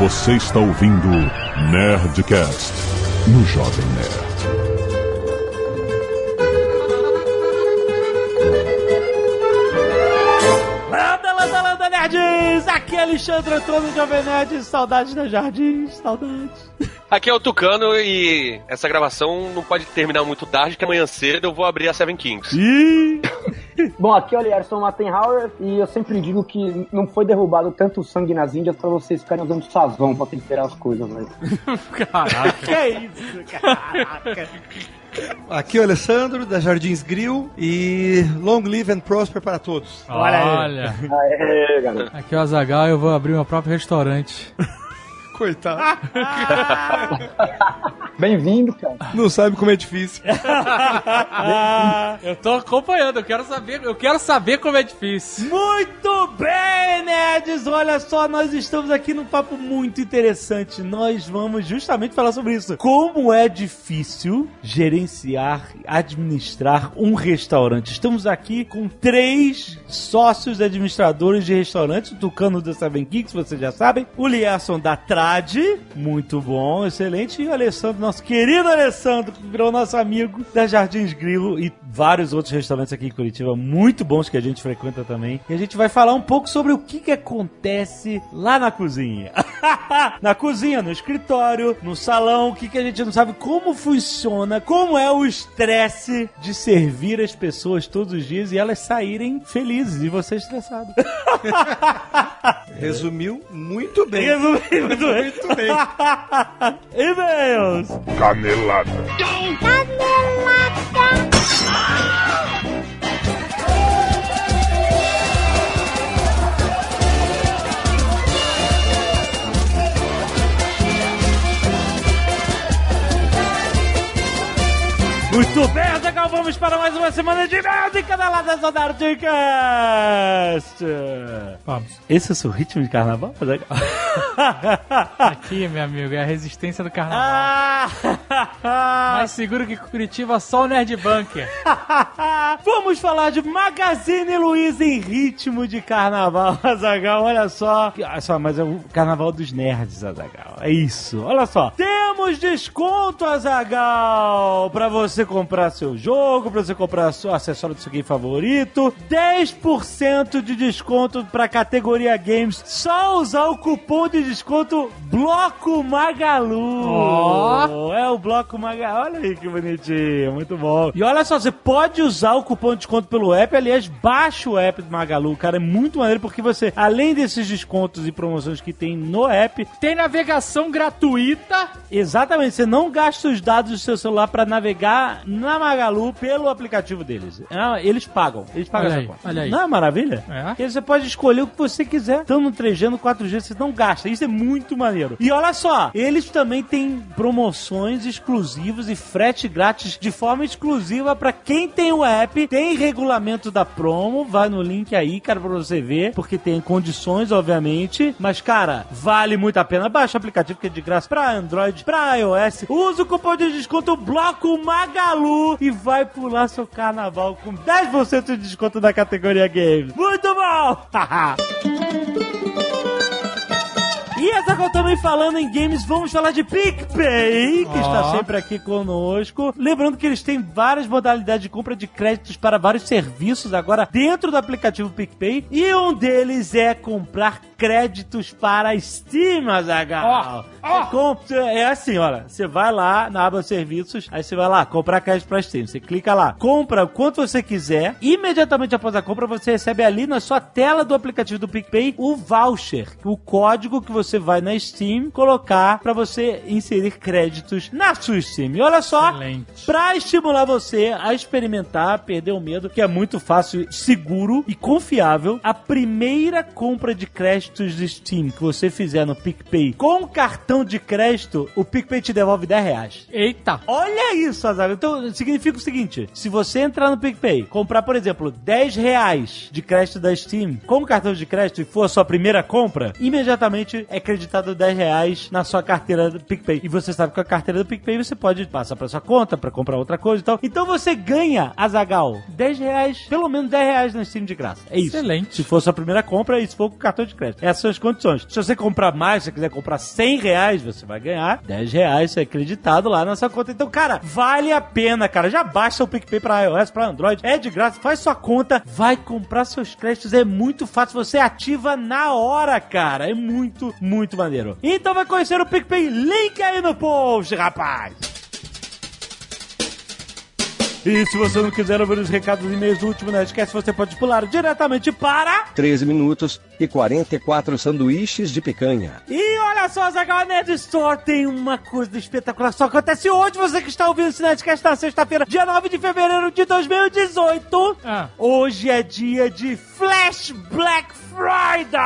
Você está ouvindo Nerdcast no Jovem Nerd. Landa, landa, landa, nerds! Aqui é Alexandre Antônio Jovem Nerd. Saudades da Jardim, saudades. Aqui é o Tucano e essa gravação não pode terminar muito tarde, que amanhã cedo eu vou abrir a Seven Kings. Ih! Bom, aqui é o Lierson Mattenhauer e eu sempre digo que não foi derrubado tanto sangue nas Índias pra vocês ficarem usando sazão pra temperar as coisas, velho. Caraca. que é isso, caraca. Aqui é o Alessandro, da Jardins Grill, e long live and prosper para todos. Olha aí. Aê, aqui é o Azagal e eu vou abrir meu próprio restaurante. Coitado. Bem-vindo, cara. Não sabe como é difícil. eu tô acompanhando, eu quero saber, eu quero saber como é difícil. Muito bem, nerds! Olha só, nós estamos aqui num papo muito interessante. Nós vamos justamente falar sobre isso. Como é difícil gerenciar, administrar um restaurante. Estamos aqui com três sócios administradores de restaurantes. O Tucano da Seven Kicks, vocês já sabem. O Lierson da Trade, muito bom, excelente. E o Alessandro, nosso querido Alessandro, que virou nosso amigo da Jardins Grill e vários outros restaurantes aqui em Curitiba, muito bons que a gente frequenta também. E a gente vai falar um pouco sobre o que, que acontece lá na cozinha. na cozinha, no escritório, no salão, o que, que a gente não sabe como funciona, como é o estresse de servir as pessoas todos os dias e elas saírem felizes e você estressado. Resumiu muito bem. Resumindo muito bem. Muito bem. E-mails. Canelada. Muito bem, Azaghal, vamos para mais uma semana de e-mails e canaladas do Nerdcast. Vamos. Esse é o seu ritmo de carnaval, Azaghal? Aqui, meu amigo, é a resistência do carnaval. Ah! Mais seguro que Curitiba, só o Nerd Bunker. Vamos falar de Magazine Luiza em ritmo de carnaval, Azagal. Olha só. Olha só, mas é o carnaval dos nerds, Azagal. É isso. Olha só. Temos desconto, Azagal, pra você comprar seu jogo, pra você comprar seu acessório do seu game favorito. 10% de desconto pra categoria games. Só usar o cupom de desconto Bloco Magalu. Ó. É o Bloco Magalu. Olha aí que bonitinho. Muito bom. E olha só, você pode usar o cupom de desconto pelo app. Aliás, baixa o app do Magalu, cara. É muito maneiro porque você, além desses descontos e promoções que tem no app, Tem navegação gratuita. exatamente, você não gasta os dados do seu celular pra navegar na Magalu pelo aplicativo deles. Ah, Eles pagam. Eles pagam Olha essa aí, conta. olha aí. Não é maravilha? É. E você pode escolher o que você quiser. Tanto no 3G, no 4G, você não gasta. Isso é muito maneiro. E olha só, eles também têm promoções exclusivas e frete grátis de forma exclusiva pra quem tem o app. Tem regulamento da promo. Vai no link aí, cara, pra você ver. Porque tem condições, obviamente. Mas, cara, vale muito a pena. Baixa o aplicativo que é de graça pra Android, pra iOS. Usa o cupom de desconto Bloco Magalu e vai pular seu carnaval com 10% de desconto na categoria Games. Muito bom! Que eu também falando em games, vamos falar de PicPay, que Ó. está sempre aqui conosco. Lembrando que eles têm várias modalidades de compra de créditos para vários serviços agora dentro do aplicativo PicPay. E um deles é comprar créditos para Steam, Azaghal. Ó. Você compra- É assim, olha, você vai lá na aba serviços, aí você vai lá, comprar crédito para Steam. Você clica lá, compra o quanto você quiser. Imediatamente após a compra, você recebe ali na sua tela do aplicativo do PicPay o voucher, o código que você vai na Steam colocar para você inserir créditos na sua Steam. E olha só. Pra estimular você a experimentar, perder o medo, que é muito fácil, seguro e confiável, a primeira compra de créditos de Steam que você fizer no PicPay com cartão de crédito, o PicPay te devolve 10 reais. Eita. Olha isso, Azaghal. Então, significa o seguinte: se você entrar no PicPay, comprar, por exemplo, 10 reais de crédito da Steam com cartão de crédito e for a sua primeira compra, imediatamente é creditado acreditado 10 reais na sua carteira do PicPay. E você sabe que com a carteira do PicPay você pode passar pra sua conta pra comprar outra coisa e tal. Então você ganha, Azagal, 10 reais, pelo menos 10 reais na Steam de graça. É isso. Excelente. Se for sua primeira compra e se for com cartão de crédito. Essas são as condições. Se você comprar mais, se você quiser comprar 100 reais, você vai ganhar 10 reais, isso é acreditado lá na sua conta. Então, cara, vale a pena, cara. Já baixa o PicPay pra iOS, pra Android. É de graça, faz sua conta, vai comprar seus créditos. É muito fácil, você ativa na hora, cara. É muito, muito maneiro. Então vai conhecer o PicPay, link aí no post, rapaz. E se você não quiser ouvir os recados e e-mails do último Nerdcast, você pode pular diretamente para... 13 minutos e 44 sanduíches de picanha. E olha só, a Zagal Nerd Store tem uma coisa espetacular. Só acontece hoje, você que está ouvindo esse Nerdcast na sexta-feira, dia 9 de fevereiro de 2018. Ah. Hoje é dia de Flash Black Friday!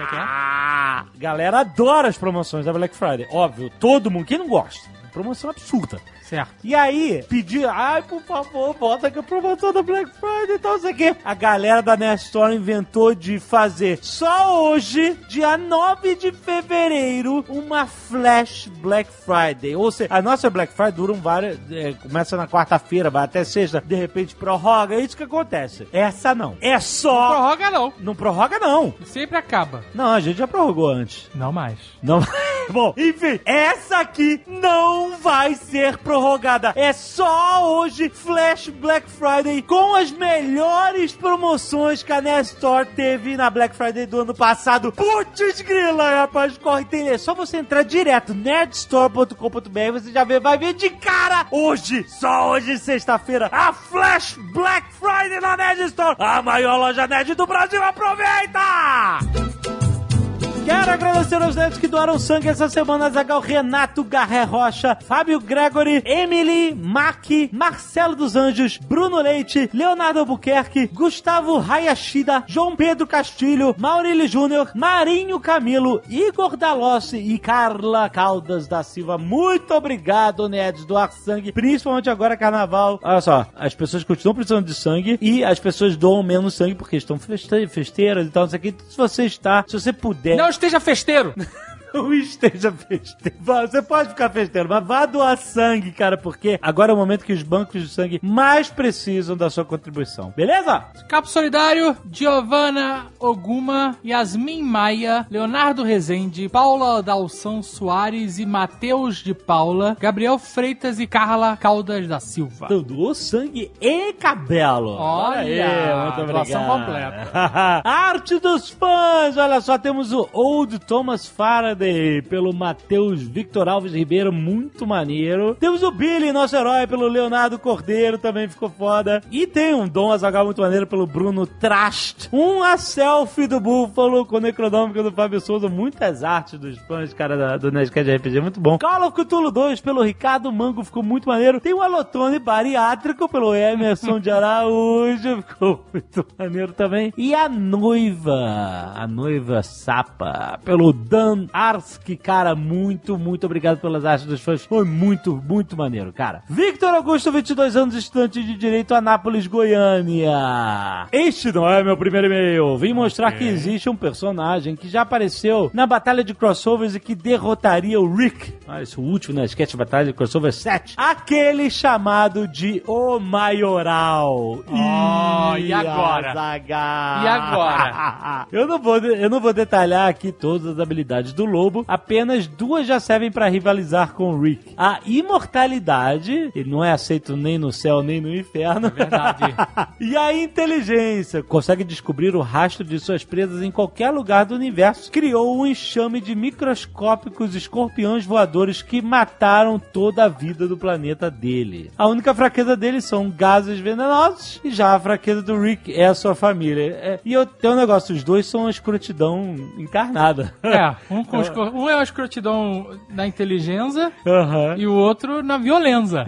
Como é que é? Ah, galera adora as promoções da Black Friday. Óbvio, todo mundo. Quem não gosta? Promoção absurda. Certo. E aí, pedir, ai, por favor, bota aqui a promoção da Black Friday e tal, não sei o quê. A galera da Nerd Store inventou de fazer só hoje, dia 9 de fevereiro, uma Flash Black Friday. Ou seja, a nossa Black Friday dura um várias. é, começa na quarta-feira, vai até sexta, de repente prorroga, é isso que acontece. Essa não. É só. Prorroga não. Não prorroga, não. Sempre acaba. Não, a gente já prorrogou antes. Não mais. Não. Bom, enfim, essa aqui não vai ser prorrogada. É só hoje Flash Black Friday com as melhores promoções que a Nestor teve na Black Friday do ano passado. Putz grila, rapaz, corre tem É só você entrar direto nerdstore.com.br, você já vê, vai ver de cara hoje, só hoje sexta-feira, a Flash Black Friday na Nerd Store, a maior loja nerd do Brasil. Aproveita! Quero agradecer aos nerds que doaram sangue essa semana: Zagal Renato Garré Rocha, Fábio Gregory, Emily, Mac, Marcelo dos Anjos, Bruno Leite, Leonardo Albuquerque, Gustavo Hayashida, João Pedro Castilho, Maurílio Júnior, Marinho Camilo, Igor Dalossi e Carla Caldas da Silva. Muito obrigado, nerds, doar sangue, principalmente agora carnaval. Olha só, as pessoas continuam precisando de sangue e as pessoas doam menos sangue porque estão feste- festeiras e tal, não sei o que. Se você está, se você puder. Não esteja festeiro. Não esteja festeiro. Você pode ficar festeiro, mas vá doar sangue, cara, porque agora é o momento que os bancos de sangue mais precisam da sua contribuição. Beleza? Capo Solidário, Giovanna Oguma, Yasmin Maia, Leonardo Rezende, Paula Dalção Soares e Matheus de Paula, Gabriel Freitas e Carla Caldas da Silva. Então, doou sangue e cabelo. Olha, aí, muito obrigado. completa. Arte dos fãs. Olha só, temos o Old Thomas Pelo Matheus Victor Alves Ribeiro, muito maneiro. Temos o Billy, nosso herói, pelo Leonardo Cordeiro, também ficou foda. E tem um Dom Azagal muito maneiro pelo Bruno Trast. Uma selfie do Búfalo com o Necronômico do Fábio Souza. Muitas artes dos fãs, cara, do Nerdcast RPG, muito bom. Call of Cthulhu 2 pelo Ricardo Mango, ficou muito maneiro. Tem o Alotone Bariátrico pelo Emerson de Araújo, ficou muito maneiro também. E a noiva, a noiva Sapa, pelo Dan Arski, cara, muito, muito obrigado pelas artes dos fãs. Foi muito, muito maneiro, cara. Victor Augusto, 22 anos, estudante de Direito, Anápolis, Goiânia. Este não é meu primeiro e-mail. Vim mostrar que existe um personagem que já apareceu na batalha de crossovers e que derrotaria o Rick. Ah, esse é o último, né? Sketch Batalha de Crossover 7. Aquele chamado de O Maioral. Oh, e Ih, agora? Azaghal. E agora? eu, não vou, eu não vou detalhar aqui todas as habilidades do lobo, apenas duas já servem para rivalizar com o Rick. A imortalidade, ele não é aceito nem no céu nem no inferno. É verdade. e a inteligência, consegue descobrir o rastro de suas presas em qualquer lugar do universo. Criou um enxame de microscópicos escorpiões voadores que mataram toda a vida do planeta dele. A única fraqueza dele são gases venenosos e já a fraqueza do Rick é a sua família. É, e eu tenho um negócio, os dois são a escrotidão encarnada. É, um, com escro- um é a escrotidão na inteligência Aham. e o outro na violência.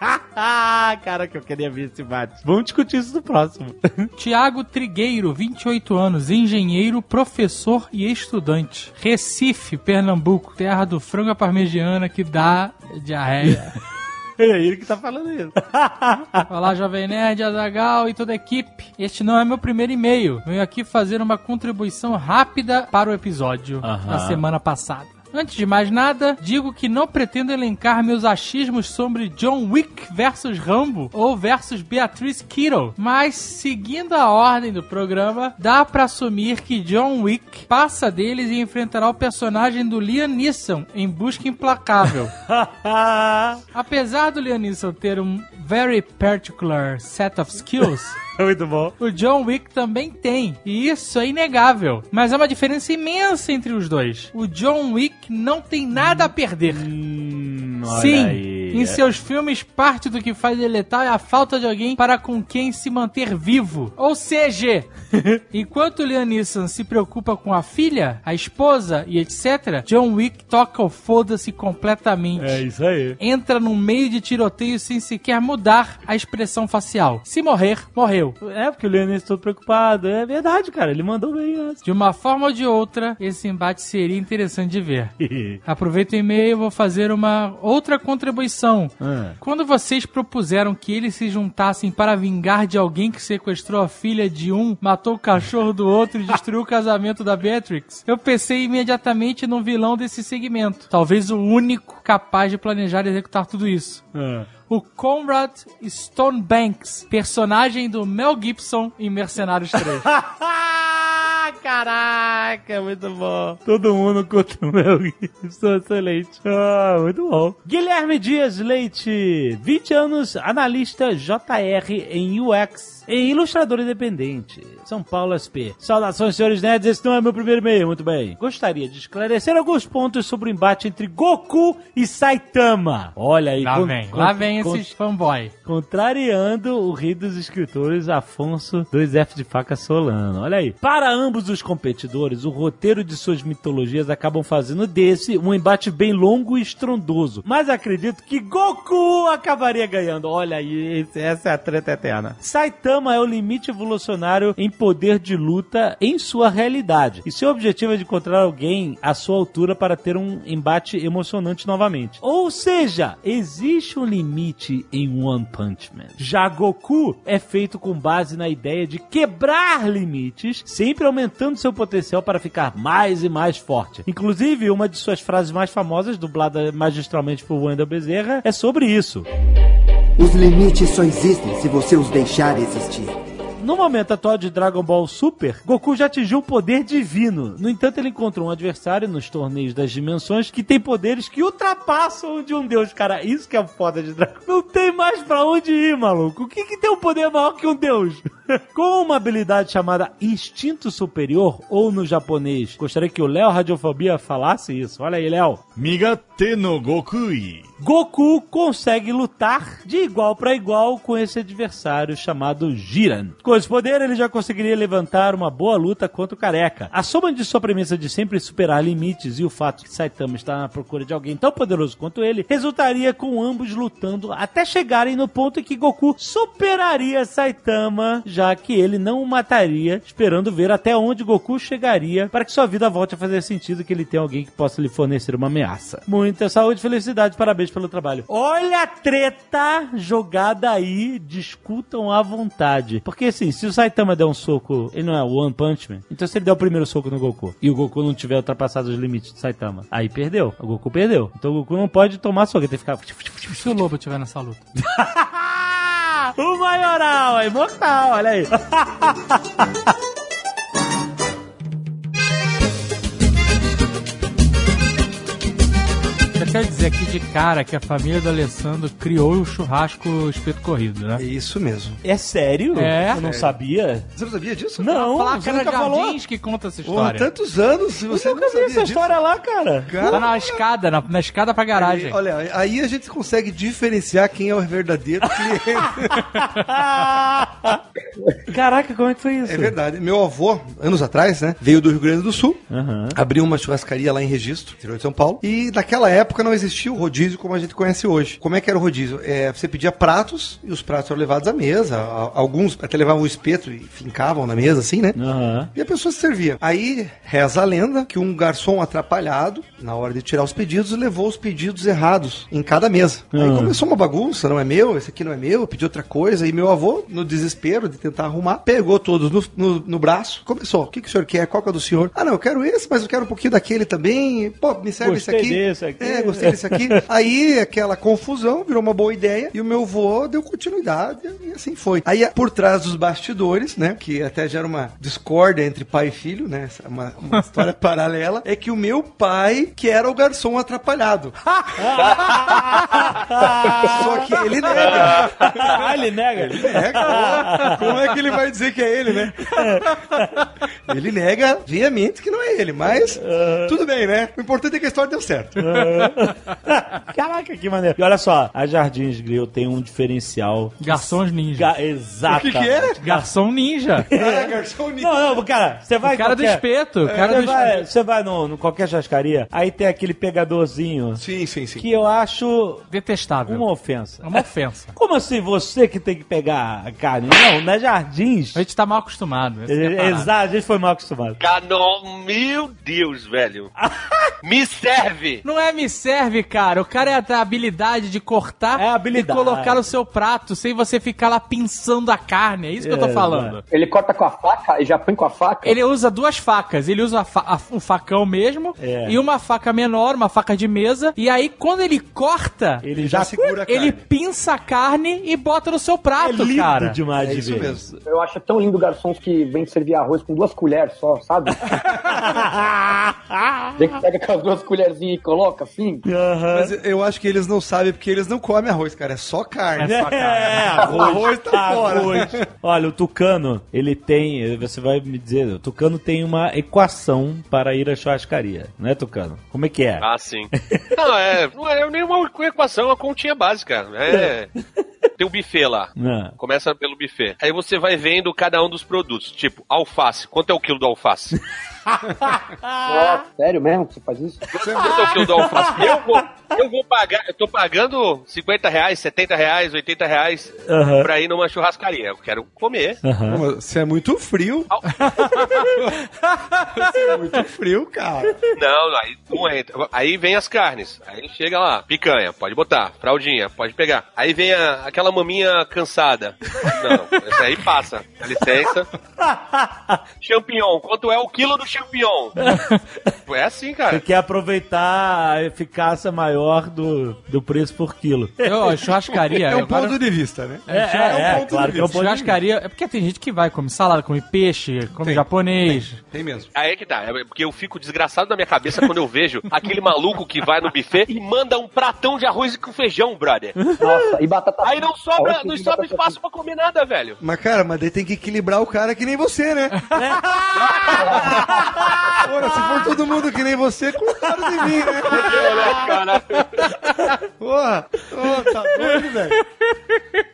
Ah, cara, que eu queria ver esse bate. Vamos discutir isso no próximo. Tiago Trigueiro, 28 anos, engenheiro, professor e estudante. Recife, Pernambuco, terra do frango à parmegiana que dá diarreia. É ele que tá falando isso. Olá, Jovem Nerd, Azagal e toda a equipe. Este não é meu primeiro e-mail. Venho aqui fazer uma contribuição rápida para o episódio Aham. da semana passada. Antes de mais nada, digo que não pretendo elencar meus achismos sobre John Wick versus Rambo ou versus Beatriz Kiddo, mas seguindo a ordem do programa, dá pra assumir que John Wick passa deles e enfrentará o personagem do Liam Neeson em Busca Implacável. Apesar do Liam Neeson ter um very particular set of skills, Muito bom. o John Wick também tem, e isso é inegável. Mas há uma diferença imensa entre os dois. O John Wick não tem nada a perder. Hum, Sim, aí. em seus filmes, parte do que faz ele letal é a falta de alguém para com quem se manter vivo. Ou seja, enquanto Liam Neeson se preocupa com a filha, a esposa e etc., John Wick toca o foda-se completamente É isso aí. entra no meio de tiroteio sem sequer mudar a expressão facial. Se morrer, morreu. É, porque o Leonês todo preocupado. É verdade, cara. Ele mandou bem essa. De uma forma ou de outra, esse embate seria interessante de ver. Aproveito o e-mail e vou fazer uma outra contribuição. Ah. Quando vocês propuseram que eles se juntassem para vingar de alguém que sequestrou a filha de um, matou o cachorro do outro e destruiu o casamento da Beatrix, eu pensei imediatamente no vilão desse segmento. Talvez o único capaz de planejar e executar tudo isso. Ah. O Conrad Stonebanks, personagem do Mel Gibson em Mercenários 3. Caraca, muito bom. Todo mundo contra o meu Gibson, excelente. Ah, muito bom. Guilherme Dias Leite, 20 anos, analista JR em UX e ilustrador independente. São Paulo SP. Saudações, senhores nerds. Esse não é meu primeiro e-mail, muito bem. Gostaria de esclarecer alguns pontos sobre o embate entre Goku e Saitama. Olha aí. Lá con- vem, con- lá vem con- esses fanboy. Contrariando o rei dos escritores Afonso 2F de faca Solano. Olha aí. Para ambos os competidores, o roteiro de suas mitologias acabam fazendo desse um embate bem longo e estrondoso. Mas acredito que Goku acabaria ganhando. Olha aí, essa é a treta eterna. Saitama é o limite evolucionário em poder de luta em sua realidade. E seu objetivo é de encontrar alguém à sua altura para ter um embate emocionante novamente. Ou seja, existe um limite em One Punch Man. Já Goku é feito com base na ideia de quebrar limites, sempre aumentando seu potencial para ficar mais e mais forte. Inclusive, uma de suas frases mais famosas, dublada magistralmente por Wendell Bezerra, é sobre isso. Os limites só existem se você os deixar existir. No momento atual de Dragon Ball Super, Goku já atingiu o poder divino. No entanto, ele encontrou um adversário nos torneios das dimensões que tem poderes que ultrapassam o de um deus. Cara, isso que é foda de Dragon Não tem mais pra onde ir, maluco. O que, que tem um poder maior que um deus? Com uma habilidade chamada Instinto Superior, ou no japonês, gostaria que o Léo Radiofobia falasse isso. Olha aí, Léo. Gokui. Goku consegue lutar de igual para igual com esse adversário chamado Jiran. Com esse poder, ele já conseguiria levantar uma boa luta contra o Careca. A soma de sua premissa de sempre superar limites e o fato que Saitama está na procura de alguém tão poderoso quanto ele, resultaria com ambos lutando até chegarem no ponto em que Goku superaria Saitama, já que ele não o mataria, esperando ver até onde Goku chegaria para que sua vida volte a fazer sentido que ele tem alguém que possa lhe fornecer uma ameaça. Muita saúde, felicidade, parabéns pelo trabalho. Olha a treta jogada aí, discutam à vontade. Porque assim, se o Saitama der um soco, ele não é o One Punch Man, então se ele der o primeiro soco no Goku e o Goku não tiver ultrapassado os limites do Saitama, aí perdeu. O Goku perdeu. Então o Goku não pode tomar soco, ele tem que ficar. Se o Lobo estiver nessa luta? o maioral, é imortal, olha aí. Eu quero dizer aqui de cara que a família do Alessandro criou o churrasco espeto corrido, né? É isso mesmo. É sério? É. Eu não sabia. Você não sabia disso? Não, a você nunca falou. Que conta essa Pô, há história. tantos anos, você Eu nunca não vi sabia essa disso. história lá, cara. Cara, Tá na escada, na, na escada pra garagem. Aí, olha, aí a gente consegue diferenciar quem é o verdadeiro cliente. Caraca, como é que foi isso? é verdade. Meu avô, anos atrás, né, veio do Rio Grande do Sul, Aham. abriu uma churrascaria lá em Registro, interior de São Paulo, e naquela época não existia o rodízio como a gente conhece hoje. Como é que era o rodízio? É, você pedia pratos e os pratos eram levados à mesa. Alguns até levavam o espeto e fincavam na mesa, assim, né? Aham. E a pessoa se servia. Aí reza a lenda que um garçom atrapalhado, na hora de tirar os pedidos, levou os pedidos errados em cada mesa. Aí Ah. começou uma bagunça, não é meu, esse aqui não é meu, eu pedi outra coisa. E meu avô, no desespero de tentar arrumar, pegou todos no, no, no braço, começou. O que, que o senhor quer? Qual que é do senhor? Ah, não, eu quero esse, mas eu quero um pouquinho daquele também. Pô, me serve Gostei esse aqui. desse aqui. É, gostei desse aqui. Aí aquela confusão virou uma boa ideia e o meu avô deu continuidade e assim foi. Aí por trás dos bastidores, né, que até gera uma discórdia entre pai e filho, né, é uma, uma história paralela, é que o meu pai, que era o garçom atrapalhado. Só que ele nega. ah, ele nega. É, como, como é que ele vai dizer que é ele, né? Ele nega veemente que não é ele, mas tudo bem, né? O importante é que a história deu certo. Caraca, que maneiro. E olha só, a Jardins Grill tem um diferencial. Garçons ninja. Ga exato. O que, que é? Garçom ninja. Ah, garçom ninja. Não, não, cara, você vai. O cara do qualquer- espeto. O cara Você do vai, espeto. você vai no, no qualquer chascaria, aí tem aquele pegadorzinho Sim, sim, sim. que eu acho Detestável. uma ofensa. É uma ofensa. Como assim você que tem que pegar a carne? Não, na Jardins. A gente tá mal acostumado. é. Exato, a gente foi mal acostumado. Canon, meu Deus, velho. Me serve! Não é me serve, cara. O cara é a habilidade de cortar É e colocar no seu prato sem você ficar lá pinçando a carne. É isso que eu tô É, falando. Ele corta com a faca e já põe com a faca? Ele usa duas facas. Ele usa fa- a- o facão mesmo É. e uma faca menor, uma faca de mesa. E aí, quando ele corta, Ele Já segura a carne. ele pinça a carne e bota no seu é prato, lindo cara. demais É de isso ver. mesmo. Eu acho tão lindo garçons que vem servir arroz com duas colheres só, sabe? Vem que pega com as duas colherzinhas e coloca assim. Aham. Mas eu acho que eles não sabem porque eles não comem arroz, cara. É só carne. É só carne. É, O arroz tá fora. arroz. Olha, o tucano, ele tem, você vai me dizer, o tucano tem uma equação para ir à churrascaria, né, tucano? Como é que é? Ah, sim. Não, é, não é nenhuma equação, é uma continha básica. É. Tem o buffet lá. Não. Começa pelo buffet. Aí você vai vendo cada um dos produtos. Tipo, alface. Quanto é o quilo do alface? Nossa, sério mesmo que você faz isso? É o do alface? Eu vou, eu vou pagar, eu tô pagando 50 reais, 70 reais, 80 reais Aham. pra ir numa churrascaria. Eu quero comer. Você é muito frio. Você é muito frio, cara. Não, aí não entra. Aí vem as carnes. Aí chega lá, picanha, pode botar. Fraldinha, pode pegar. Aí vem a- aquela maminha cansada. Não, essa aí passa. Dá licença. Champignon, quanto é o quilo do champignon? É assim, Você cara. quer aproveitar a eficácia maior do, do preço por quilo. Eu, churrascaria. É um agora- ponto de vista, né? É, é, um é, ponto claro de que é um vista. de Churrascaria. É porque tem gente que vai, come salada, come peixe, come Tem. japonês. Tem mesmo. Aí é que tá, é porque eu fico desgraçado na minha cabeça quando eu vejo aquele maluco que vai no buffet e manda um pratão de arroz com feijão, brother. Nossa, e batata Aí não sobra, não sobra espaço pra comer nada, velho. Mas, cara, mas daí tem que equilibrar o cara que nem você, né? Ora, se for todo mundo que nem você, coitado de mim, né? Porra, Ô, tá doido, velho?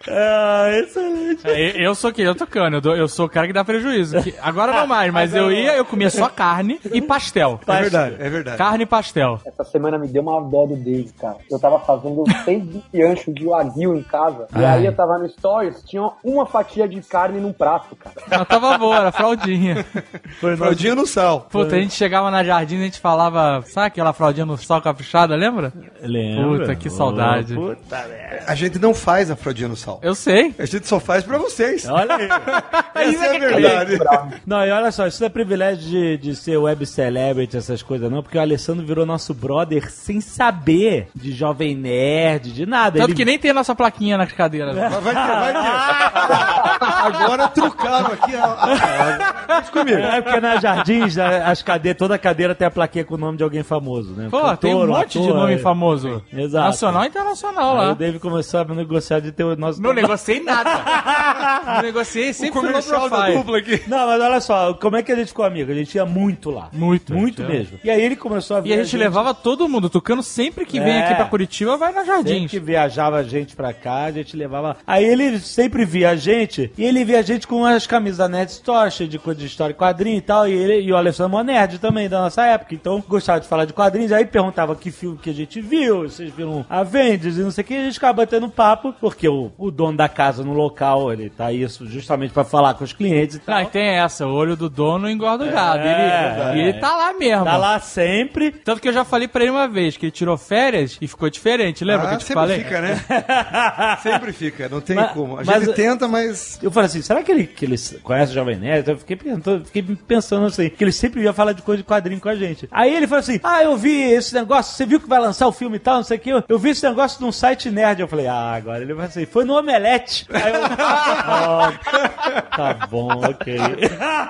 Ah, excelente. É, eu sou que eu tocando, eu, dou- eu sou o cara que dá prejuízo. Que- agora não mais, mas eu ia, eu comia só carne e pastel. É verdade, é verdade. Carne e pastel. Essa semana me deu uma dó do Dave, cara. Eu tava fazendo seis anchos de wagyu em casa. E Ai. aí eu tava no Stories, tinha uma fatia de carne num prato, cara. Ela tava boa, era fraldinha. Foi Fraldinha no sal. Puta, a gente chegava na jardim e a gente falava, sabe aquela fraldinha no sal caprichada, lembra? Lembra? Puta, que saudade. Oh, puta merda. A gente não faz a fraldinha no sal. Eu sei. A gente só faz pra vocês. Olha aí. Essa é a verdade. Não, e olha só, isso não é privilégio de, de ser web celebrity, essas coisas, não, porque o Alessandro virou nosso brother sem saber de jovem nerd, de nada. Tanto Ele- que nem tem a nossa plaquinha nas cadeiras. Mas vai ter, vai ter. Agora trucaram aqui a, a, a... Deixa comigo. É porque nas jardins, a- as cadeiras, toda cadeira tem a plaquinha com o nome de alguém famoso, né? Pô, tem um Cantor, monte de ator, nome é. famoso. Exato. Nacional e internacional Aí o lá. David começou a negociar de ter o nosso Não negociei nada. Não negociei, sempre fui low profile. aqui. Não, mas olha só, como é que a gente ficou amigo? A gente ia muito lá. Muito. Muito gente, é. mesmo. E aí ele começou a ver E a gente levava todo mundo. Tucano sempre que vem É. aqui pra Curitiba vai na Sempre Jardins. que viajava a gente pra cá, a gente levava. Aí ele sempre via a gente, e ele via a gente com as camisas da Nerd Store, de coisa de história e quadrinho e tal. E ele e o Alessandro é nerd também, da nossa época. Então gostava de falar de quadrinhos. Aí perguntava que filme que a gente viu, vocês viram Avengers e não sei o que. E a gente ficava batendo papo, porque o, o dono da casa no local, ele tá isso justamente pra falar com os clientes e tal. Não, e tem essa, o olho do dono engorda o gado. Ele, é. e ele tá lá mesmo. Tá lá sempre. Tanto que eu já falei pra ele uma vez que ele tirou férias e ficou diferente. Lembra que eu Ah, te sempre falei? fica, né? sempre fica, não tem Mas- como. A mas- gente tenta, mas. Eu falei assim, será que ele, que ele conhece o Jovem Nerd? Eu fiquei pensando, fiquei pensando assim, que ele sempre ia falar de coisa de quadrinho com a gente. Aí ele falou assim, ah, eu vi esse negócio, você viu que vai lançar o filme e tal, não sei o que, eu, eu vi esse negócio num site nerd. Eu falei, ah, agora ele vai assim, foi no Omelete. Aí eu, ah, tá bom, ok.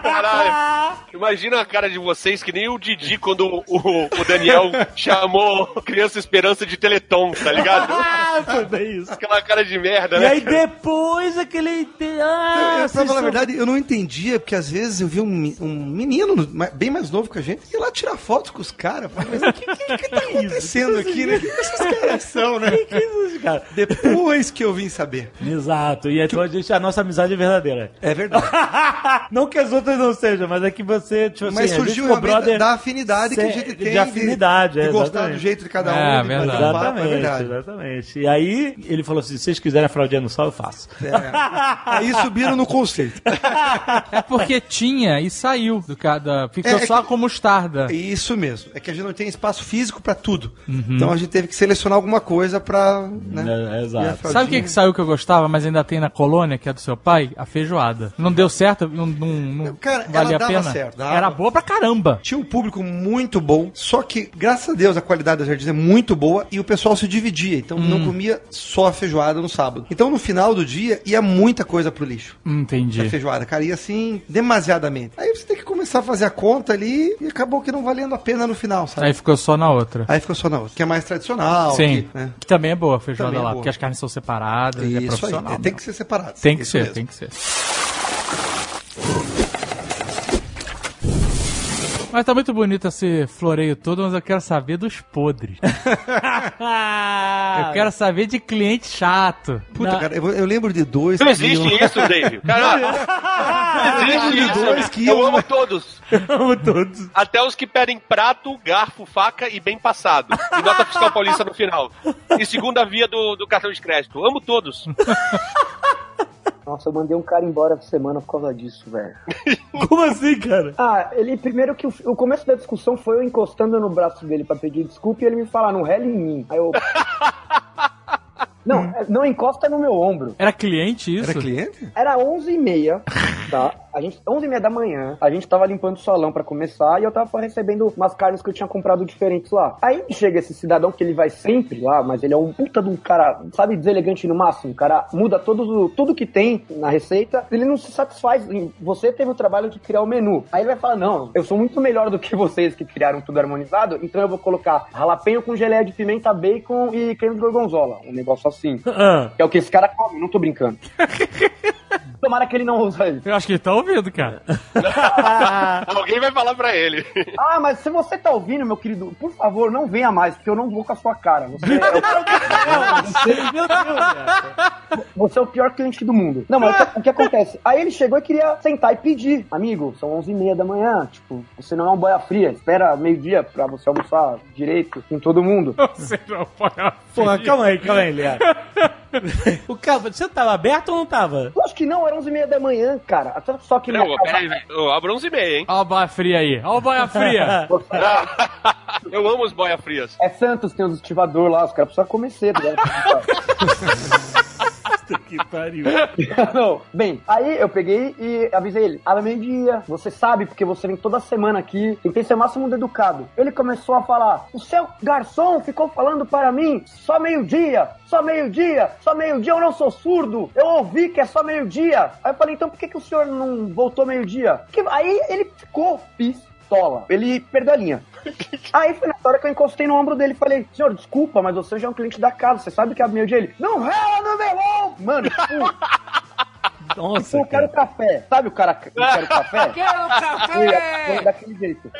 Caralho. Imagina a cara de vocês que nem o Didi quando o, o- Daniel chamou Criança Esperança de Teleton, tá ligado? Ah, foi bem isso. Aquela cara de merda, E né? aí depois aquele... Ah, eu, pra vocês falar a verdade, eu não entendia, porque às vezes eu vi um, um menino bem mais novo que a gente ir lá tirar foto com os caras. Mas o que, que, que tá acontecendo aqui, né? O que, esses caras são, né? Que isso, cara? Depois que eu vim saber. Exato, e então a, gente, a nossa amizade é verdadeira. É verdade. não que as outras não sejam, mas é que você, tipo Mas assim, surgiu realmente brother da afinidade que a gente de tem. afinidade, de, é, de gostar exatamente. do jeito de cada um. É, de verdade. bater um papo, Exatamente, é verdade. exatamente. E aí ele falou assim: se vocês quiserem a fraldinha no sol, eu faço. É. Aí subiram no conceito. É porque tinha e saiu do cada. Ficou É, é só que- com mostarda. Isso mesmo. É que a gente não tem espaço físico pra tudo. Uhum. Então a gente teve que selecionar alguma coisa pra. Né? É, é, a exato. Sabe o que, que saiu que eu gostava, mas ainda tem na colônia, que é do seu pai? A feijoada. Não deu certo? Não, não, não Cara, valia ela a dava pena? certo, dava. Era boa pra caramba. Tinha um público muito bom, só que, graças a Deus, a qualidade da Jardins é muito boa e o pessoal se dividia. Então não comia só a feijoada no sábado. Então no final do dia ia muita coisa pro lixo. Hum, A Entendi. feijoada, cara, ia assim, demasiadamente. Aí você tem que começar a fazer a conta ali e acabou que não valendo a pena no final, sabe? Aí ficou só na outra. Aí ficou só na outra, que é mais tradicional. Sim. que, né? Que também é boa a feijoada Também é lá, boa. porque as carnes são separadas, é Isso aí, profissional. é, tem que ser separado. Tem que Isso ser, mesmo. tem que ser. Mas tá muito bonito esse floreio todo, mas eu quero saber dos podres. Eu quero saber de cliente chato. Puta, Na- cara, eu, eu lembro de dois. Não existe iam- isso, Dave. Caralho. Não existe dois isso. que Eu amo todos. Amo todos. Até os que pedem prato, garfo, faca e bem passado. E nota fiscal paulista no final. E segunda via do, do cartão de crédito. Amo todos. Nossa, eu mandei um cara embora essa semana por causa disso, velho. Como assim, cara? Ah, ele primeiro que o, o começo da discussão foi eu encostando no braço dele pra pedir desculpa e ele me falar, não rele em mim. Aí eu. Não, é, não encosta no meu ombro. Era cliente isso? Era cliente? Era 11h30, tá? A gente, 11h30 da manhã, a gente tava limpando o salão pra começar e eu tava recebendo umas carnes que eu tinha comprado diferentes lá. Aí chega esse cidadão que ele vai sempre lá, mas ele é um puta de um cara, sabe, deselegante no máximo. O cara muda todo, tudo que tem na receita, ele não se satisfaz. Você teve o trabalho de criar o menu. Aí ele vai falar: Não, eu sou muito melhor do que vocês que criaram tudo harmonizado, então eu vou colocar ralapenho com geleia de pimenta, bacon e creme de gorgonzola. Um negócio assim. Ah, Que é o que esse cara come, não tô brincando. Tomara que ele não usa isso. Eu acho que ele tá ouvindo, cara. Alguém vai falar pra ele. Ah, mas se você tá ouvindo, meu querido, por favor, não venha mais, porque eu não vou com a sua cara. Você é o, meu Deus, você é o pior cliente do mundo. Não, mas o que, o que acontece? Aí ele chegou e queria sentar e pedir. Amigo, são 11h30 da manhã, tipo, você não é um boia fria, espera meio-dia pra você almoçar direito com todo mundo. Você não pode. Porra, calma aí, calma aí, Liara. O cara, você tava aberto ou não tava? Eu acho que não, era 11h30 da manhã, cara. Só que Não, casa- peraí, eu abro 11 e meia, hein? Olha o boia fria aí. Olha o boia fria. Eu amo os boia frias. É Santos, tem os estivador lá, os caras precisam comer cedo. Né? Que pariu. Não, bem, aí eu peguei e avisei ele, abre meio-dia, você sabe, porque você vem toda semana aqui, tentei ser o máximo educado. Ele começou a falar, o seu garçom ficou falando para mim, só meio-dia, só meio-dia, só meio-dia, eu não sou surdo, eu ouvi que é só meio-dia. Aí eu falei, então por que, que o senhor não voltou meio-dia? Aí ele ficou, pis, pistola. Ele perdeu a linha. Aí foi na hora que eu encostei no ombro dele e falei, senhor, desculpa, mas você já é um cliente da casa, você sabe que é meio de ele. Não rela no meu ombro! Mano, tipo, Nossa, eu quero café. Sabe o cara que quero café? Quero foi daquele jeito.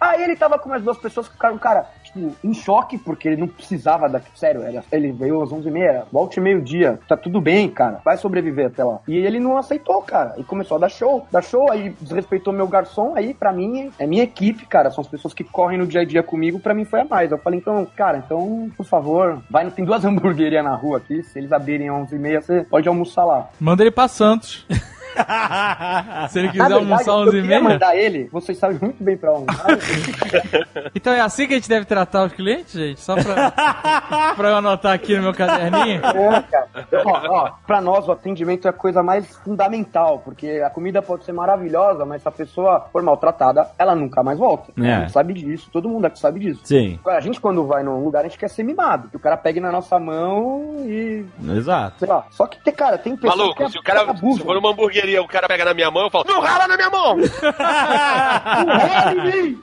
Aí ele tava com mais duas pessoas que ficaram, cara, tipo, em choque, porque ele não precisava daqui. Sério, era, ele veio às 11h30, volte meio-dia, tá tudo bem, cara, vai sobreviver até lá. E ele não aceitou, cara, e começou a dar show, dar show, aí desrespeitou meu garçom, aí pra mim é minha equipe, cara, são as pessoas que correm no dia a dia comigo, pra mim foi a mais. Eu falei, então, cara, então, por favor, vai, tem duas hamburguerias na rua aqui, se eles abrirem às 11h30, você pode almoçar lá. Manda ele pra Santos. Se ele quiser verdade, almoçar eu 11 e queria meia. mandar ele, vocês sabem muito bem pra onde. Então é assim que a gente deve tratar os clientes, gente? Só pra, pra eu anotar aqui no meu caderninho. É, cara. Ó, ó, pra nós o atendimento é a coisa mais fundamental, porque a comida pode ser maravilhosa, mas se a pessoa for maltratada, ela nunca mais volta. É. A gente sabe disso, todo mundo aqui sabe disso. Sim, A gente, quando vai num lugar, a gente quer ser mimado. Que o cara pegue na nossa mão e. exato. Sei lá. Só que, cara, tem pessoas Maluco, que se o cara se for numa hamburgueria, o cara pega na minha mão, eu falo, não rala na minha mão! Não rala em mim!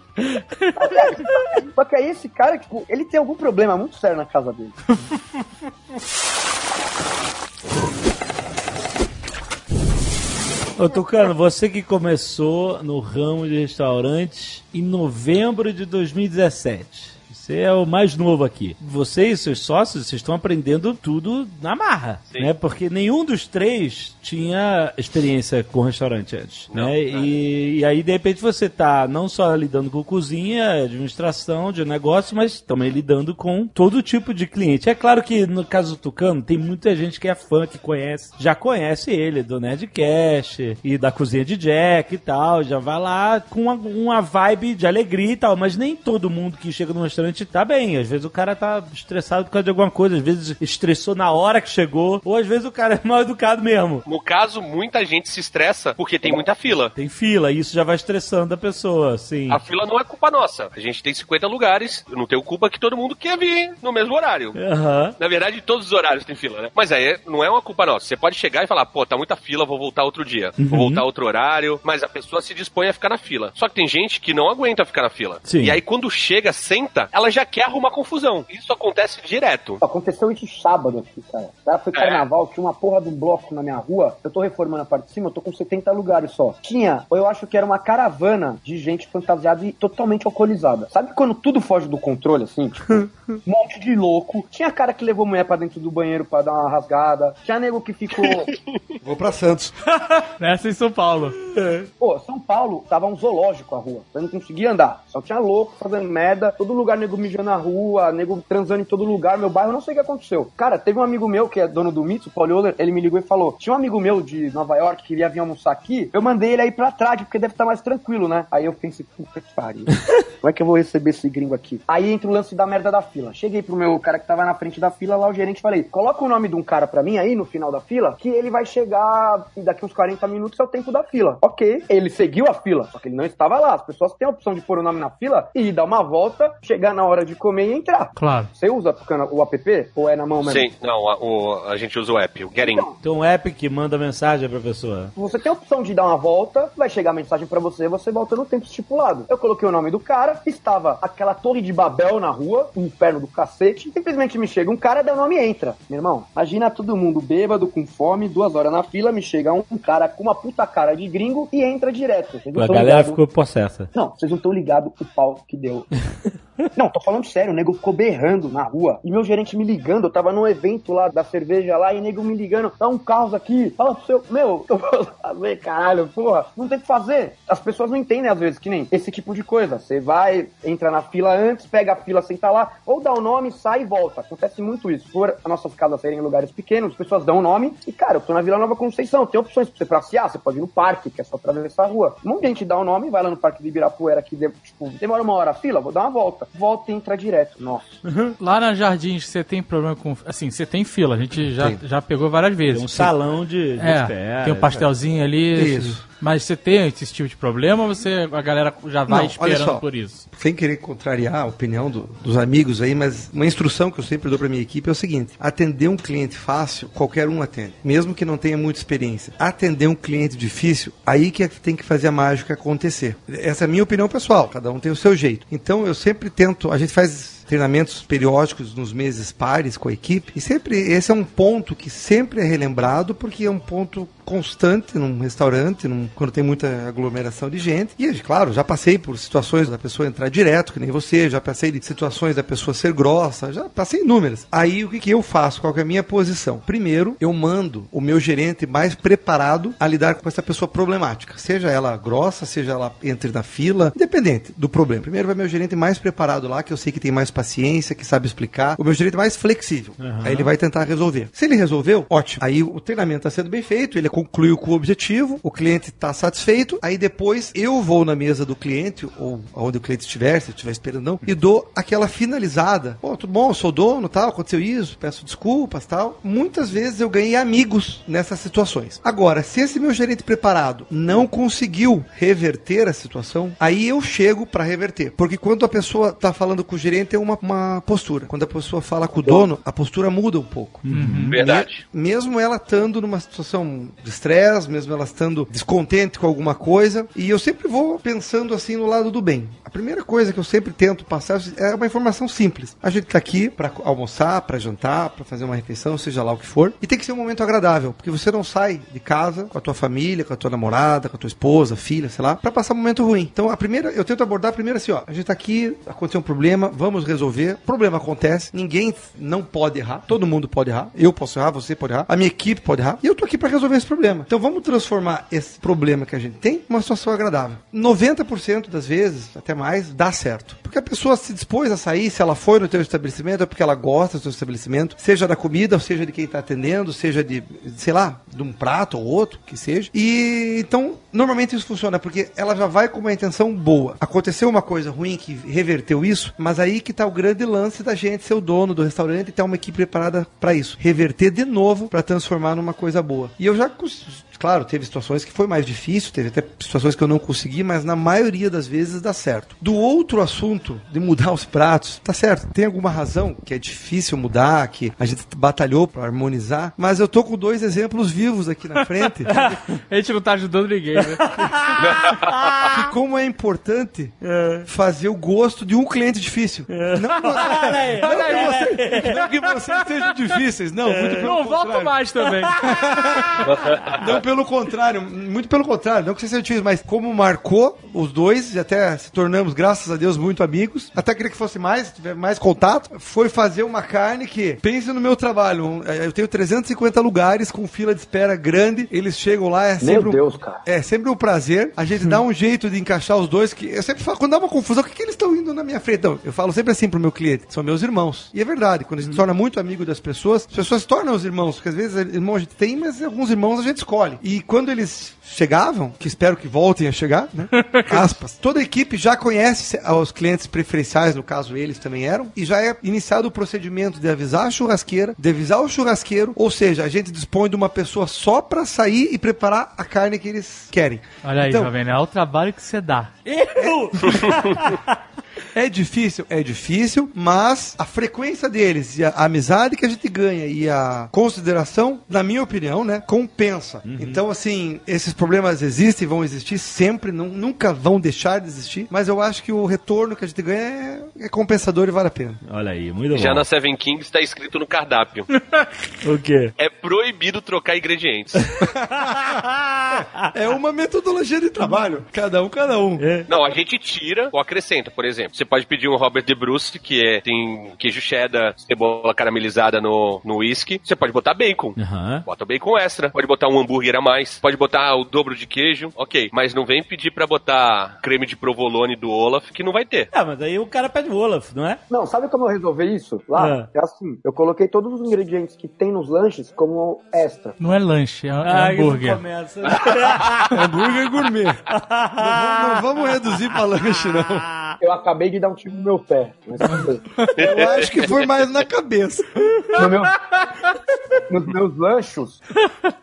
Só que aí esse cara, tipo, ele tem algum problema muito sério na casa dele. Ô, Tucano, você que começou no ramo de restaurantes em novembro de 2017. Você é o mais novo aqui. Você e seus sócios, vocês estão aprendendo tudo na marra, Sim. né? Porque nenhum dos três tinha experiência com restaurante antes, Não, né? E, e aí, de repente, você tá não só lidando com cozinha, administração de negócio, mas também lidando com todo tipo de cliente. É claro que, no caso do Tucano, tem muita gente que é fã, que conhece, já conhece ele, do Nerdcast e da cozinha de Jack e tal, já vai lá com uma, uma vibe de alegria e tal, mas nem todo mundo que chega no restaurante tá bem. Às vezes o cara tá estressado por causa de alguma coisa, às vezes estressou na hora que chegou, ou às vezes o cara é mal educado mesmo. No caso, muita gente se estressa porque tem muita fila. Tem fila, e isso já vai estressando a pessoa, sim. A fila não é culpa nossa. A gente tem 50 lugares, eu não tenho culpa que todo mundo quer vir no mesmo horário. Aham. Na verdade, todos os horários tem fila, né? Mas aí não é uma culpa nossa. Você pode chegar e falar, pô, tá muita fila, vou voltar outro dia. Vou voltar outro horário. Mas a pessoa se dispõe a ficar na fila. Só que tem gente que não aguenta ficar na fila. Sim. E aí quando chega, senta, ela já quer arrumar confusão. Isso acontece direto. Aconteceu isso sábado aqui, cara. Cara, foi carnaval, tinha uma porra de um bloco na minha rua. Eu tô reformando a parte de cima, eu tô com 70 lugares só. Tinha, eu acho que era uma caravana de gente fantasiada e totalmente alcoolizada. Sabe quando tudo foge do controle, assim? Tipo, um monte de louco. Tinha cara que levou mulher pra dentro do banheiro pra dar uma rasgada. Tinha nego que ficou. Vou pra Santos. Nessa em São Paulo. Pô, São Paulo tava um zoológico a rua. Eu não conseguia andar. Só tinha louco fazendo merda. Todo lugar nego mijando na rua, nego transando em todo lugar. Meu bairro, não sei o que aconteceu. Cara, teve um amigo meu que é dono do Mitsu, o Paul Euler, ele me ligou e falou: tinha um amigo meu de Nova York que queria vir almoçar aqui. Eu mandei ele aí pra trás, porque deve estar mais tranquilo, né? Aí eu pensei, puta que pariu. Como é que eu vou receber esse gringo aqui? Aí entra o lance da merda da fila. Cheguei pro meu cara que tava na frente da fila, lá o gerente falei: coloca o nome de um cara pra mim aí no final da fila, que ele vai chegar daqui uns 40 minutos é o tempo da fila. Ok. Ele seguiu a fila, só que ele não estava lá. As pessoas têm a opção de pôr o nome na fila e dar uma volta, chegar na hora de comer e entrar. Claro. Você usa o app ou é na mão mesmo? Sim, não, a, o- a gente usa o app, o Getting. Então um app que manda mensagem pra pessoa. Você tem a opção de dar uma volta, vai chegar a mensagem pra você, você volta no tempo estipulado. Eu coloquei o nome do cara, estava aquela torre de Babel na rua, um inferno do cacete, simplesmente me chega um cara, dá o nome e entra. Meu irmão, imagina todo mundo bêbado, com fome, duas horas na fila, me chega um cara com uma puta cara de gringo e entra direto. A galera ligado- ficou possessa. Não, vocês não estão ligados o pau que deu. Não, tô falando sério, o nego ficou berrando na rua. E meu gerente me ligando, eu tava num evento lá da cerveja lá, e o nego me ligando, dá um caos aqui, fala pro seu. Meu, eu vou fazer, caralho, porra, não tem o que fazer. As pessoas não entendem às vezes que nem esse tipo de coisa. Você vai, entra na fila antes, pega a fila, senta lá, ou dá o nome, sai e volta. Acontece muito isso. Por as nossas casas serem em lugares pequenos, as pessoas dão o nome, e cara, eu tô na Vila Nova Conceição, tem opções pra você passear, você pode ir no parque, que é só atravessar a rua. Um monte de gente dá o nome, vai lá no parque de Ibirapuera, que tipo, demora uma hora a fila, vou dar uma volta. Volta e entra direto. Nossa. Lá na Jardins, você tem problema com. Assim, você tem fila, a gente já, já pegou várias vezes. Tem um salão de, de É, espera. tem um pastelzinho ali. Isso. Mas você tem esse tipo de problema ou você, a galera já vai Não, olha esperando só. por isso? Sem querer contrariar a opinião do- dos amigos aí, mas uma instrução que eu sempre dou para minha equipe é o seguinte: atender um cliente fácil, qualquer um atende, mesmo que não tenha muita experiência. Atender um cliente difícil, aí que é que tem que fazer a mágica acontecer. Essa é a minha opinião pessoal, cada um tem o seu jeito. Então eu sempre tento, a gente faz treinamentos periódicos nos meses pares com a equipe. E sempre esse é um ponto que sempre é relembrado porque é um ponto constante num restaurante, num- quando tem muita aglomeração de gente. E, claro, já passei por situações da pessoa entrar direto, que nem você, já passei de situações da pessoa ser grossa, já passei inúmeras. Aí o que, que eu faço? Qual é a minha posição? Primeiro, eu mando o meu gerente mais preparado a lidar com essa pessoa problemática. Seja ela grossa, seja ela entre na fila, independente do problema. Primeiro vai meu gerente mais preparado lá, que eu sei que tem mais paciência, que sabe explicar. O meu gerente mais flexível. Aí ele vai tentar resolver. Se ele resolveu, ótimo. Aí o treinamento está sendo bem feito, ele concluiu com o objetivo, o cliente está satisfeito. Aí depois eu vou na mesa do cliente, ou onde o cliente estiver, se estiver esperando não, e dou aquela finalizada. Pô, tudo bom, eu sou dono, tal, aconteceu isso, peço desculpas, tal. Muitas vezes eu ganhei amigos nessas situações. Agora, se esse meu gerente preparado não conseguiu reverter a situação, aí eu chego para reverter. Porque quando a pessoa está falando com o gerente é uma, uma postura. Quando a pessoa fala com o dono, a postura muda um pouco. Verdade. Me- mesmo ela estando numa situação de estresse, mesmo ela estando descontente com alguma coisa, e eu sempre vou pensando assim no lado do bem. A primeira coisa que eu sempre tento passar é uma informação simples. A gente tá aqui para almoçar, para jantar, para fazer uma refeição, seja lá o que for, e tem que ser um momento agradável, porque você não sai de casa com a tua família, com a tua namorada, com a tua esposa, filha, sei lá, para passar um momento ruim. Então a primeira, eu tento abordar primeiro assim, ó, a gente tá aqui, aconteceu um problema, vamos resolver. Problema acontece, ninguém não pode errar, todo mundo pode errar. Eu posso errar, você pode errar, a minha equipe pode errar, e eu tô aqui para resolver esse problema. Então vamos transformar esse problema que a gente tem numa situação agradável. 90% das vezes, até mais, dá certo. Porque a pessoa se dispôs a sair, se ela foi no teu estabelecimento, é porque ela gosta do estabelecimento, seja da comida, seja de quem está atendendo, seja de, sei lá, de um prato ou outro, que seja. E então, normalmente isso funciona, porque ela já vai com uma intenção boa. Aconteceu uma coisa ruim que reverteu isso, mas aí que tá o grande lance da gente ser o dono do restaurante e ter uma equipe preparada para isso. Reverter de novo para transformar numa coisa boa. E eu já Claro, teve situações que foi mais difícil, teve até situações que eu não consegui, mas na maioria das vezes dá certo. Do outro assunto, de mudar os pratos, tá certo, tem alguma razão que é difícil mudar, que a gente batalhou para harmonizar, mas eu tô com dois exemplos vivos aqui na frente, A gente não tá ajudando ninguém, né? que como é importante fazer o gosto de um cliente difícil. Não, Olha aí, olha aí, olha aí. não que vocês sejam difíceis, não, muito pelo Não volto mais também. Não pelo contrário, muito pelo contrário, não que vocês sejam difíceis, mas como marcou os dois, e até se tornamos, graças a Deus, muito amigos, até queria que fosse mais, tiver mais contato, foi fazer uma carne que, pense no meu trabalho, um, eh, eu tenho 350 lugares com fila de espera grande, eles chegam lá, é sempre Meu um- Deus, cara. é sempre um prazer. A gente dá um jeito de encaixar os dois. Que eu sempre falo, quando dá uma confusão, o que, que eles estão indo na minha frente? Não, eu falo sempre assim pro meu cliente: são meus irmãos. E é verdade, quando a gente se torna muito amigo das pessoas, as pessoas se tornam os irmãos. Porque às vezes irmão a gente tem, mas alguns irmãos a gente escolhe. E quando eles chegavam, que espero que voltem a chegar, né? Aspas. Toda a equipe já conhece os clientes preferenciais, no caso eles também eram, e já é iniciado o procedimento de avisar a churrasqueira, de avisar o churrasqueiro, ou seja, a gente dispõe de uma pessoa só pra sair e preparar a carne que eles querem. Olha aí, Então, Jovem, olha o trabalho que você dá. Eu? É difícil, é difícil, mas a frequência deles e a amizade que a gente ganha e a consideração, na minha opinião, né, compensa. Então, assim, esses problemas existem, vão existir sempre, não- nunca vão deixar de existir, mas eu acho que o retorno que a gente ganha é, é compensador e vale a pena. Olha aí, muito Já bom. na Seven Kings está escrito no cardápio. O quê? É proibido trocar ingredientes. É uma metodologia de trabalho, cada um, cada um. Não, a gente tira ou acrescenta, por exemplo. Você pode pedir um Robert de Bruce, que é, tem queijo cheddar, cebola caramelizada no, no whisky. Você pode botar bacon. Aham. Bota bacon extra. Pode botar um hambúrguer a mais. Pode botar o dobro de queijo. Ok. Mas não vem pedir pra botar creme de provolone do Olaf, que não vai ter. Ah, mas aí o cara pede o Olaf, não é? Não, sabe como eu resolvi isso? Lá, É. é assim, eu coloquei todos os ingredientes que tem nos lanches como extra. Não é lanche, é, é Ah, isso hambúrguer. começa. Hambúrguer gourmet. não, vamos, não vamos reduzir pra lanche, não. Eu acabei de dar um tiro no meu pé. Mas. Eu acho que foi mais na cabeça. No meu- nos meus lanchos,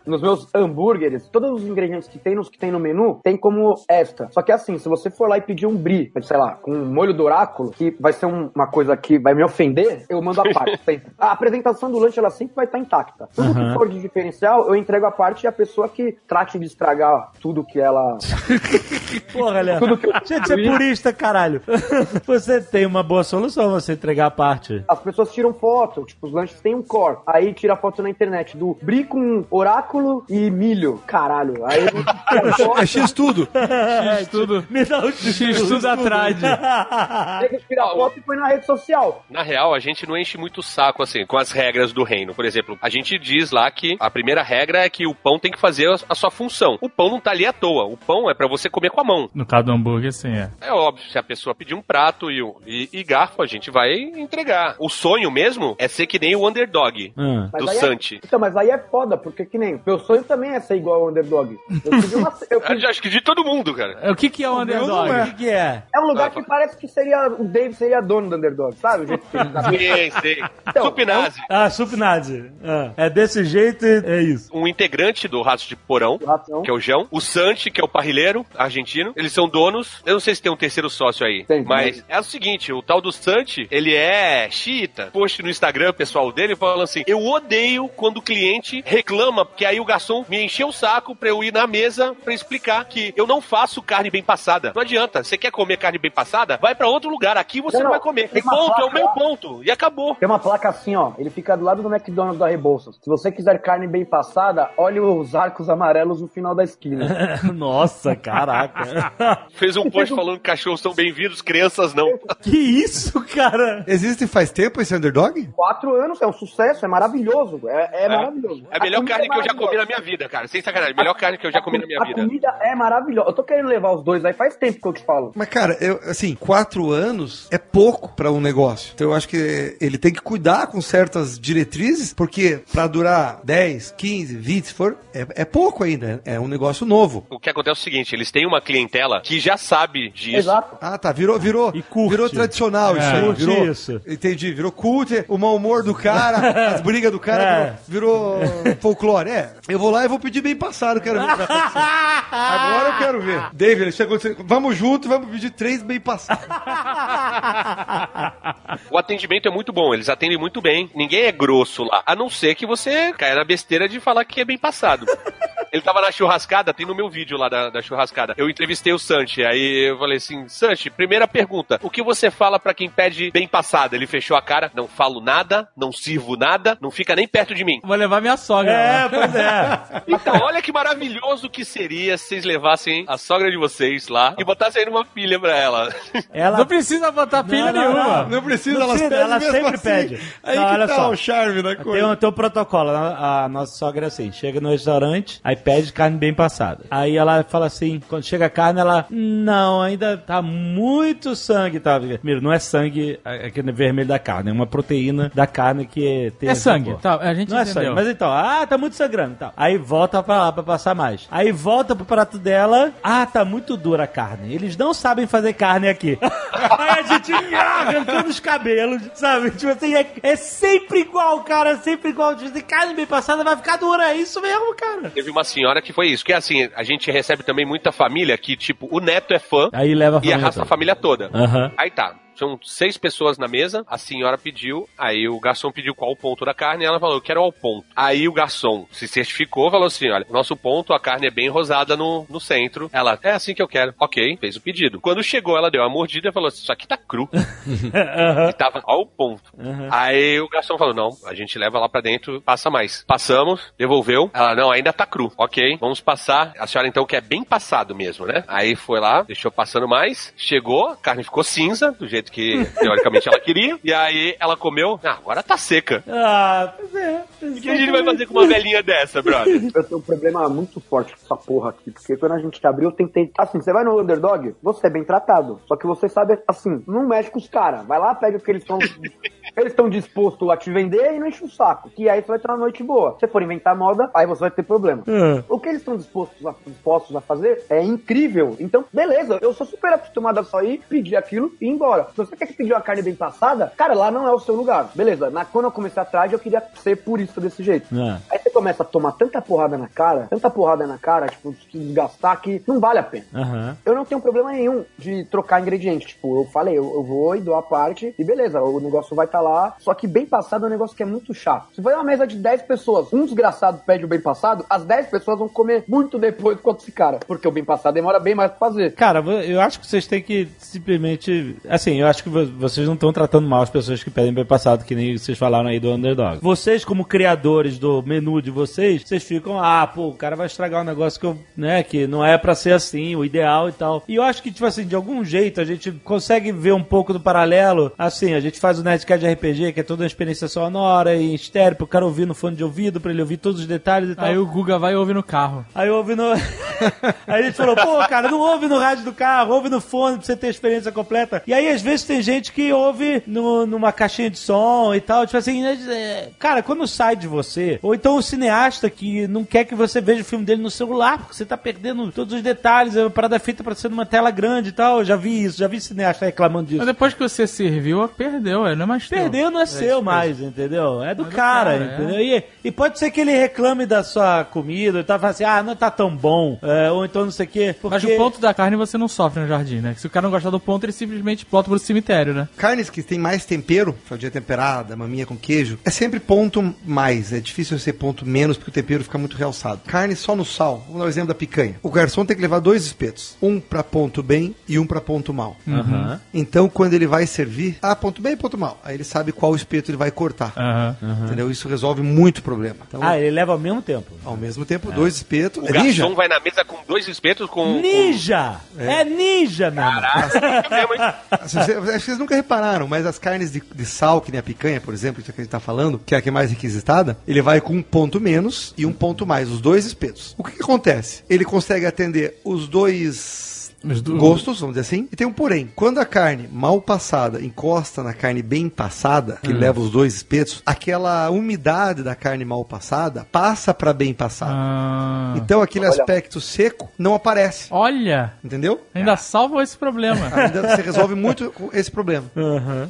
nos meus hambúrgueres, todos os ingredientes que tem nos que tem no menu, tem como extra. Só que assim, se você for lá e pedir um brie, sei lá, com um molho do oráculo, que vai ser um- uma coisa que vai me ofender, eu mando a parte. sempre. A apresentação do lanche, ela sempre vai estar intacta. Tudo Aham. que for de diferencial, eu entrego a parte e a pessoa que trate de estragar tudo que ela... Porra, Léo. Tudo que eu- Gente, você é purista, caralho. Você tem uma boa solução, você entregar a parte. As pessoas tiram foto, tipo, os lanches têm um core. Aí tira foto na internet do brie com oráculo e milho. Caralho. Aí É X tudo. X tudo. Me dá um X tudo atrás. Pega, tira a foto e põe na rede social. Na real, a gente não enche muito o saco, assim, com as regras do reino. Por exemplo, a gente diz lá que a primeira regra é que o pão tem que fazer a- a sua função. O pão não tá ali à toa. O pão é pra você comer com a mão. No caso do hambúrguer, sim, é. É óbvio, se a pessoa pedir um prato e, o- e, e garfo, a gente vai entregar. O sonho mesmo é ser que nem o underdog Ah. Mas do é- Santi. Então, mas aí é foda, porque que nem. Meu sonho também é ser igual ao underdog. Eu pedi uma. Eu pedi- acho que de todo mundo, cara. O que, que é o underdog? O que, que é? é um lugar que parece que seria. O Dave seria dono do underdog, sabe? O jeito que ele tá. Sim, sim. Então, Supinase. Ah, Supnazi. Ah, é desse jeito e é isso. Um integrante do Rato de Porão, Ratão. que é o João. O Santi, que é o parrilheiro argentino. Eles são donos. Eu não sei se tem um terceiro sócio aí. Tem, mas é o seguinte: o tal do Santi, ele é xiita. Post no Instagram pessoal dele falando assim: Eu odeio quando o cliente reclama, porque aí o garçom me encheu o saco pra eu ir na mesa pra explicar que eu não faço carne bem passada. Não adianta. Você quer comer carne bem passada? Vai pra outro lugar. Aqui você Não, não, vai comer. E ponto, é placa o meu ponto. E acabou. Tem uma placa assim, ó. Ele fica do lado do McDonald's da Rebouças. Se você quiser carne bem passada, olhe os arcos amarelos no final da esquina. Nossa, caraca. Fez um post falando que cachorros são bem-vindos, crianças não. que isso, cara? Existe faz tempo esse underdog? Quatro anos, é um sucesso, é maravilhoso. É, é maravilhoso. É a melhor carne que eu já maravilhosa. comi na minha vida, cara. Sem sacanagem. Melhor carne que eu já comi na minha a vida. comida é maravilhosa. Eu tô querendo levar os dois aí faz tempo que eu te falo. Mas, cara, eu, assim, quatro anos é pouco pra um negócio. Então eu acho que ele tem que cuidar com certas diretrizes, porque pra durar 10, 15, 20, se for, é, é pouco ainda. É um negócio novo. O que acontece é o seguinte, eles têm uma clientela que já sabe disso. Exato. Ah, tá. Virou, virou, E curte. virou tradicional É, isso aí. Virou, isso. Entendi. Virou cult, o mau humor do cara, as brigas do cara, É. virou, virou folclore. É, eu vou lá e vou pedir bem passado, quero ver. Agora eu quero ver. David, chegou vamos junto, vamos pedir três bem passados. O atendimento é muito bom, eles atendem muito bem. Ninguém é grosso lá, a não ser que você caia na besteira de falar que é bem passado. Ele tava na churrascada, tem no meu vídeo lá da, da churrascada. Eu entrevistei o Santi, aí eu falei assim: Santi, primeira pergunta, o que você fala pra quem pede bem passado? Ele fechou a cara, não falo nada, não sirvo nada, não fica nem perto de mim. Vou levar minha sogra. É, lá. pois é. Então, olha que maravilhoso que seria se vocês levassem a sogra de vocês lá e botassem aí uma filha pra ela. Ela Não precisa botar pilha Não, não, nenhuma. Não precisa, Não elas precisa, pedem ela mesmo sempre assim. pede. Aí Não, que olha tá só. o charme da Tem coisa. um, tem um protocolo. A, a nossa sogra é assim: chega no restaurante, aí pede carne bem passada. Aí ela fala assim: quando chega a carne, ela. Não, ainda tá muito sangue. Tá? Primeiro, não é sangue aquele vermelho da carne, é uma proteína da carne que tem É essa sangue. Tá, a gente Não é entendeu. sangue, mas então, ah, tá muito sangrando e tal. Aí volta pra lá pra passar mais. Aí volta pro prato dela, ah, tá muito dura a carne. Eles não sabem fazer carne aqui. Aí a gente ah, arrancando os cabelos, sabe? Tipo assim, é, é sempre igual, cara, sempre igual. Tipo assim, carne bem passada vai ficar dura, é isso mesmo, cara. Teve uma senhora que foi isso, que é assim, a gente recebe também muita família que, tipo, o neto é fã Aí leva a e arrasta a toda. família toda. Aham. Aí tá. São seis pessoas na mesa, a senhora pediu, aí o garçom pediu qual o ponto da carne, e ela falou, eu quero ao ponto. Aí o garçom se certificou, falou assim, olha, nosso ponto, a carne é bem rosada no, no centro. Ela, é assim que eu quero. Ok, fez o pedido. Quando chegou, ela deu uma mordida e falou assim, isso aqui tá cru. e tava ao ponto. Aí o garçom falou, não, a gente leva lá pra dentro, passa mais. Passamos, devolveu. Ela, não, ainda tá cru. Ok, vamos passar. A senhora então quer bem passado mesmo, né? Aí foi lá, deixou passando mais, chegou, a carne ficou cinza, do jeito jeito que, teoricamente, ela queria. E aí ela comeu. Ah, agora tá seca. Ah, pois é. O que a gente vai fazer com uma velhinha dessa, brother? Eu tenho um problema muito forte com essa porra aqui, porque quando a gente abriu, eu tentei. Assim, você vai no underdog, você é bem tratado. Só que você sabe, assim, não mexe com os caras. Vai lá, pega o que eles estão. eles estão dispostos a te vender e não enche o saco. Que aí você vai ter uma noite boa. Se você for inventar moda, aí você vai ter problema. Ah. O que eles estão dispostos a, dispostos a fazer é incrível. Então, beleza, eu sou super acostumado a só ir, pedir aquilo e ir embora. Você quer que pedir uma carne bem passada, cara, lá não é o seu lugar. Beleza, na, quando eu comecei atrás, eu queria ser purista desse jeito. Ah. Começa a tomar tanta porrada na cara, tanta porrada na cara, tipo, se desgastar que não vale a pena. Aham. Eu não tenho problema nenhum de trocar ingrediente. Tipo, eu falei, eu, eu vou e dou a parte e beleza, o negócio vai estar lá. Só que bem passado é um negócio que é muito chato. Se for uma mesa de 10 pessoas, um desgraçado pede o bem passado, as 10 pessoas vão comer muito depois quanto esse cara. Porque o bem passado demora bem mais pra fazer. Cara, eu acho que vocês têm que simplesmente. Assim, eu acho que vo- vocês não estão tratando mal as pessoas que pedem bem passado, que nem vocês falaram aí do underdog. Vocês, como criadores do menu de vocês, vocês ficam, ah, pô, o cara vai estragar um negócio que eu, né, que não é pra ser assim, o ideal e tal. E eu acho que, tipo assim, de algum jeito a gente consegue ver um pouco do paralelo. Assim, a gente faz o Nerdcast de RPG, que é toda uma experiência sonora e estéreo, pro cara ouvir no fone de ouvido, pra ele ouvir todos os detalhes e tal. Aí o Guga vai ouvir no carro. Aí ouve no. aí a gente falou, pô, cara, não ouve no rádio do carro, ouve no fone pra você ter a experiência completa. E aí, às vezes, tem gente que ouve no, numa caixinha de som e tal. Tipo assim, é, cara, quando sai de você, ou então o cineasta que não quer que você veja o filme dele no celular, porque você tá perdendo todos os detalhes, a parada feita pra ser numa tela grande e tal. Eu já vi isso, já vi cineasta reclamando disso. Mas depois que você serviu, perdeu, é, não é mais teu. Perder não é seu mais, entendeu? É do cara, cara, é. entendeu? E, e pode ser que ele reclame da sua comida e tal, fala assim, ah, não tá tão bom, é, ou então não sei o quê. Porque... Mas o ponto da carne você não sofre no jardim, né? Se o cara não gostar do ponto, ele simplesmente bota pro cemitério, né? Carnes que tem mais tempero, fraldinha temperada, maminha com queijo, é sempre ponto mais. É difícil ser ponto menos porque o tempero fica muito realçado. Carne só no sal. Vamos dar o exemplo da picanha. O garçom tem que levar dois espetos. Um pra ponto bem e um pra ponto mal. Aham. Então, quando ele vai servir, ah, ponto bem e ponto mal. Aí ele sabe qual espeto ele vai cortar. Aham. Entendeu? Isso resolve muito problema. Então, Ah, ele leva ao mesmo tempo. ao mesmo tempo, dois espetos. O É garçom ninja? vai na mesa com dois espetos com. Ninja! É, ninja, meu com... mesmo, hein? Assim, vocês- Acho que vocês nunca repararam, mas as carnes de, de sal, que nem a picanha, por exemplo, isso que a gente tá falando, que é a que é mais requisitada, ele vai com um ponto menos e um ponto mais, os dois espetos. O que, que acontece? Ele consegue atender os dois do- gostos, vamos dizer assim, e tem um porém. Quando a carne mal passada encosta na carne bem passada, que leva os dois espetos, aquela umidade da carne mal passada passa para bem passada. Ah. Então aquele aspecto seco não aparece, Olha, entendeu? ainda salva esse problema. Ainda você resolve muito esse problema.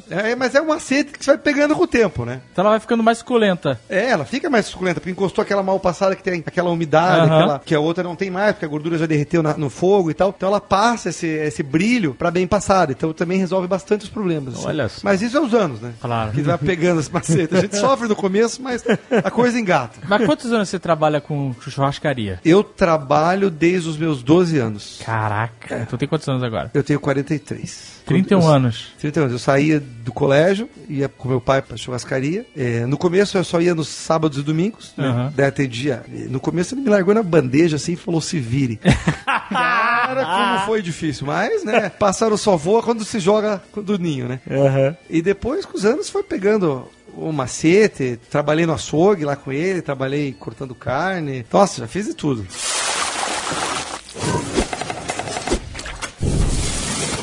É, mas é um macete que você vai pegando com o tempo, né? Então ela vai ficando mais suculenta. É, ela fica mais suculenta, porque encostou aquela mal passada que tem aquela umidade, Aham. aquela, que a outra não tem mais, porque a gordura já derreteu na- no fogo e tal. Então ela passa esse, esse brilho pra bem passada. Então também resolve bastante os problemas. assim. Olha só. Mas isso é os anos, né? Claro. Que vai pegando esse macete. A gente sofre no começo, mas a coisa engata. Mas quantos anos você trabalha com churrascaria? Eu trabalho desde os meus 12 anos. Caraca. Então tem quantos anos agora? Eu tenho 43. 31 Eu- anos. 30 anos. Eu saía do colégio, ia com meu pai pra churrascaria. É, no começo eu só ia nos sábados e domingos, né? Aham. Daí atendia. No começo ele me largou na bandeja assim e falou: se vire. Cara, como foi difícil. Mas, né? Pássaro só voa quando se joga do ninho, né? Aham. E depois, com os anos, foi pegando o macete. Trabalhei no açougue lá com ele, trabalhei cortando carne. Nossa, já fiz de tudo.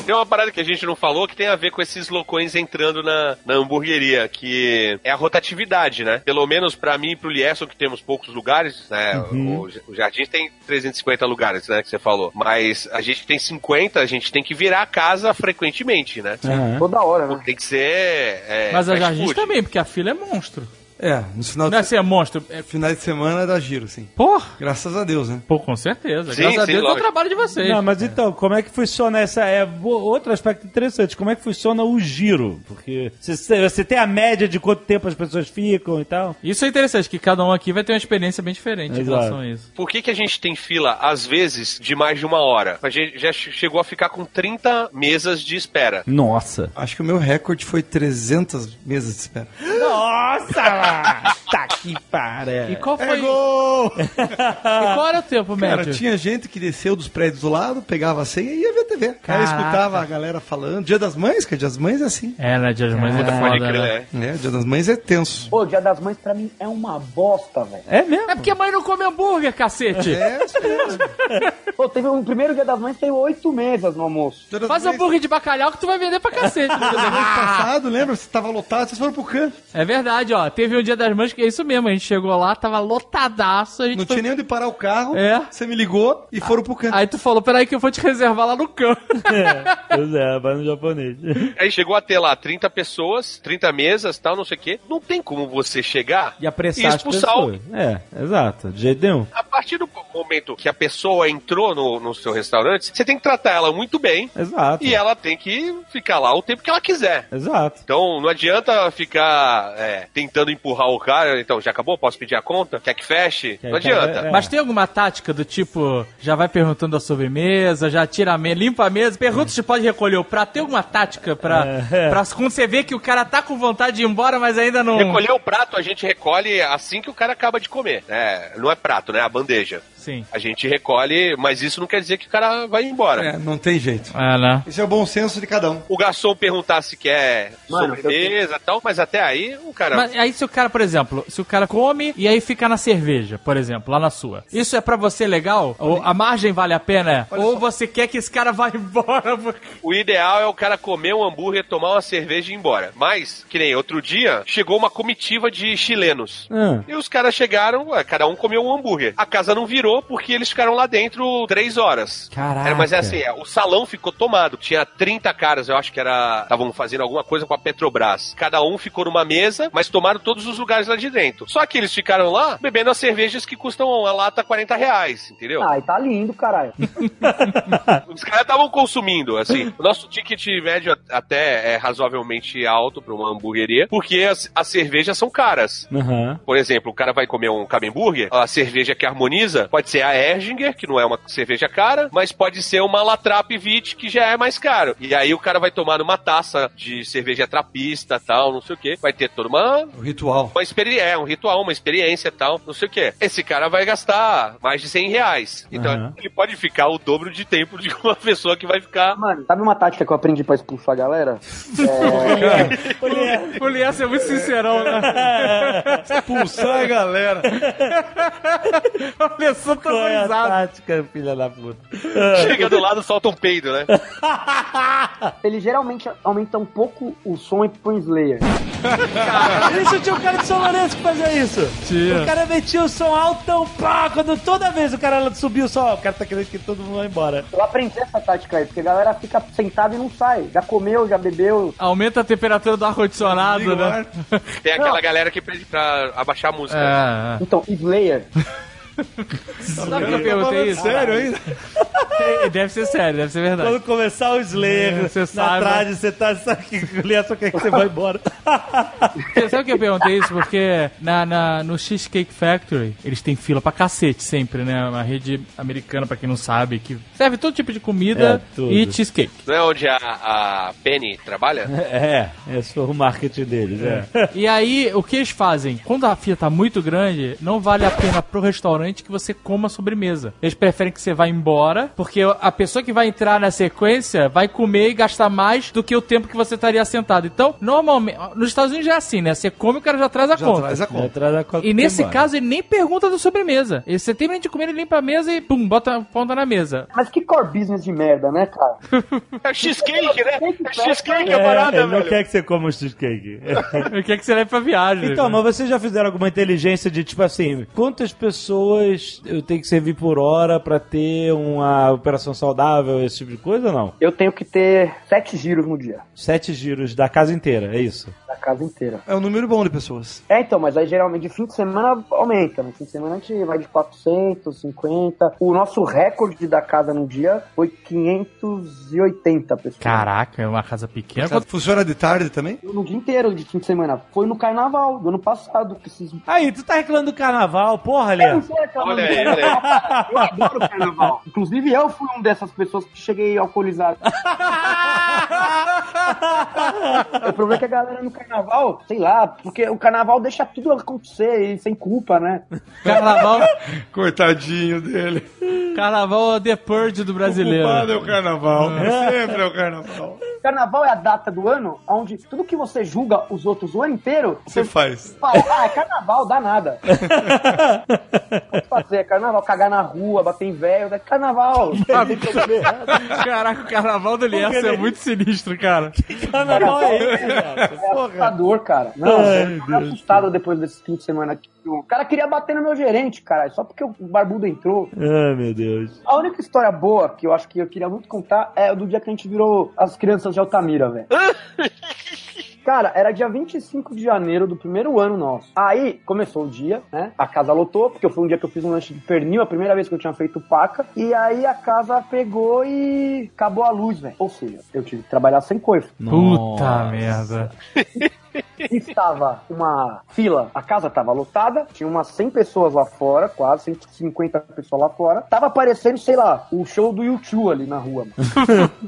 Tem uma parada que a gente não falou que tem a ver com esses loucões entrando na, na hamburgueria, que é a rotatividade, né? Pelo menos pra mim e pro Lierson, que temos poucos lugares, né? O, o Jardim tem 350 lugares, né? Que você falou. Mas a gente tem 50, a gente tem que virar a casa frequentemente, né? Aham. Toda hora, né? Tem que ser. é, Mas a Jardim food. também, porque a fila é monstro. É, no final é de, assim, é monstro. É... final de semana dá giro, sim. Porra! Graças a Deus, né? Pô, com certeza. Sim, Graças a sim, Deus é o trabalho de vocês. Não, mas então, como é que funciona essa. É outro aspecto interessante, como é que funciona o giro? Porque você, tem a média de quanto tempo as pessoas ficam e tal. Isso é interessante, que cada um aqui vai ter uma experiência bem diferente em Exato. relação a isso. Por que, que a gente tem fila, às vezes, de mais de uma hora? A gente já che- chegou a ficar com 30 mesas de espera. Nossa! Acho que o meu recorde foi 300 mesas de espera. Nossa! Puta que pariu. E qual foi? É gol! E qual era o tempo Cara, médio? tinha gente que desceu dos prédios do lado, pegava a senha e ia ver TV. Aí Caraca. escutava a galera falando. Dia das Mães, que Dia das Mães é assim. É, né? Dia das Mães é Pode foda, né? né? É, Dia das Mães é tenso. Pô, o Dia das Mães pra mim é uma bosta, velho. É mesmo? É porque a mãe não come hambúrguer, cacete. É, isso mesmo. Pô, teve um primeiro Dia das Mães tem oito mesas no almoço. Faz Mães- hambúrguer de bacalhau que tu vai vender pra cacete. Dia das Mães passado, lembra? Você tava lotado, vocês foram pro canto. É verdade, ó. Teve um dia das mães que é isso mesmo. A gente chegou lá, tava lotadaço. A gente Não foi... tinha nem onde parar o carro. É. Você me ligou e foram pro canto. Aí tu falou, peraí que eu vou te reservar lá no canto. Pois é, vai no japonês. Aí chegou a ter lá 30 pessoas, 30 mesas tal, não sei o quê. Não tem como você chegar E apressar e as expulsar o, pessoas. É, exato. De jeito nenhum. A partir do momento que a pessoa entrou no, no seu restaurante, você tem que tratar ela muito bem Exato. e ela tem que ficar lá o tempo que ela quiser. Exato. Então não adianta ficar é, tentando empurrar o cara. Então, já acabou? Posso pedir a conta? Quer que feche? Quer- não adianta. é. Mas tem alguma tática do tipo, já vai perguntando a sobremesa, já tira a mesa, limpa a mesa, pergunta se pode recolher o prato. Tem alguma tática pra, É. pra quando você vê que o cara tá com vontade de ir embora, mas ainda não... Recolher o prato, a gente recolhe assim que o cara acaba de comer. né? não é prato, né? A bandeja. Sim. A gente recolhe, mas isso não quer dizer que o cara vai embora. É, não tem jeito. É, né? Esse é o bom senso de cada um. O garçom perguntar se quer Mano, sobremesa e tal, mas até aí o cara. Mas aí se o cara, por exemplo, se o cara come e aí fica na cerveja, por exemplo, lá na sua. Isso é pra você legal? Ou a margem vale a pena? Ou você quer que esse cara vá embora? O ideal é o cara comer um hambúrguer, tomar uma cerveja e ir embora. Mas, que nem outro dia, chegou uma comitiva de chilenos. Ah, E os caras chegaram, cada um comeu um hambúrguer. A casa não virou porque eles ficaram lá dentro três horas. Caraca. Era, mas é assim, é, o salão ficou tomado. Tinha 30 caras, eu acho que era. Estavam fazendo alguma coisa com a Petrobras. Cada um ficou numa mesa, mas tomaram todos os lugares lá de dentro. Só que eles ficaram lá bebendo as cervejas que custam a lata 40 reais, entendeu? Ai, tá lindo, caralho. Os caras estavam consumindo, assim. O nosso ticket médio até é razoavelmente alto pra uma hamburgueria, porque as, as cervejas são caras. Aham. Por exemplo, o cara vai comer um Camembert, a cerveja que harmoniza pode ser a Erdinger, que não é uma cerveja cara, mas pode ser uma Latrap Vit, que já é mais caro. E aí o cara vai tomar numa taça de cerveja trapista, tal, não sei o que. Vai ter toda uma O ritual. uma experiência, é, um ritual, uma experiência e tal, não sei o que. Esse cara vai gastar mais de 100 reais. Então Aham. ele pode ficar o dobro de tempo de uma pessoa que vai ficar. Mano, sabe uma tática que eu aprendi pra expulsar a galera? É, O Lias é muito sincerão, né? Expulsar a galera. A pessoa tá Qual é a tática, filha da puta? Chega do lado, solta um peido, né? ele geralmente aumenta um pouco o som e põe Slayer. Isso tinha um cara de São Lourenço que fazia isso. Tinha. O cara metia o som altão, pá, quando toda vez o cara subia o som, o cara tá querendo que todo mundo vá embora. Eu aprendi essa tática aí, porque a galera fica sentada e não sai. Já comeu, já bebeu. Aumenta a temperatura do ar-condicionado, né? Tem aquela galera que pede pra abaixar a música. É, Então, Slayer. é. Sabe que eu perguntei isso? Sério ainda? Deve ser sério, deve ser verdade. Quando começar o Slayer, É, você na sabe. trade, você tá, o Lian só quer que você vá embora. Você Sabe que eu perguntei isso? Porque na, na- no Cheesecake Factory, eles têm fila pra cacete sempre, né? Uma rede americana, pra quem não sabe, que serve todo tipo de comida É, e cheesecake. Não é onde a, a Penny trabalha? É, esse foi o marketing deles, é. E aí, o que eles fazem? Quando a fila tá muito grande, não vale a pena pro restaurante que você coma a sobremesa. Eles preferem que você vá embora, porque a pessoa que vai entrar na sequência vai comer e gastar mais do que o tempo que você estaria sentado. Então, normalmente, nos Estados Unidos já é assim, né? Você come e o cara já traz a Já conta. traz a conta. traz a conta E nesse embora. caso, ele nem pergunta da sobremesa. Ele, você termina de comer, ele limpa a mesa e pum, bota a ponta na mesa. Mas que core business de merda, né, cara? É cheesecake, né? É cheesecake É, a parada, ele não velho. quer que você coma o cheesecake. Ele quer que você leve pra viagem. Então, né? mas vocês já fizeram alguma inteligência de tipo assim, quantas pessoas eu tenho que servir por hora pra ter uma operação saudável, esse tipo de coisa ou não? Eu tenho que ter sete giros no dia, Sete giros da casa inteira, é isso? da casa inteira. É um número bom de pessoas. É, então, mas aí geralmente de fim de semana aumenta. No fim de semana a gente vai de 450. O nosso recorde da casa no dia foi 580 pessoas. Caraca, é uma casa pequena. Funciona de tarde também? No dia inteiro de fim de semana. Foi no carnaval do ano passado. Que esses... Aí, tu tá reclamando do carnaval, porra, sei reclamando Olha aí, olha carnaval. Eu adoro o carnaval. Inclusive, eu fui um dessas pessoas que cheguei alcoolizado. o problema é que a galera no carnaval, sei lá, porque o carnaval deixa tudo acontecer e sem culpa, né? Carnaval, Coitadinho dele. carnaval é o The Purge do brasileiro. O culpado é o carnaval. Sempre é o carnaval. Carnaval é a data do ano onde tudo que você julga os outros o ano inteiro, Você faz. fala, ah, é carnaval, dá nada. Fazer, é carnaval, cagar na rua, bater em velho, é carnaval. Caraca, o carnaval do Lierson é muito sinistro, cara. Carnaval é esse, cara? É assustador, cara. Não, eu fiquei assustado depois desse fim de semana aqui. O cara queria bater no meu gerente, cara, só porque o barbudo entrou. Ai, meu Deus. A única história boa que eu acho que eu queria muito contar é do dia que a gente virou as crianças de Altamira, velho. Cara, era dia 25 de janeiro do primeiro ano nosso. Aí começou o dia, né? A casa lotou, porque foi um dia que eu fiz um lanche de pernil, a primeira vez que eu tinha feito paca. E aí a casa pegou e acabou a luz, velho. Ou seja, eu tive que trabalhar sem coifo. Puta merda. Estava uma fila, a casa tava lotada, tinha umas 100 pessoas lá fora, quase 150 pessoas lá fora. Tava aparecendo, sei lá, o show do YouTube ali na rua.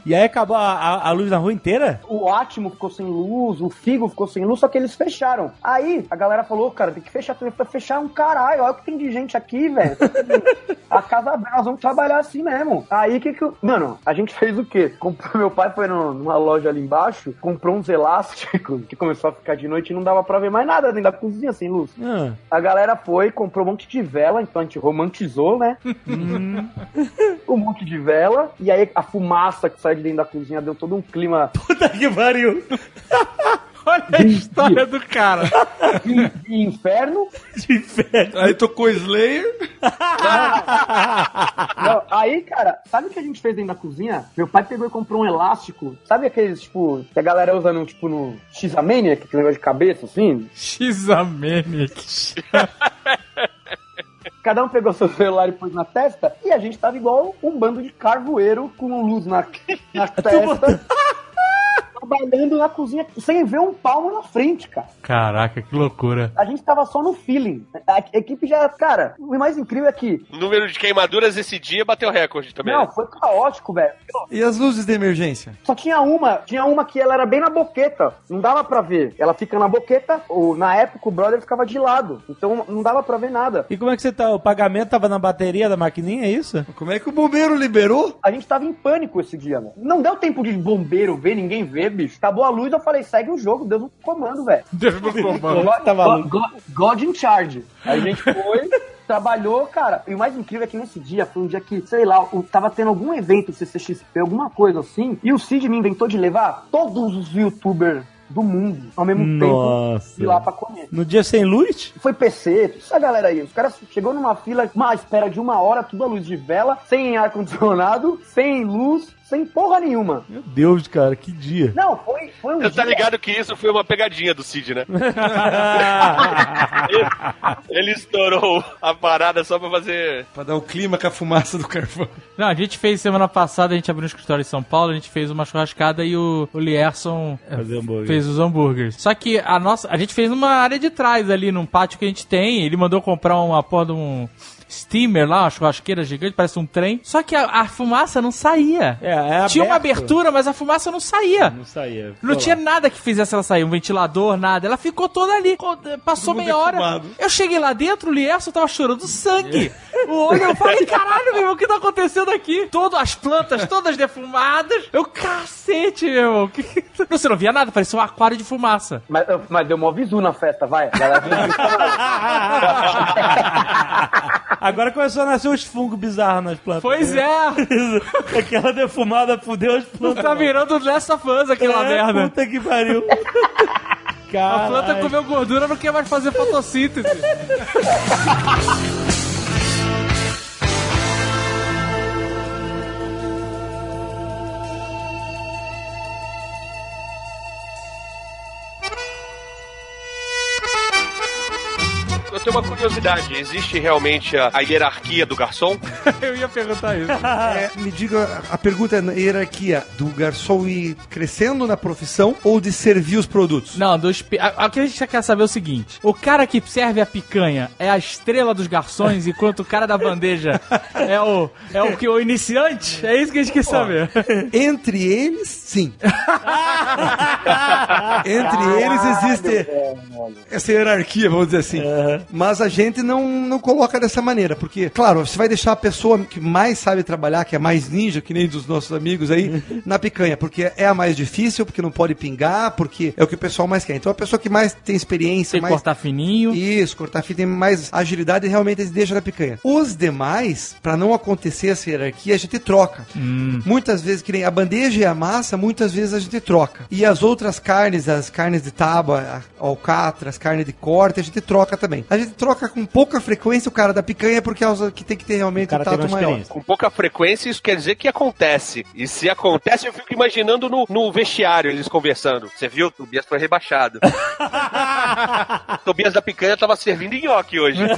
E aí acabou a, a- a luz na rua inteira? O Atmo ficou sem luz, o Figo ficou sem luz, só que eles fecharam. Aí a galera falou, cara, tem que fechar também pra fechar um caralho. Olha o que tem de gente aqui, velho. a casa nós vamos trabalhar assim mesmo. Aí que que. Mano, a gente fez o quê? Comprou, meu pai foi numa loja ali embaixo, comprou uns elásticos que começou a ficar de noite e não dava pra ver mais nada dentro da cozinha sem luz. Ah, A galera foi, comprou um monte de vela, então a gente romantizou, né? um monte de vela, e aí a fumaça que sai de dentro da cozinha deu todo um clima puta que pariu. Olha a história do cara. de, de inferno. De inferno. Aí tocou Slayer. Não, aí, cara, sabe o que a gente fez dentro da cozinha? Meu pai pegou e comprou um elástico. Sabe aqueles, tipo, que a galera usa no, tipo, no X-Amania, que é aquele negócio de cabeça, assim? X-Amenic. Cada um pegou seu celular e pôs na testa, e a gente tava igual um bando de carvoeiro com luz na, na testa. Trabalhando na cozinha sem ver um palmo na frente, cara. Caraca, que loucura. A gente tava só no feeling. A equipe já, cara, o mais incrível é que. O número de queimaduras esse dia bateu recorde também. Não, né? foi caótico, velho. E as luzes de emergência? Só tinha uma, tinha uma que ela era bem na boqueta. Não dava pra ver. Ela fica na boqueta, ou na época o brother ficava de lado. Então não dava pra ver nada. E como é que você tá? O pagamento tava na bateria da maquininha, é isso? Como é que o bombeiro liberou? A gente tava em pânico esse dia, velho. Não deu tempo de bombeiro ver, ninguém ver, bicho. Acabou a luz, eu falei, segue o jogo, Deus no comando, velho. Deus no comando. God, Tá maluco. God, God in charge. Aí a gente foi, trabalhou, cara. E o mais incrível é que nesse dia foi um dia que, sei lá, tava tendo algum evento CCXP, alguma coisa assim, e o Cid me inventou de levar todos os youtubers do mundo ao mesmo Nossa. tempo ir lá pra comer. No dia sem luz? Foi PC, essa galera aí. Os caras chegou numa fila, uma espera de uma hora, tudo à luz de vela, sem ar-condicionado, sem luz, sem porra nenhuma. Meu Deus, cara, que dia. Não, foi, foi um Você tá dia- ligado que isso foi uma pegadinha do Cid, né? Ele estourou a parada só pra fazer. Pra dar o clima com a fumaça do carvão. Não, a gente fez semana passada, a gente abriu um escritório em São Paulo, a gente fez uma churrascada e o, o Lierson hambúrguer. fez os hambúrgueres. Só que a nossa, a gente fez numa área de trás ali, num pátio que a gente tem. Ele mandou comprar uma porra de um steamer lá, uma churrasqueira gigante, parece um trem. Só que a, a fumaça não saía. É, é Tinha uma abertura, mas a fumaça não saía. Não saía. Não tinha lá. nada que fizesse ela sair, um ventilador, nada. Ela ficou toda ali. Passou meia hora. Eu cheguei lá dentro, o Lierson tava chorando sangue. O olho, eu falei, caralho, meu irmão, o que tá acontecendo aqui? Todas as plantas, todas defumadas. Eu, cacete, meu irmão. Que... Não, você não via nada, parecia um aquário de fumaça. Mas, mas deu mó visu na festa, vai. A Agora começou a nascer os fungos bizarros nas plantas. Pois é, Aquela defumada fudeu as plantas. tá virando Last of Us aquela É, merda. Puta que pariu. A Caralho. planta comeu gordura, não quer mais fazer fotossíntese. Eu tenho uma curiosidade: existe realmente a, a hierarquia do garçom? Eu ia perguntar isso. É, me diga, a pergunta é hierarquia do garçom ir crescendo na profissão ou de servir os produtos? Não, dos, a- o que a gente quer saber é o seguinte: o cara que serve a picanha é a estrela dos garçons, enquanto o cara da bandeja é o, é o que o iniciante? É isso que a gente quer saber. Entre eles, sim. Entre eles existe essa hierarquia, vamos dizer assim. Mas a gente não, não coloca dessa maneira, porque, claro, você vai deixar a pessoa que mais sabe trabalhar, que é mais ninja, que nem dos nossos amigos aí, na picanha, porque é a mais difícil, porque não pode pingar, porque é o que o pessoal mais quer. Então a pessoa que mais tem experiência, Tem que mais cortar fininho. isso, cortar fita tem mais agilidade e realmente eles deixam na picanha. Os demais, pra não acontecer essa hierarquia, a gente troca. Muitas vezes, que nem a bandeja e a massa, muitas vezes a gente troca. E as outras carnes, as carnes de tábua, a alcatra, as carnes de corte, a gente troca também. A gente troca com pouca frequência o cara da picanha, porque é o que tem que ter realmente O cara o tem tato maior. Com pouca frequência, isso quer dizer que acontece. E se acontece, eu fico imaginando no, no vestiário eles conversando. Você viu? O Tobias foi rebaixado. o Tobias da picanha tava servindo nhoque hoje.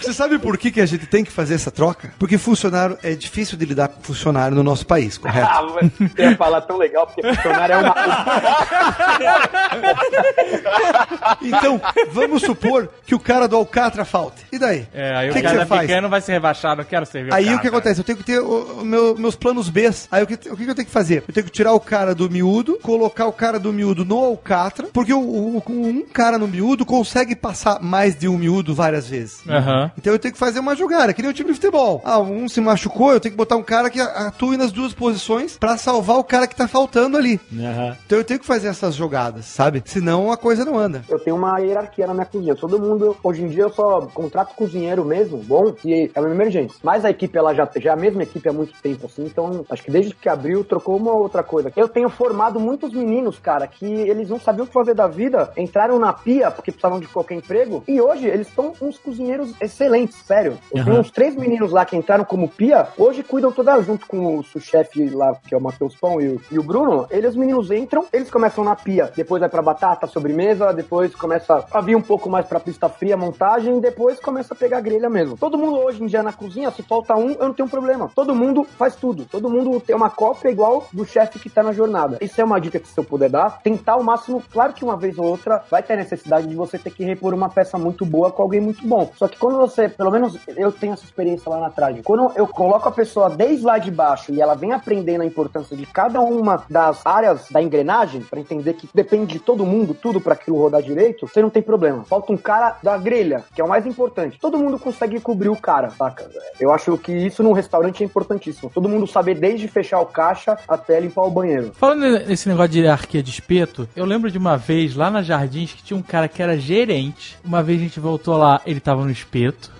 Você sabe por que, que a gente tem que fazer essa troca? Porque funcionário é difícil de lidar com funcionário no nosso país, correto? Ah, mas você ia falar tão legal, porque funcionário é uma. Então, vamos supor que o cara do Alcatra falte. E daí? É, aí O o, que que você faz? não vai se rebaixar, não quero servir Aí cara, o que acontece? Eu tenho que ter o, o meu- meus planos B. Aí o que, o que eu tenho que fazer? Eu tenho que tirar o cara do miúdo, colocar o cara do miúdo no alcatra, porque o, o- um cara no miúdo consegue passar mais de um miúdo várias vezes. Aham. Então eu tenho que fazer uma jogada, que nem o time de futebol. Ah, um se machucou, eu tenho que botar um cara que atue nas duas posições pra salvar o cara que tá faltando ali. Aham. Então eu tenho que fazer essas jogadas, sabe? Senão a coisa não anda. Eu tenho uma hierarquia na minha cozinha. Todo mundo, hoje em dia, eu só contrato cozinheiro mesmo, bom, e é uma emergência. Mas a equipe, ela já, já é a mesma equipe há muito tempo, assim, então acho que desde que abriu, trocou uma outra coisa. Eu tenho formado muitos meninos, cara, que eles não sabiam o que fazer da vida, entraram na pia porque precisavam de qualquer emprego, e hoje eles estão uns cozinheiros excelentes, sério. Eu tenho Aham. uns três meninos lá que entraram como pia, hoje cuidam toda junto com o sous-chefe lá, que é o Matheus Pão e o, e o Bruno. Eles, os meninos entram, eles começam na pia, depois vai pra batata, sobremesa, depois começa a vir um pouco mais pra pista fria, montagem, e depois começa a pegar grelha mesmo. Todo mundo hoje em dia na cozinha, se falta um, eu não tenho problema. Todo mundo faz tudo. Todo mundo tem uma cópia igual do chefe que tá na jornada. Isso é uma dica que se eu puder dar. Tentar ao máximo, claro que uma vez ou outra vai ter necessidade de você ter que repor uma peça muito boa com alguém muito bom. Só que quando você, pelo menos eu tenho essa experiência lá na trade, quando eu coloco a pessoa desde lá de baixo e ela vem aprendendo a importância de cada uma das áreas da engrenagem, pra entender que depende de todo mundo, tudo pra aquilo rodar direito, você não tem problema. Falta um cara da grelha, que é o mais importante. Todo mundo consegue cobrir o cara, saca? Eu acho que isso num restaurante é importantíssimo. Todo mundo saber desde fechar o caixa até limpar o banheiro. Falando nesse negócio de hierarquia de espeto, eu lembro de uma vez lá na Jardins que tinha um cara que era gerente. Uma vez a gente voltou lá, ele tava no espeto.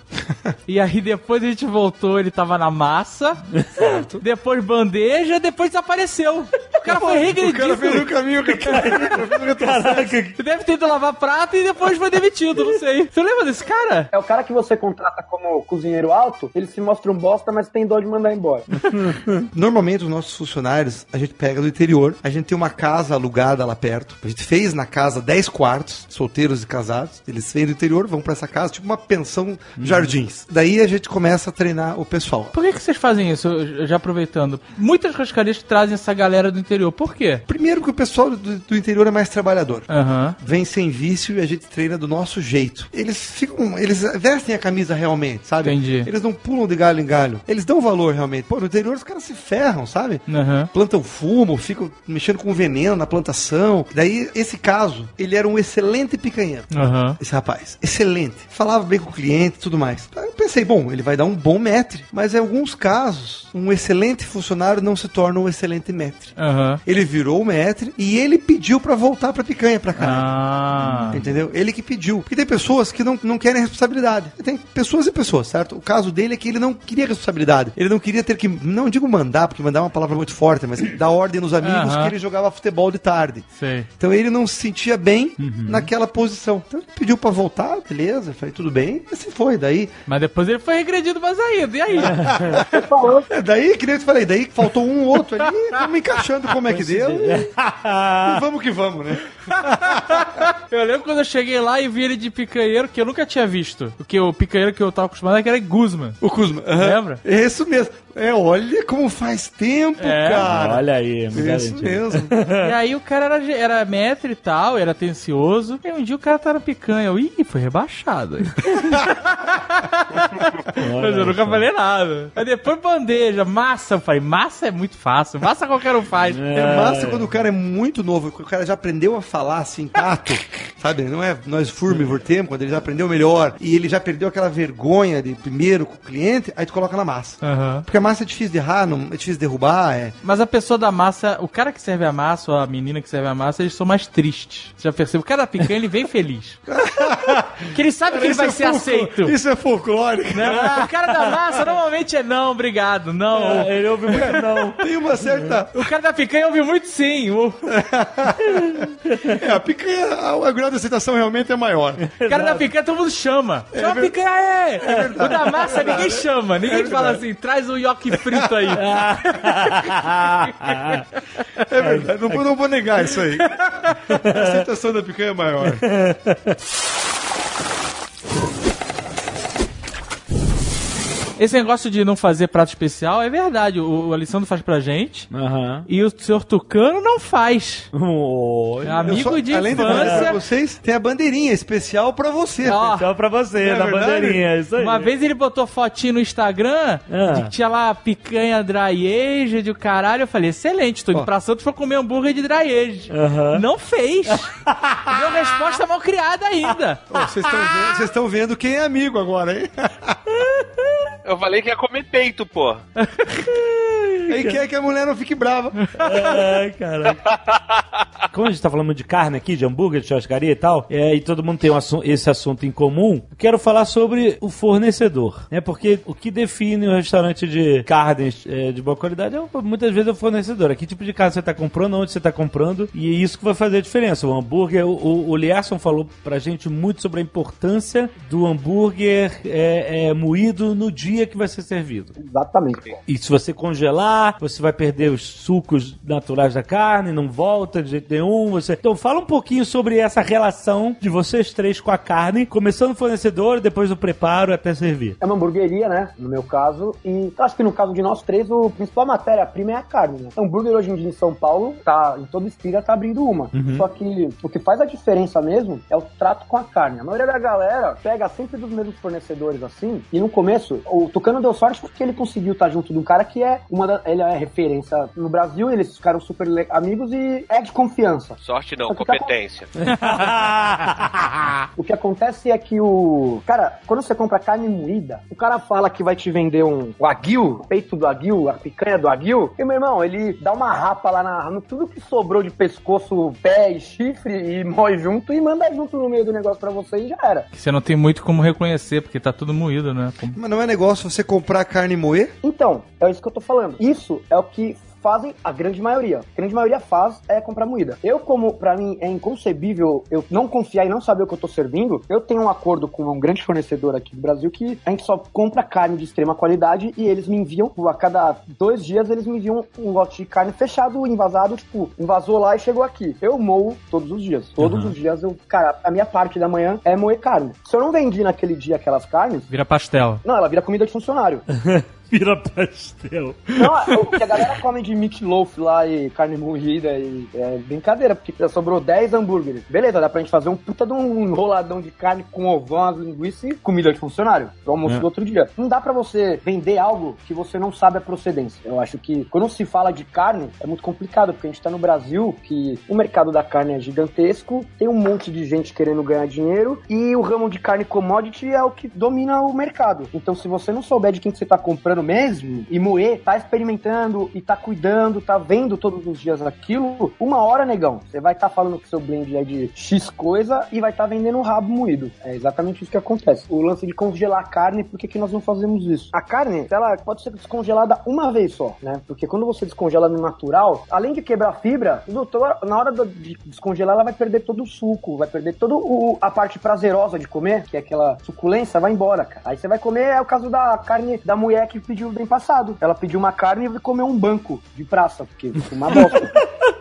E aí depois a gente voltou, ele tava na massa. Depois bandeja, depois desapareceu. O cara foi regredido. o caminho que Caraca, Deve ter ido lavar prato e depois foi demitido, não sei. Você lembra desse cara? É o cara que você contrata como cozinheiro alto, ele se mostra um bosta, mas tem dó de mandar embora. Normalmente os nossos funcionários a gente pega do interior, a gente tem uma casa alugada lá perto. A gente fez na casa 10 quartos, solteiros e casados. Eles vêm do interior, vão pra essa casa, tipo uma pensão jardins. Daí a gente começa a treinar o pessoal. Por que, que vocês fazem isso? Já aproveitando. Muitas churrascarias trazem essa galera do interior. Por quê? Primeiro que o pessoal do, do interior é mais trabalhador. Aham. Vem sem vício e a gente treina do nosso jeito. Eles ficam. Eles vestem a camisa realmente, sabe? Entendi. Eles não pulam de galho em galho. Eles dão valor realmente. Pô, no interior os caras se ferram, sabe? Aham. plantam fumo, ficam mexendo com veneno na plantação. Daí, esse caso, ele era um excelente picanheiro. Aham. Esse rapaz, excelente. Falava bem com o cliente e tudo mais. Aí eu pensei, bom, ele vai dar um bom metre. Mas em alguns casos, um excelente funcionário não se torna um excelente metre. Aham. Ele virou o metre e ele pediu pra voltar pra picanha pra cá. Ah. Entendeu? Ele que pediu. Porque tem pessoas que não, não querem responsabilidade. Tem pessoas e pessoas, certo? O caso dele é que ele não queria responsabilidade. Ele não queria ter que, não digo mandar, porque mandar é uma palavra muito forte, mas dar ordem nos amigos Aham. que ele jogava futebol de tarde. Sei. Então ele não se sentia bem naquela posição. Então ele pediu pra voltar, beleza, eu falei, tudo bem, e assim foi. Daí, Mas depois ele foi regredido mais ainda. E aí? é, daí, que nem eu te falei, daí faltou um ou outro ali, estamos encaixando como é que deu. E vamos que vamos, né? Eu lembro quando eu cheguei lá e vi ele de picanheiro que eu nunca tinha visto. Porque o picanheiro que eu tava acostumado era Guzman. O Kuzma. aham. Lembra? É isso mesmo. É, olha como faz tempo, É, cara. Olha aí, me Isso garantiu. mesmo. E aí o cara era, era metro e tal, era atencioso. E um dia o cara tá na picanha. Eu, ih, foi rebaixado. Mas eu nunca falei nada. Aí depois bandeja, massa. Eu falei, massa é muito fácil. Massa qualquer um faz. É massa quando o cara é muito novo, o cara já aprendeu a falar assim, tato, sabe? Não é nós furmivor tempo, quando ele já aprendeu melhor e ele já perdeu aquela vergonha de primeiro com o cliente, aí tu coloca na massa. Aham. Porque a massa é difícil de errar, não, é difícil de derrubar, é. Mas a pessoa da massa, o cara que serve a massa ou a menina que serve a massa, eles são mais tristes. Você já percebeu? O cara da picanha, ele vem feliz. que ele sabe que ele vai é ser aceito. Isso é folclórico. né? O cara da massa normalmente é não, obrigado, não. É, ele ouve muito não. Tem uma certa. O cara da picanha ouve muito sim. O É, a picanha, a- o grau de aceitação realmente é maior. cara da picanha todo mundo chama. Chama a picanha aí. o da massa ninguém chama. Ninguém fala assim, traz o nhoque frito aí. É verdade, não, vou- não vou negar isso aí. A aceitação da picanha é maior. Esse negócio de não fazer prato especial é verdade. O, o Alessandro faz pra gente. Aham. E o senhor Tucano não faz. É amigo só- de além de pra infância. vocês, tem a bandeirinha especial pra você. Ó, Só pra você, É verdade? bandeirinha, isso aí. Uma vez ele botou fotinho no Instagram Ah. de que tinha lá picanha dry aged, o caralho. Eu falei, excelente, tô indo Ó. pra Santos pra comer hambúrguer de dry aged. Aham. Não fez. Deu resposta mal criada ainda. Vocês estão vendo, vocês estão vendo quem é amigo agora, hein? Eu falei que ia comer peito, pô. Aí quer que a mulher não fique brava. Ai, cara. Como a gente tá falando de carne aqui, de hambúrguer, de churrascaria e tal, é, e todo mundo tem um assu- esse assunto em comum, eu quero falar sobre o fornecedor, né? Porque o que define o restaurante de carnes é, de boa qualidade é muitas vezes o fornecedor. É que tipo de carne você tá comprando, onde você tá comprando, e é isso que vai fazer a diferença. O hambúrguer, o, o, o Lierson falou pra gente muito sobre a importância do hambúrguer é, é, moído no dia que vai ser servido. Exatamente. E se você congelar, você vai perder os sucos naturais da carne, não volta de jeito nenhum. Você... Então fala um pouquinho sobre essa relação de vocês três com a carne, começando no fornecedor, depois do preparo até servir. É uma hamburgueria, né? No meu caso. E eu acho que no caso de nós três, o principal matéria-prima é a carne, né? Hambúrguer hoje em dia em São Paulo, tá, em todo espírito tá abrindo uma. Só que o que faz a diferença mesmo é o trato com a carne. A maioria da galera pega sempre dos mesmos fornecedores assim. E no começo, o Tucano deu sorte porque ele conseguiu estar junto de um cara que é uma da, ele é referência no Brasil, eles ficaram super amigos e é de confiança. Sorte não, tá competência. O que acontece é que o. Cara, quando você compra carne moída, o cara fala que vai te vender um wagyu, peito do wagyu, a picanha do wagyu, e meu irmão, ele dá uma rapa lá na. No, tudo que sobrou de pescoço, pé e chifre e moe junto e manda junto no meio do negócio pra você e já era. Que você não tem muito como reconhecer, porque tá tudo moído, né? Como- Mas não é negócio você comprar carne e moer? Então, é isso que eu tô falando. Isso é o que fazem a grande maioria. A grande maioria faz é comprar moída. Eu, como pra mim é inconcebível eu não confiar e não saber o que eu tô servindo, eu tenho um acordo com um grande fornecedor aqui do Brasil que a gente só compra carne de extrema qualidade e eles me enviam, a cada dois dias, eles me enviam um lote de carne fechado, envasado, tipo, invasou lá e chegou aqui. Eu moo todos os dias. Todos os dias eu, cara, a minha parte da manhã é moer carne. Se eu não vendi naquele dia aquelas carnes, Vira pastel. não, ela vira comida de funcionário. Vira pastel. Não, o que a galera come de meatloaf lá e carne moída e é brincadeira, porque sobrou 10 hambúrgueres. Beleza, dá pra gente fazer um puta de um enroladão de carne com ovão, as linguiças e comida de funcionário. Pro almoço É. do outro dia. Não dá pra você vender algo que você não sabe a procedência. Eu acho que quando se fala de carne, é muito complicado, porque a gente tá no Brasil, que o mercado da carne é gigantesco, tem um monte de gente querendo ganhar dinheiro e o ramo de carne commodity é o que domina o mercado. Então, se você não souber de quem que você tá comprando mesmo e moer, tá experimentando e tá cuidando, tá vendo todos os dias aquilo, uma hora, negão, você vai estar falando que seu blend é de X coisa e vai estar vendendo um rabo moído. É exatamente isso que acontece. O lance de congelar a carne, por que, que nós não fazemos isso? A carne, ela pode ser descongelada uma vez só, né? Porque quando você descongela no natural, além de quebrar a fibra, o doutor, na hora de descongelar, ela vai perder todo o suco, vai perder toda a parte prazerosa de comer, que é aquela suculência, vai embora, cara. Aí você vai comer, é o caso da carne da mulher que pediu bem passado. Ela pediu uma carne e comeu um banco de praça, porque uma bosta.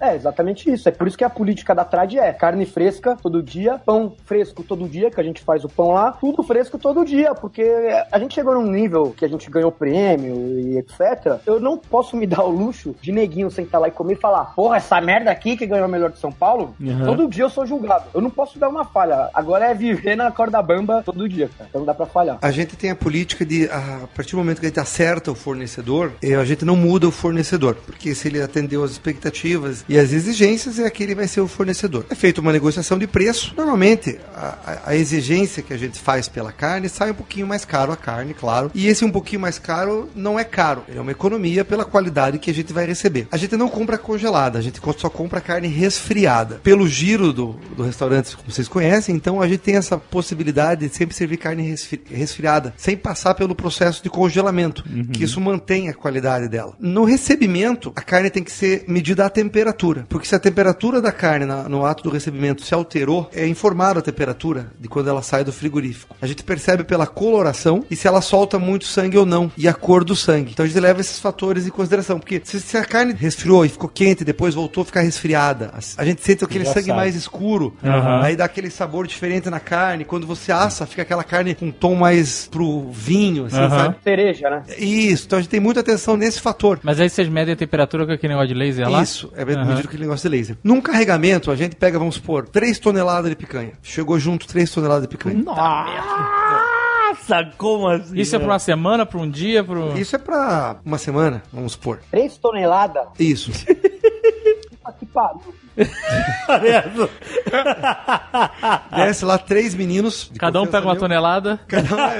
É, exatamente isso. É por isso que a política da Trade é carne fresca todo dia, pão fresco todo dia, que a gente faz o pão lá, tudo fresco todo dia, porque a gente chegou num nível que a gente ganhou prêmio e etc. Eu não posso me dar o luxo de neguinho sentar lá e comer e falar, porra, essa merda aqui que ganhou o melhor de São Paulo, Uhum. todo dia eu sou julgado. Eu não posso dar uma falha. Agora é viver na corda bamba todo dia, cara. Então não dá pra falhar. A gente tem a política de, a partir do momento que a gente acerta o fornecedor, a gente não muda o fornecedor. Porque se ele atendeu as expectativas e as exigências, é aquele vai ser o fornecedor. É feita uma negociação de preço. Normalmente, a, a- exigência que a gente faz pela carne sai um pouquinho mais caro a carne, claro. E esse um pouquinho mais caro não é caro. É uma economia pela qualidade que a gente vai receber. A gente não compra congelada, a gente só compra carne resfriada. Pelo giro do, do restaurante, como vocês conhecem, então a gente tem essa possibilidade de sempre servir carne resfri- resfriada, sem passar pelo processo de congelamento, que isso mantém a qualidade dela. No recebimento, a carne tem que ser medida à temperatura, porque se a temperatura da carne na- no ato do recebimento se alterou, é informado a temperatura de quando ela sai do frigorífico. A gente percebe pela coloração e se ela solta muito sangue ou não, e a cor do sangue. Então a gente leva esses fatores em consideração, porque se, se a carne resfriou e ficou quente, depois voltou a ficar resfriada, a, a gente sente aquele Já sangue sabe. mais escuro, Aham. aí dá aquele sabor diferente na carne. Quando você assa, fica aquela carne com um tom mais pro vinho, assim, Aham. sabe? Cereja, né? Isso, então a gente tem muita atenção nesse fator. Mas aí vocês medem a temperatura com aquele negócio de laser lá? Isso, é Aham. Medido aquele negócio de laser. Num carregamento, a gente pega, vamos supor, 3 toneladas de picanha. Chegou junto 3 toneladas de picanha. Nossa, como assim? Isso é pra uma semana, pra um dia, pro... Isso é pra uma semana, vamos supor. 3 toneladas? Isso. Puta que pariu. Desce lá três meninos. Cada um pega uma tonelada. Cada um é-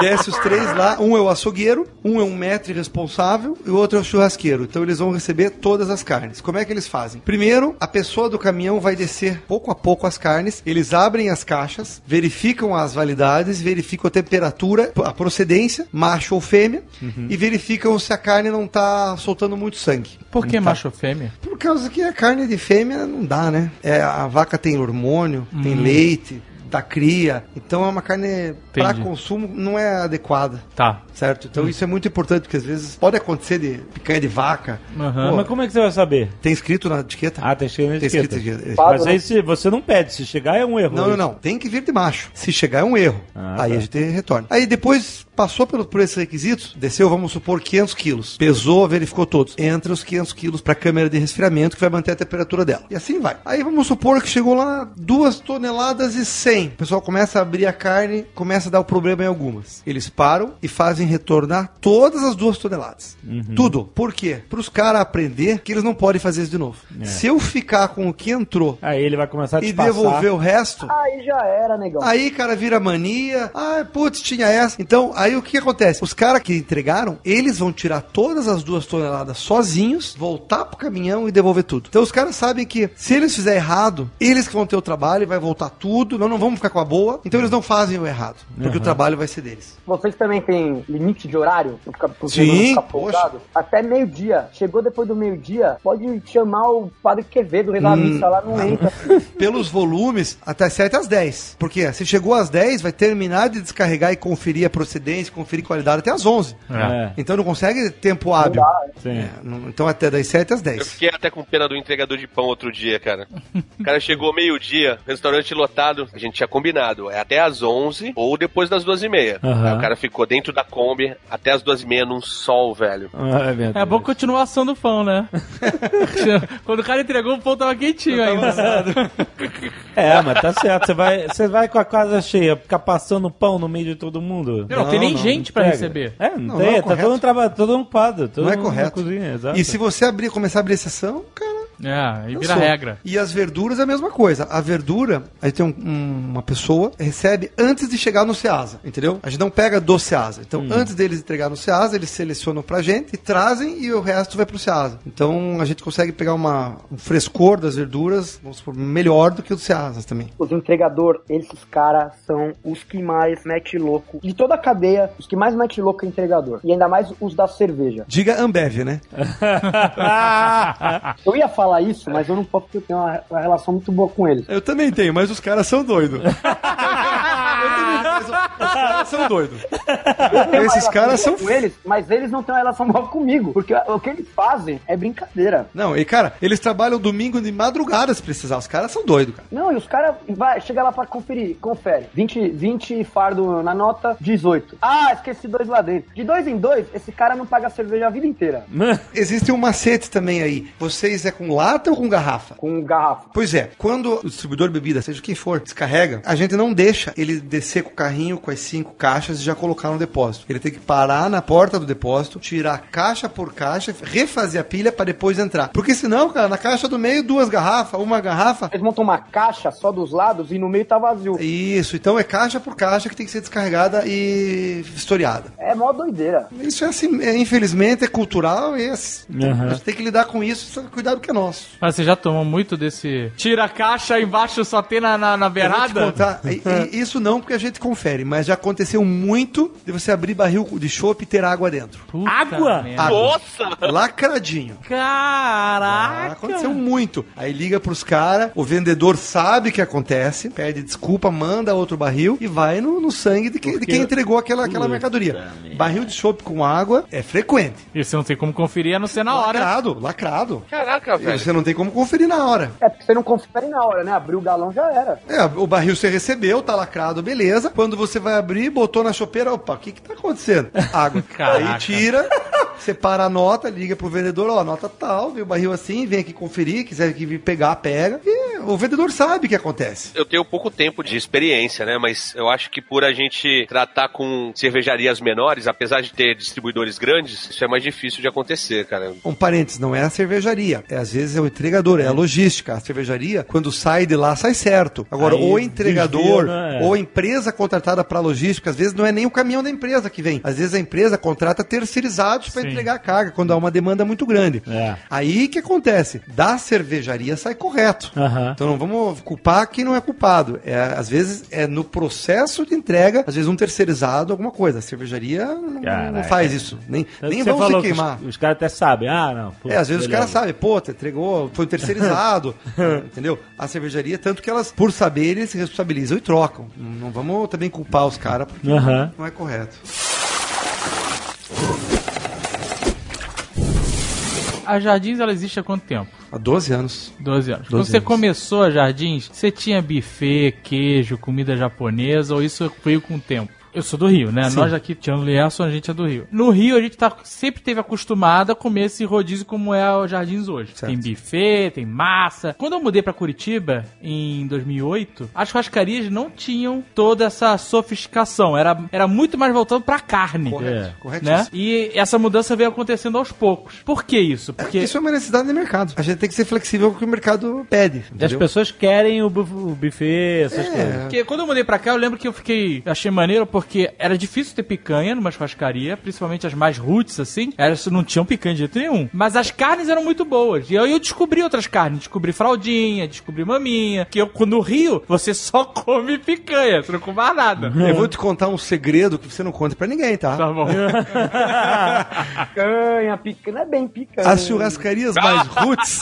Desce os três lá, um é o açougueiro, um é um maître responsável e o outro é o churrasqueiro. Então eles vão receber todas as carnes. Como é que eles fazem? Primeiro, a pessoa do caminhão vai descer pouco a pouco as carnes, eles abrem as caixas, verificam as validades, verificam a temperatura, a procedência, macho ou fêmea, e verificam se a carne não tá soltando muito sangue. Por que tá. macho fêmea? Por causa que a carne de fêmea não dá, né? É, a vaca tem hormônio, tem leite, dá cria. Então é uma carne para consumo não é adequada. Tá. Certo? Então isso é muito importante, porque às vezes pode acontecer de picanha de vaca. Aham. Pô, Mas como é que você vai saber? tem escrito na etiqueta? Ah, tem escrito na Tem etiqueta. escrito etiqueta. Pago, Mas né? aí se você não pede, se chegar é um erro. Não, não, não. Tem que vir de macho. Se chegar é um erro. Ah, aí tá. a gente retorna. Aí depois passou pelo, por esses requisitos, desceu, vamos supor, 500 quilos. Pesou, verificou todos. Entra os 500 quilos para a câmera de resfriamento que vai manter a temperatura dela. E assim vai. Aí vamos supor que chegou lá 2 toneladas e 100. O pessoal começa a abrir a carne, começa a dar o problema em algumas. Eles param e fazem retornar todas as duas toneladas. Tudo. Por quê? Para os caras aprender que eles não podem fazer isso de novo. Se eu ficar com o que entrou Aí ele vai começar a te e passar. devolver o resto, Aí já era, negão. Aí, cara, vira mania. Ah, putz, tinha essa. Então, aí o que acontece? Os caras que entregaram, eles vão tirar todas as duas toneladas sozinhos, voltar pro caminhão e devolver tudo. Então, os caras sabem que se eles fizerem errado, eles que vão ter o trabalho e vai voltar tudo. Não, não vamos ficar com a boa. Então, eles não fazem o errado, porque o trabalho vai ser deles. Vocês também têm limite de horário? Pra Sim, ficar folgado? Até meio-dia. Chegou depois do meio-dia, pode chamar o padre Quevedo, rezar a missa lá, não entra. Pelos volumes, até 7 às 10. Porque se chegou às 10, vai terminar de descarregar e conferir a procedência, conferir qualidade até às 11. É, Então, não consegue tempo hábil. sim. É, não- então, até das 7 às Eu 10. fiquei até com pena do entregador de pão outro dia, cara. O cara chegou meio-dia, restaurante lotado, a gente tinha combinado, é até às 11 ou depois das duas e meia. Aham. Aí o cara ficou dentro da Kombi até as duas e meia num sol, velho. Ah, é. É bom continuar assando o pão, né? Quando o cara entregou, o pão tava quentinho ainda. É, mas tá certo. Você vai, você vai com a casa cheia, ficar passando pão no meio de todo mundo. Não, tem nem não, gente pra Pega. receber. É, não, Não, tem. não é tá correto. todo mundo trabalhando, todo mundo ocupado. Todo Não é correto. cozinha, exato. E se você abrir, começar a abrir exceção, cara. É, aí vira regra. E as verduras é a mesma coisa. A verdura, aí tem um- um- uma pessoa, recebe antes de chegar no Ceasa, entendeu? A gente não pega do Ceasa. Então, Hum. antes deles entregar no Ceasa, eles selecionam pra gente e trazem e o resto vai pro Ceasa. Então, a gente consegue pegar uma, um frescor das verduras, vamos supor, melhor do que o do Ceasa também. Os entregador, esses caras são os que mais mete louco. De toda a cadeia, os que mais mete louco é entregador. E ainda mais os da cerveja. Diga Ambev, né? Eu ia falar isso, mas eu não posso porque eu tenho uma, uma relação muito boa com eles. Eu também tenho, mas os caras são doidos. Eu também, mas caras são doidos. Esses caras são. com eles, mas eles não têm uma relação boa comigo, porque o que eles fazem é brincadeira. Não, e cara, eles trabalham domingo de madrugada se precisar. Os caras são doidos, cara. Não, e os caras vai, chega lá pra conferir, confere. 20, 20 fardo na nota, 18. Ah, esqueci dois lá dentro. De dois em dois, esse cara não paga cerveja a vida inteira. Existe um macete também aí. Vocês é com lata ou com garrafa? Com garrafa. Pois é, quando o distribuidor de bebida, seja quem for, descarrega, a gente não deixa ele descer com o carrinho com as cinco caixas e já colocar no depósito. Ele tem que parar na porta do depósito, tirar caixa por caixa, refazer a pilha para depois entrar. Porque senão, cara, na caixa do meio, duas garrafas, uma garrafa. Eles montam uma caixa só dos lados e no meio tá vazio. Isso, então é caixa por caixa que tem que ser descarregada e historiada. É mó doideira. Isso é assim, é, infelizmente é cultural e é assim. Uhum. a gente tem que lidar com isso, só que cuidado que é nosso. Mas você já tomou muito desse. Tira a caixa embaixo só tem na, na, na Eu vou te beirada? contar, e- e isso não porque a gente confere, mas já aconteceu muito de você abrir barril de chopp e ter água dentro. Puta Água? Água. Nossa! Lacradinho. Ah, Caraca! aconteceu muito. Aí liga pros caras, o vendedor sabe que acontece, pede desculpa, manda outro barril e vai no, no sangue de, que- de quem entregou aquela, aquela mercadoria. Barril de chopp com água é frequente. E você não tem como conferir a não ser na hora. Lacrado, lacrado. Caraca, E velho. você não tem como conferir na hora. É porque você não confere na hora, né? Abriu o galão já era. É, o barril você recebeu, tá lacrado, beleza. Quando você vai abrir, botou na chopeira, opa, o que que tá acontecendo? Água. Caraca. Aí tira, separa a nota, liga pro vendedor, ó, nota tal, vê o barril assim, vem aqui conferir, quiser aqui vir pegar, pega. E o vendedor sabe o que acontece. Eu tenho pouco tempo de experiência, né? Mas eu acho que por a gente tratar com cervejarias menores, apesar de ter distribuidores grandes, isso é mais difícil de acontecer, cara. Um parênteses, não é a cervejaria. É, às vezes é o entregador, é a logística. A cervejaria, quando sai de lá, sai certo. Agora, Aí o entregador desvia, né? ou a empresa contratada para logística, às vezes não é nem o caminhão da empresa que vem. Às vezes a empresa contrata terceirizados para entregar a carga, quando há uma demanda muito grande. É. Aí que acontece? Da cervejaria sai correto. Aham. Então não vamos culpar quem não é culpado. É, às vezes é no processo de entrega, às vezes um terceirizado, alguma coisa. A cervejaria não, não faz isso. Nem, Tanto nem vão se falou que queimar. Os, os caras até sabem. Ah, não. pô, É, às vezes os caras sabem, pô, entregou, foi um terceirizado, entendeu? A cervejaria, tanto que elas, por saber, eles se responsabilizam e trocam. Não vamos também culpar os caras, porque Aham. não é correto. A Jardins, ela existe há quanto tempo? Há 12 anos. 12 anos. 12 Quando você anos. começou a Jardins, você tinha buffet, queijo, comida japonesa, ou isso veio com o tempo? Eu sou do Rio, né? Sim. Nós aqui, Tiano Lierson, a gente é do Rio. No Rio, a gente tá, sempre teve acostumado a comer esse rodízio como é o Jardins hoje. Certo. Tem buffet, tem massa. Quando eu mudei pra Curitiba, em 2008, as churrascarias não tinham toda essa sofisticação. Era, era muito mais voltado pra carne. Correto, É. Né? corretíssimo. E essa mudança veio acontecendo aos poucos. Por que isso? Porque Isso é uma necessidade do mercado. A gente tem que ser flexível com o que o mercado pede. E As entendeu? pessoas querem o, buf- o buffet, essas coisas. É. Porque quando eu mudei pra cá, eu lembro que eu fiquei. Achei maneiro porque era difícil ter picanha numa churrascaria, principalmente as mais roots, assim. Elas não tinham picanha de jeito nenhum. Mas as carnes eram muito boas. E aí eu descobri outras carnes. Descobri fraldinha, descobri maminha. Que eu, no Rio, você só come picanha, você não come mais nada. Eu vou te contar um segredo que você não conta pra ninguém, tá? Tá bom. Picanha, picanha, não é bem picanha. As churrascarias mais roots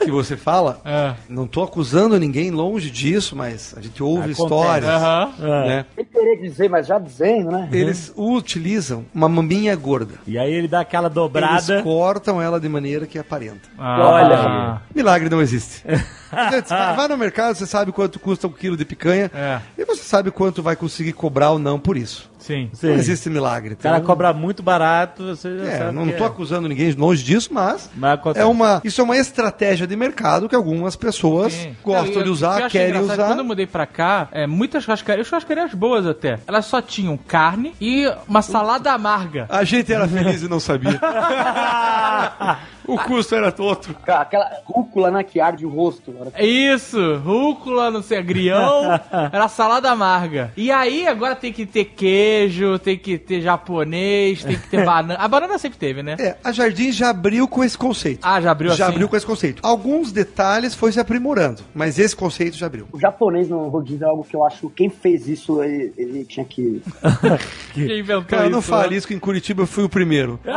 que você fala, É. não tô acusando ninguém longe disso, mas a gente ouve Acontece. histórias, Aham. né? Sem querer dizer, mas já dizendo, né? Eles utilizam uma maminha gorda. E aí ele dá aquela dobrada. Eles cortam ela de maneira que aparenta. Ah. Olha Milagre não existe. Vai no mercado, você sabe quanto custa um quilo de picanha É. e você sabe quanto vai conseguir cobrar ou não por isso. Sim. Sim. Não existe milagre. O cara então- cobra muito barato, você já É, sabe não, que tô é. acusando ninguém longe disso, mas Mas é uma, isso é uma estratégia de mercado que algumas pessoas Sim. gostam Não, eu- de que usar, achei querem engraçado, usar. Quando eu mudei pra cá, é, muitas churrascarias, churrascarias boas até, elas só tinham carne e uma salada amarga. A gente era feliz e não sabia. o custo era outro. Aquela rúcula, né, que arde o rosto. Que- É Isso, rúcula, não sei, agrião, era salada amarga. E aí agora tem que ter queijo, tem que ter japonês, tem que ter banana. A banana sempre teve, né? É, a Jardim já abriu com esse conceito. Ah, já abriu já assim? abriu com esse conceito. Alguns detalhes foi se aprimorando, mas esse conceito já abriu. O japonês no rodízio é algo que eu acho quem fez isso, ele, ele tinha que. Quem inventou Cara, não isso? fale isso que em Curitiba eu fui o primeiro.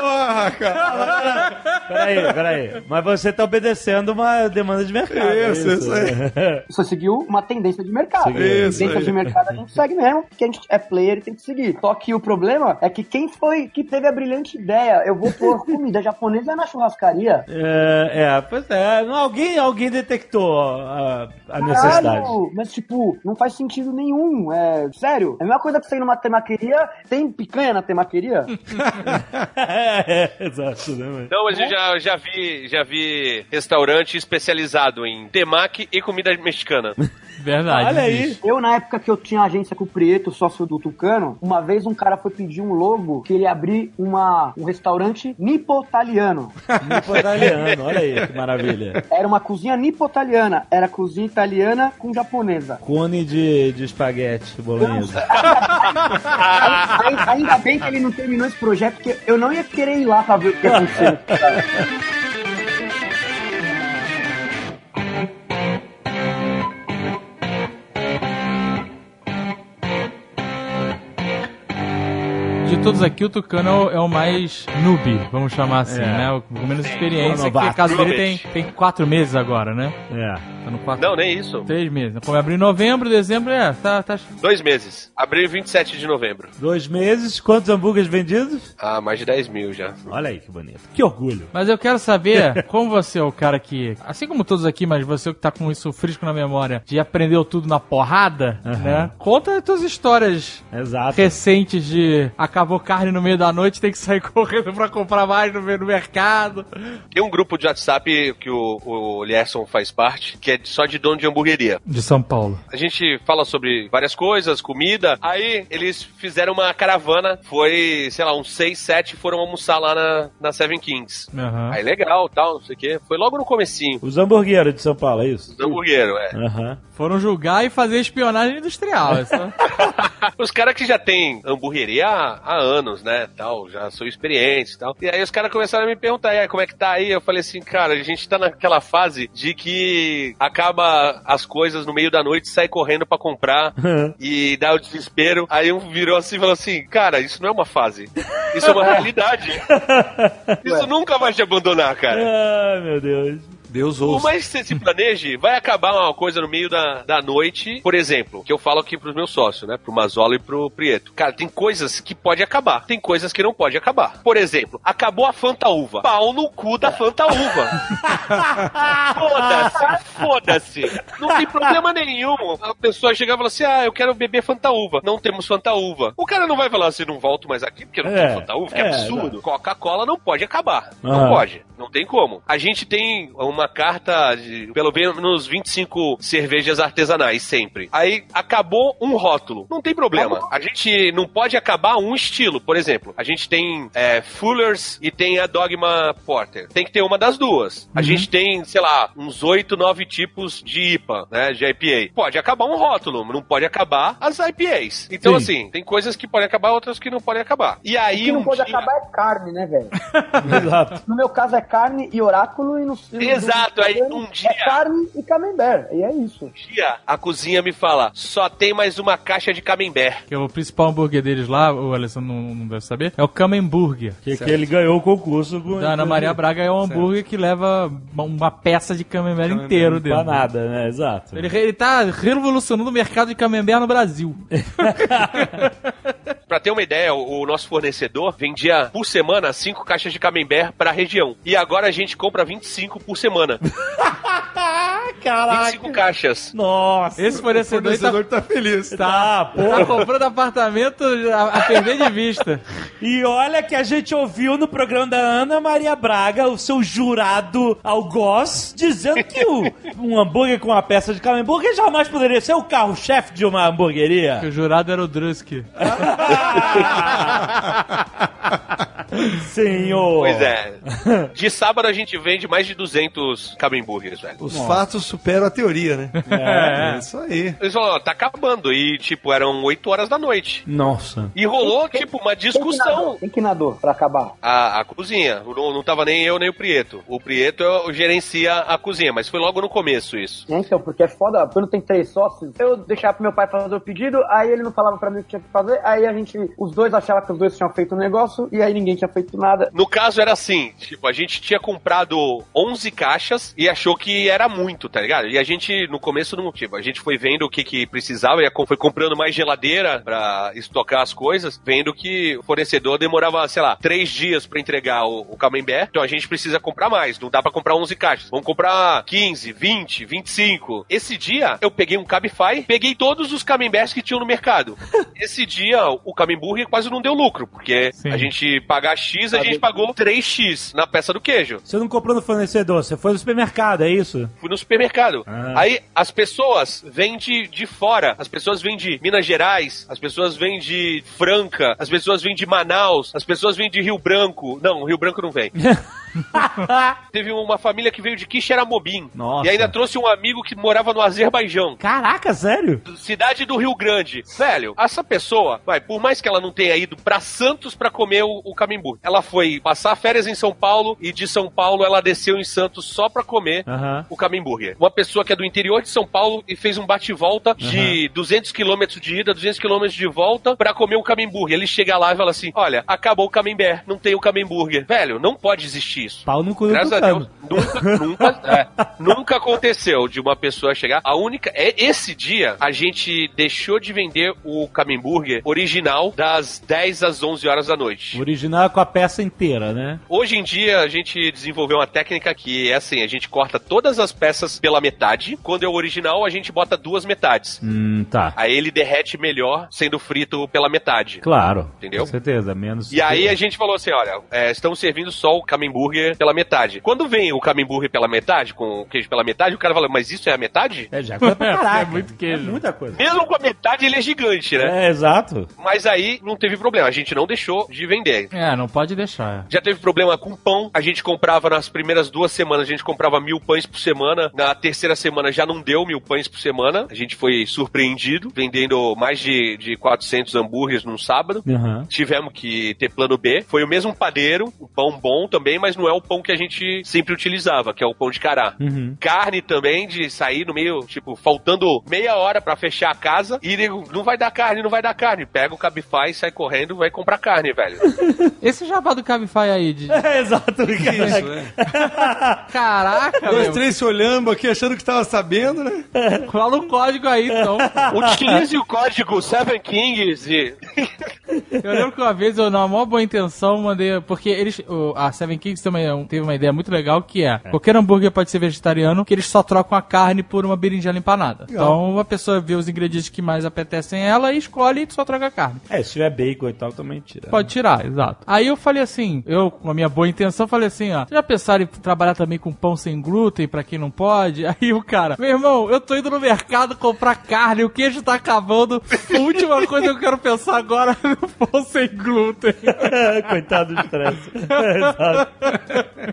Porra, cara. Peraí, peraí. Mas você tá obedecendo uma demanda de mercado. é Isso, isso aí. Você seguiu uma tendência de mercado. Isso Tendência aí. de mercado a gente segue mesmo, porque a gente é player e tem que seguir. Só que o problema é que quem foi que teve a brilhante ideia, eu vou pôr comida japonesa na churrascaria. É, é, pois é. Não, Alguém, alguém detectou a, a necessidade. Caralho, mas tipo, não faz sentido nenhum. É sério. É a mesma coisa que você ir numa temaqueria. Tem picanha na temaqueria? é, é, exato, né, mano? Não, mas eu já, já vi já vi restaurante especializado em temaki e comida mexicana. Verdade. Olha aí. existe. Eu, na época que eu tinha agência com o Prieto, sócio do Tucano, uma vez um cara foi pedir um logo que ele abrir uma, um restaurante nipo-italiano. Nipo italiano, olha aí, que maravilha. Era uma cozinha nipo-italiana. Era cozinha italiana com japonesa. Cone de, de espaguete bolonhesa. Ai- Ainda bem que ele não terminou esse projeto, porque eu não ia querer ir lá pra ver o que ia todos aqui, o Tucano é o, é o mais noob, vamos chamar assim, É. né? O com menos experiência. Que novato. o caso dele tem, tem quatro meses agora, né? É. Tá no quatro. Não, nem isso. Três meses. Como abriu em novembro, dezembro, é, tá, tá. Dois meses. Abriu 27 de novembro. Dois meses, quantos hambúrgueres vendidos? Ah, mais de 10 mil já. Olha aí que bonito. Que orgulho. Mas eu quero saber como você é o cara que, assim como todos aqui, mas você que tá com isso fresco na memória, de aprendeu tudo na porrada, né? Conta as tuas histórias Exato. recentes de acabou carne no meio da noite, tem que sair correndo pra comprar mais no, no mercado. Tem um grupo de WhatsApp que o, o Lierson faz parte, que é só de dono de hamburgueria. De São Paulo. A gente fala sobre várias coisas, comida. Aí eles fizeram uma caravana. Foi, sei lá, uns 6, 7 foram almoçar lá na, na Seven Kings. Aham. Aí legal, tal, não sei o quê. Foi logo no comecinho. Os hamburgueros de São Paulo, é isso? Do hamburguero, é. Aham. Foram julgar e fazer espionagem industrial. é só- Os caras que já têm hamburgueria há, há anos, né, tal, já são experientes e tal. E aí os caras começaram a me perguntar, e aí, como é que tá aí? Eu falei assim, cara, a gente tá naquela fase de que acaba as coisas no meio da noite, sai correndo pra comprar e dá o desespero. Aí um virou assim e falou assim, cara, isso não é uma fase, isso é uma realidade. Isso nunca vai te abandonar, cara. Ai, meu Deus. Deus Por ouça. mais que você se planeje, vai acabar uma coisa no meio da, da noite. Por exemplo, que eu falo aqui pros meus sócios, né? Pro Mazola e pro Prieto. Cara, tem coisas que pode acabar. Tem coisas que não pode acabar. Por exemplo, acabou a Fanta Uva. Pau no cu da Fanta Uva. Foda-se, foda-se. Não tem problema nenhum. A pessoa chega e fala assim: ah, eu quero beber Fanta Uva. Não temos Fanta Uva. O cara não vai falar assim, não volto mais aqui porque não É, tem Fanta Uva. Que é, absurdo. Coca-Cola não pode acabar. Não Aham. pode. Não tem como. A gente tem uma carta de pelo menos 25 cervejas artesanais sempre. Aí acabou um rótulo. Não tem problema. A gente não pode acabar um estilo. Por exemplo, a gente tem é, Fuller's e tem a Dogma Porter. Tem que ter uma das duas. A gente tem, sei lá, uns 8, 9 tipos de IPA, né? De IPA. Pode acabar um rótulo, não pode acabar as IPAs. Então, Sim. assim, tem coisas que podem acabar, outras que não podem acabar. E O aí, que não um pode dia- acabar é carne, né, velho? Exato. No meu caso é carne e oráculo e no no- Exato, aí um dia- É carne e camembert. E é isso. dia, a cozinha me fala, só tem mais uma caixa de camembert. que é o principal hambúrguer deles lá, o Alessandro não, não deve saber, é o Camemburger. Que, que ele ganhou o concurso com. Da Ana Maria Braga é um hambúrguer que leva uma- peça de camembert inteiro Pra dentro. nada, né? Exato. Ele, ele tá revolucionando o mercado de camembert no Brasil. Pra ter uma ideia, o, o nosso fornecedor vendia por semana 5 caixas de camembert pra região. E agora a gente compra 25 por semana. Caraca. 25 caixas. Nossa. Esse fornecedor, aí tá, fornecedor tá feliz. Tá, pô. tá comprando apartamento a, a perder de vista. E olha que a gente ouviu no programa da Ana Maria Braga, o seu jurado algoz, dizendo que o, um hambúrguer com uma peça de camembert jamais poderia ser o carro-chefe de uma hamburgueria. Que o jurado era o Drusky. Senhor. Pois é. De sábado a gente vende mais de 200 camemburgers, velho. Os fatos superam a teoria, né? É, isso aí. Eles falaram, ó, tá acabando. E, tipo, eram 8 horas da noite. Nossa. E rolou, tipo, uma discussão. Quem que nadou pra acabar? A, a cozinha. Não, não tava nem eu nem o Prieto. O Prieto eu, gerencia a cozinha, mas foi logo no começo isso. É, Então, porque é foda, quando tem três sócios, eu deixava pro meu pai fazer o pedido, aí ele não falava pra mim o que tinha que fazer, aí a gente, os dois achavam que os dois tinham feito o negócio, e aí ninguém tinha feito nada. No caso era assim, tipo, a gente tinha comprado 11 caixas e achou que era muito, tá ligado? E a gente, no começo, não, tipo, a gente foi vendo o que que precisava e foi comprando mais geladeira pra estocar as coisas, vendo que o fornecedor demorava, sei lá, três dias pra entregar o, o camembert, então a gente precisa comprar mais, não dá pra comprar 11 caixas, vamos comprar 15, 20, 25. Esse dia, eu peguei um Cabify, peguei todos os camemberts que tinham no mercado. Esse dia, o Camemburger quase não deu lucro, porque Sim. a gente pagar X, a gente pagou 3X na peça do queijo. Você não comprou no fornecedor, você foi no supermercado, é isso? Fui no supermercado. Ah. Aí as pessoas vêm de, de fora, as pessoas vêm de Minas Gerais, as pessoas vêm de Franca, as pessoas vêm de Manaus, as pessoas vêm de Rio Branco. Não, Rio Branco não vem. Teve uma família que veio de Quixeramobim. Nossa. E ainda trouxe um amigo que morava no Azerbaijão. Caraca, sério? Cidade do Rio Grande. Velho, essa pessoa, vai, por mais que ela não tenha ido pra Santos pra comer o, o ela foi passar férias em São Paulo e de São Paulo ela desceu em Santos só pra comer Aham. o camembert. Uma pessoa que é do interior de São Paulo e fez um bate-volta de 200 quilômetros de ida, 200 quilômetros de volta pra comer o camembert. Ele chega lá e fala assim: Olha, acabou o camembert, não tem o camembert. Velho, não pode existir isso. Pau no cu Graças a. Deus, nunca, nunca, é, nunca aconteceu de uma pessoa chegar. A única. É esse dia a gente deixou de vender o camembert original das 10 às 11 horas da noite. O original é com a peça inteira, né? Hoje em dia a gente desenvolveu uma técnica que é assim: a gente corta todas as peças pela metade. Quando é o original, a gente bota duas metades. Hum, tá. Aí ele derrete melhor sendo frito pela metade. Claro. Entendeu? Com certeza, menos. E aí a gente falou assim, olha, é, estamos servindo só o camembert pela metade. Quando vem o camembert pela metade, com o queijo pela metade, o cara fala, mas isso é a metade? É, já é coisa pra caraca. É muito queijo. É muita coisa. Mesmo com a metade ele é gigante, né? É, exato. Mas aí não teve problema, a gente não deixou de vender. É, não pode deixar. Já teve problema com pão. A gente comprava nas primeiras duas semanas, a gente comprava mil pães por semana. Na terceira semana já não deu mil pães por semana. A gente foi surpreendido, vendendo mais de, de 400 hambúrgueres num sábado. Aham. Tivemos que ter plano B. Foi o mesmo padeiro, um pão bom também, mas não é o pão que a gente sempre utilizava, que é o pão de cará. Uhum. Carne também, de sair no meio, tipo, faltando meia hora pra fechar a casa e nego, não vai dar carne, não vai dar carne. Pega o Cabify, sai correndo, vai comprar carne, velho. Esse jabá do Cabify aí, de... É, exato, Isso, é. Caraca, três se olhando aqui, achando que tava sabendo, né? Fala um código aí, então. Utilize o código Seven Kings e. Eu lembro que uma vez eu, na maior boa intenção, mandei. Porque eles. o- a Seven Kings uma- teve uma ideia muito legal que é: qualquer hambúrguer pode ser vegetariano, que eles só trocam a carne por uma berinjela empanada. Então a pessoa vê os ingredientes que mais apetecem ela e escolhe e só troca a carne. É, se tiver bacon e tal, também tira. Pode tirar, exato. Aí eu falei assim, eu, com a minha boa intenção, falei assim, ó, "Vocês já pensaram em trabalhar também com pão sem glúten pra quem não pode? Aí o cara, meu irmão, eu tô indo no mercado comprar carne, o queijo tá acabando, a última coisa que eu quero pensar agora é no pão sem glúten. Coitado do estresse.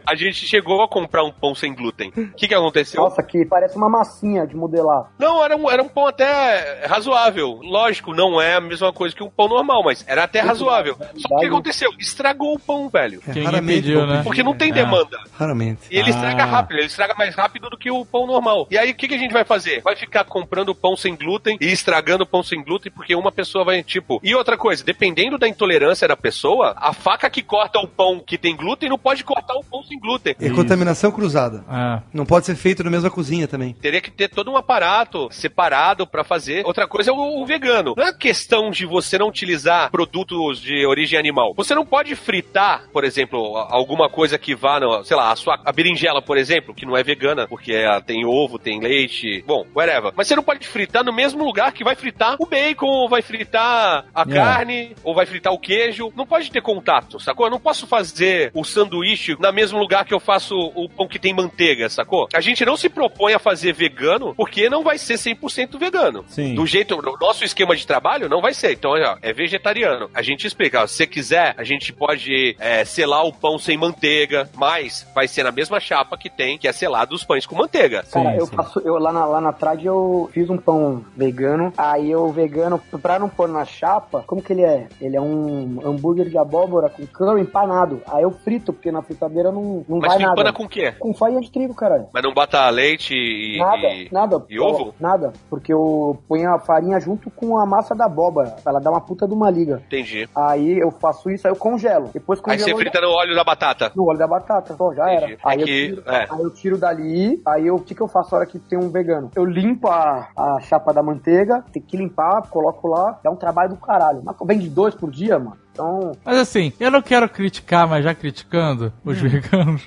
A gente chegou a comprar um pão sem glúten. O que, que aconteceu? Nossa, que parece uma massinha de modelar. Não, era um, era um pão até razoável. Lógico, não é a mesma coisa que um pão normal, mas era até razoável. Só que o que aconteceu? Estragou o pão, velho. Quem raramente pediu, né? Porque não tem É. demanda. Raramente. E ele Ah. estraga rápido, ele estraga mais rápido do que o pão normal. E aí o que, que a gente vai fazer? Vai ficar comprando pão sem glúten e estragando pão sem glúten porque uma pessoa vai, tipo. E outra coisa, dependendo da intolerância da pessoa, a faca que corta o pão que tem glúten não pode cortar o pão sem glúten. É contaminação cruzada. É. Não pode ser feito na mesma cozinha também. Teria que ter todo um aparato separado pra fazer. Outra coisa é o, o vegano. Não é questão de você não utilizar produtos de origem animal. Você não pode fritar, por exemplo, alguma coisa que vá, no, sei lá, a sua a berinjela, por exemplo, que não é vegana, porque ela tem ovo, tem leite, bom, whatever. Mas você não pode fritar no mesmo lugar que vai fritar o bacon, ou vai fritar a Yeah. carne, ou vai fritar o queijo. Não pode ter contato, sacou? Eu não posso fazer o sanduíche no mesmo lugar que eu faço o pão que tem manteiga, sacou? A gente não se propõe a fazer vegano porque não vai ser 100% vegano. Sim. Do jeito, o nosso esquema de trabalho não vai ser. Então, ó, é vegetariano. A gente explica, ó, se você quiser, a gente pode é, selar o pão sem manteiga, mas vai ser na mesma chapa que tem, que é selado os pães com manteiga. Cara, Sim, eu sim. faço, eu lá na, lá na trade eu fiz um pão vegano, aí eu vegano, pra não pôr na chapa, como que ele é? Ele é um hambúrguer de abóbora com curry empanado. Aí eu frito, porque na fritadeira não, não Mas vai nada. empana com o quê? Com farinha de trigo, caralho. Mas não bota leite e. Nada, e- nada. e ovo? Nada, porque eu ponho a farinha junto com a massa da abóbora. Ela dá uma puta de uma liga. Entendi. Aí eu faço isso, aí eu congelo. Depois Aí congelo você frita no óleo da batata. no óleo da batata. Então já era. Entendi. Aí, É eu que- tiro, é. aí eu tiro dali, aí eu, o que, que eu faço na hora que tem um vegano? Eu limpo a, a chapa da manteiga, tem que limpar, coloco lá, dá um trabalho do caralho. Mas vende dois por dia, mano. Então, Mas assim, eu não quero criticar, mas já criticando os veganos.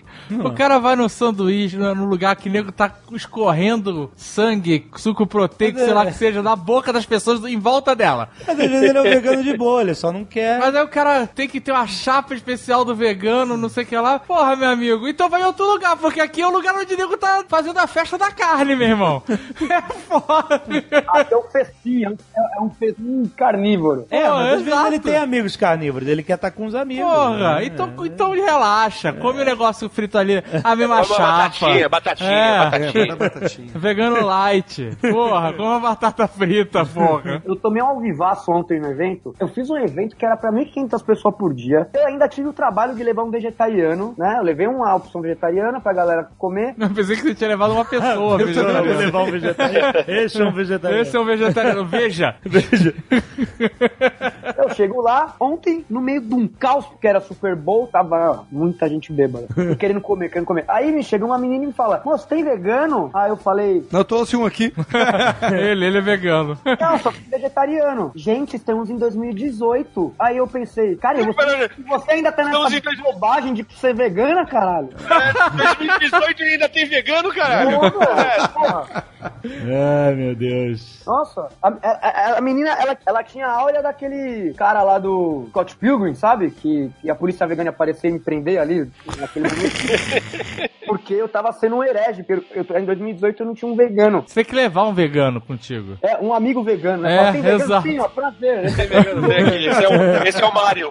O cara vai no sanduíche, no lugar que nego tá escorrendo sangue, suco proteico, Mas é- sei lá que seja, na boca das pessoas em volta dela. Mas às vezes ele é um vegano de boa, ele só não quer. Mas aí o cara tem que ter uma chapa especial do vegano, não sei o que lá. Porra, meu amigo, então vai em outro lugar, porque aqui é o lugar onde o nego tá fazendo a festa da carne, meu irmão. É foda. até o festim, é um, é um festim carnívoro. É, Pô, mas às vezes ele tem amigos carnívoros, ele quer estar com os amigos. Porra, né? então, então relaxa. Come o negócio frito ali, a mesma chapa. batatinha, batatinha, É. batatinha. batatinha. Vegano light. Porra, com uma batata frita, porra. Eu tomei um alvivaço ontem no evento. Eu fiz um evento que era pra 1.500 pessoas por dia. Eu ainda tive o trabalho de levar um vegetariano, né? Eu levei uma opção vegetariana pra galera comer. Eu pensei que você tinha levado uma pessoa. Eu vegetariana. levar um vegetariano. Esse é um vegetariano. Esse é um vegetariano. Veja. Veja. Eu chego lá, ontem, no meio de um caos, porque era Super Bowl, tava muita gente bêbada. querendo comer, querendo comer. Aí me chega uma menina e me fala, moço, tem vegano? Aí eu falei, Não, eu trouxe um aqui. ele, ele é vegano. não, só vegetariano. Gente, estamos em 2018. Aí eu pensei, cara, você, você ainda tá nessa dois- bobagem de ser vegana, caralho? É, 2018 ainda tem vegano, caralho. Pô, porra. Ai, meu Deus. Nossa, a, a- a menina, ela, ela tinha a áurea daquele cara lá do Scott Pilgrim, sabe? Que, que a polícia vegana ia aparecer e me prender ali naquele momento. Porque eu tava sendo um herege. porque Eu, eu- em 2018 eu não tinha um vegano. Você tem que levar um vegano contigo. É, um amigo vegano, né? É, Fala, tem vegano? exato. Sim, ó, prazer. Tem vegano, tem aqui. Esse é o, esse é o Mário.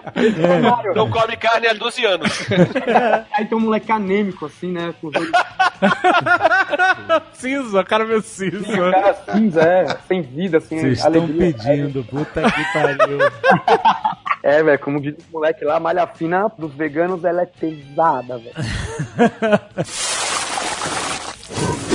Mário. Não come carne há 12 anos. Aí tem um moleque anêmico, assim, né? Com Cinza, cara meu cinza. cara cinza, é, sem vida, assim, Vocês estão pedindo, puta que pariu. É, velho, como diz o moleque lá, a malha fina dos veganos, ela é pesada, velho.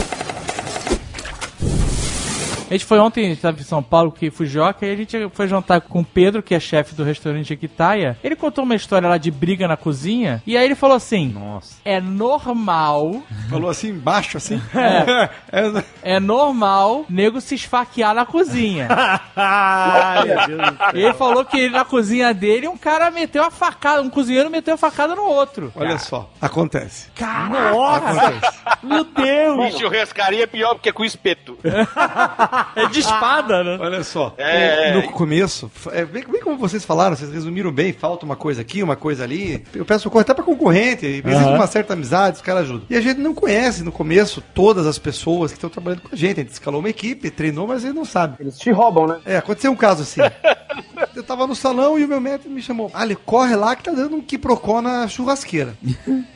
A gente foi ontem, a gente tava em São Paulo, que Fujioka, e a gente foi jantar com o Pedro, que é chefe do restaurante Equitaia. Ele contou uma história lá de briga na cozinha, e aí ele falou assim: Nossa. é normal, Falou assim, embaixo, assim. É. é normal nego se esfaquear na cozinha. Ai, meu Deus do céu. Ele falou que na cozinha dele um cara meteu a facada, um cozinheiro meteu a facada no outro. Olha só, acontece. Nossa! Meu Deus! E churrascaria é pior porque é com espeto. É de espada, né? Olha só. É, no começo, é, bem, bem como vocês falaram, vocês resumiram bem, falta uma coisa aqui, uma coisa ali. Eu peço socorro até pra concorrente, existe Aham. uma certa amizade, os caras ajudam. E a gente não conhece no começo todas as pessoas que estão trabalhando com a gente. A gente escalou uma equipe, treinou, mas a gente não sabe. Eles te roubam, né? É, aconteceu um caso assim. Eu tava no salão e o meu médico me chamou. Ali, corre lá que tá dando um quiprocó na churrasqueira.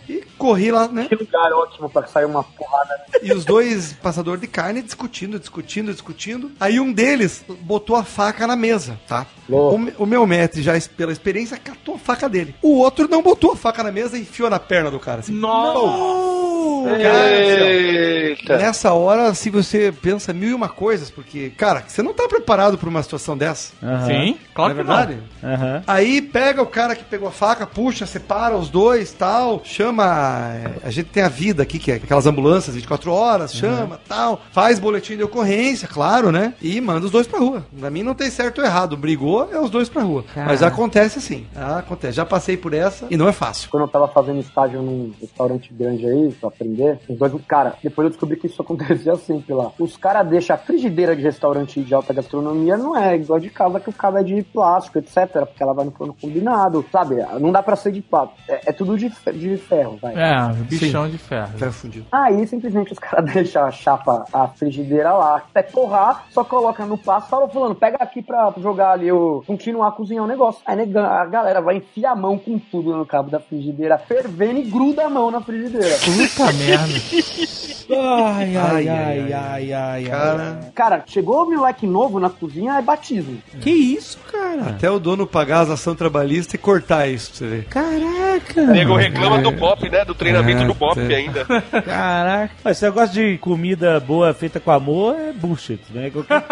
E corri lá, né? Que lugar ótimo pra sair uma porrada. E os dois passadores de carne discutindo, discutindo, discutindo. Aí um deles botou a faca na mesa, tá? O, o meu mestre, já pela experiência, catou a faca dele. O outro não botou a faca na mesa e enfiou na perna do cara. Assim. Não! Eita. Nessa hora, se você pensa mil e uma coisas, porque, cara, você não tá preparado pra uma situação dessa. Aham. Sim, claro não é que não. verdade? Aham. Aí pega o cara que pegou a faca, puxa, separa os dois, tal, chama. É, A gente tem a vida aqui, que é aquelas ambulâncias 24 horas, chama, tal, faz boletim de ocorrência, claro, né? E manda os dois pra rua. Pra mim não tem certo ou errado. Brigou, é os dois pra rua. Mas acontece assim. Acontece. Já passei por essa e não é fácil. Quando eu tava fazendo estágio num restaurante grande aí, pra aprender, os dois, cara, depois eu descobri que isso acontecia sempre lá. Os caras deixam a frigideira de restaurante de alta gastronomia, não é igual de casa que o cabo é de plástico, etc. Porque ela vai no forno combinado, sabe? Não dá pra ser de plástico. É, é tudo de, de ferro, vai. É, bichão de ferro. Ferro fundido. Aí simplesmente os caras deixam a chapa, a frigideira lá, até torrar, só coloca no passo, fala, fulano, pega aqui pra jogar ali, o continuar a cozinhar o negócio. Aí a galera vai enfiar a mão com tudo no cabo da frigideira, fervendo e gruda a mão na frigideira. Puta merda. Ai, ai, Ai, ai, ai, ai, ai, Cara, Cara, chegou o moleque novo na cozinha, é batismo. Que isso, cara? até o dono pagar as ação trabalhista e cortar isso pra você ver. Caraca. O nego reclama do Bop, né? Do treinamento É, do Bop é. ainda. Caraca. Mas esse negócio de comida boa feita com amor é bullshit, né? Qualquer-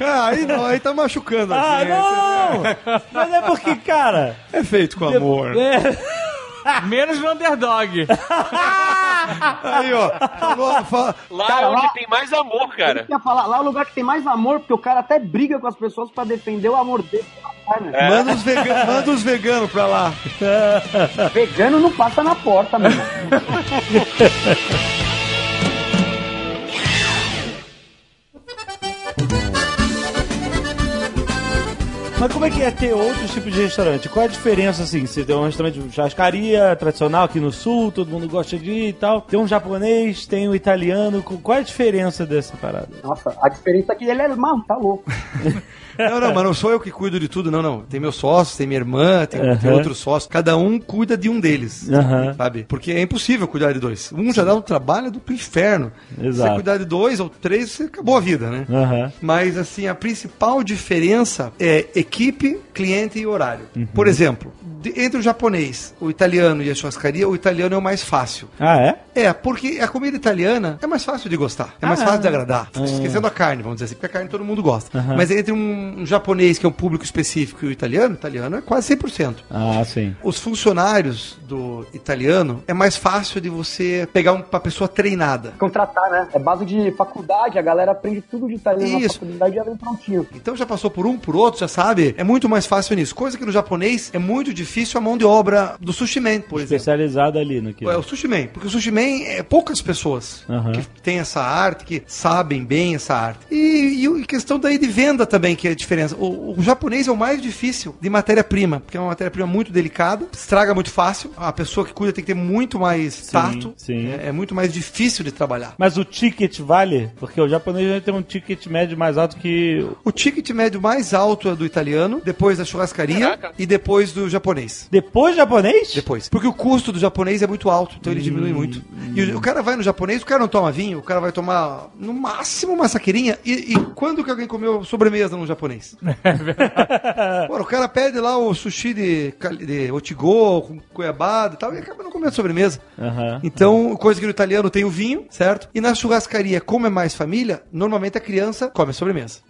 Ah, aí não, aí tá machucando. Ah, assim, não! Mas é porque, cara. É feito com amor. É, Menos no underdog. Aí, ó. Falou, Lá Cara, é onde lá- tem mais amor, cara. Eu ia falar, lá é o lugar que tem mais amor, porque o cara até briga com as pessoas pra defender o amor dele carne. Manda os, vega manda os veganos pra lá. Vegano não passa na porta, mano. Mas como é que é ter outros tipos de restaurante? Qual é a diferença, assim? Você tem um restaurante de churrascaria tradicional aqui no sul, todo mundo gosta de ir e tal. Tem um japonês, tem um italiano. Qual é a diferença dessa parada? Nossa, a diferença é que ele é maluco, tá louco. Não, não, mas não sou eu que cuido de tudo, não, não. Tem meus sócios, tem minha irmã, tem, tem Aham. outros sócios. Cada um cuida de um deles, Aham. sabe? Porque é impossível cuidar de dois. Um já dá um trabalho do inferno. Exato. Você cuidar de dois ou três, você acabou a vida, né? Aham. Mas, assim, a principal diferença é equipe, cliente e horário. Por exemplo, de- entre o japonês, o italiano e a churrascaria, o italiano é o mais fácil. Ah, é? É, porque a comida italiana é mais fácil de gostar, é mais fácil de agradar. Esquecendo a carne, vamos dizer assim, porque a carne todo mundo gosta. Mas entre um, um japonês, que é um público específico, e o italiano, o italiano é quase 100%. Ah, sim. Os funcionários do italiano é mais fácil de você pegar um- uma pessoa treinada. Contratar, né? É base de faculdade, a galera aprende tudo de italiano na Isso. faculdade e já vem prontinho. Então já passou por um, por outro, já sabe? É muito mais fácil nisso. Coisa que no japonês é muito difícil a mão de obra do sushi man, por exemplo. Especializado ali no que. É o sushi man, porque o sushi man é poucas pessoas Aham. que têm essa arte, que sabem bem essa arte. E, e questão daí de venda também, que é a diferença. O, o japonês é o mais difícil de matéria-prima, porque é uma matéria-prima muito delicada, estraga muito fácil. A pessoa que cuida tem que ter muito mais tato. sim. É, é muito mais difícil de trabalhar. Mas o ticket vale? Porque o japonês tem um ticket médio mais alto que. O ticket médio mais alto é do italiano, depois da churrascaria Caraca. e depois do japonês. Depois japonês? Depois. Porque o custo do japonês é muito alto, então ele diminui muito. E o, o cara vai no japonês, o cara não toma vinho, o cara vai tomar no máximo uma saqueirinha. E, e quando que alguém comeu sobremesa no japonês? Pô, o cara pede lá o sushi de, de otigo, com cuiabada e tal, e acaba não comendo sobremesa. Então, coisa que no italiano tem o vinho, certo? E na churrascaria, como é mais família, normalmente a criança come a sobremesa.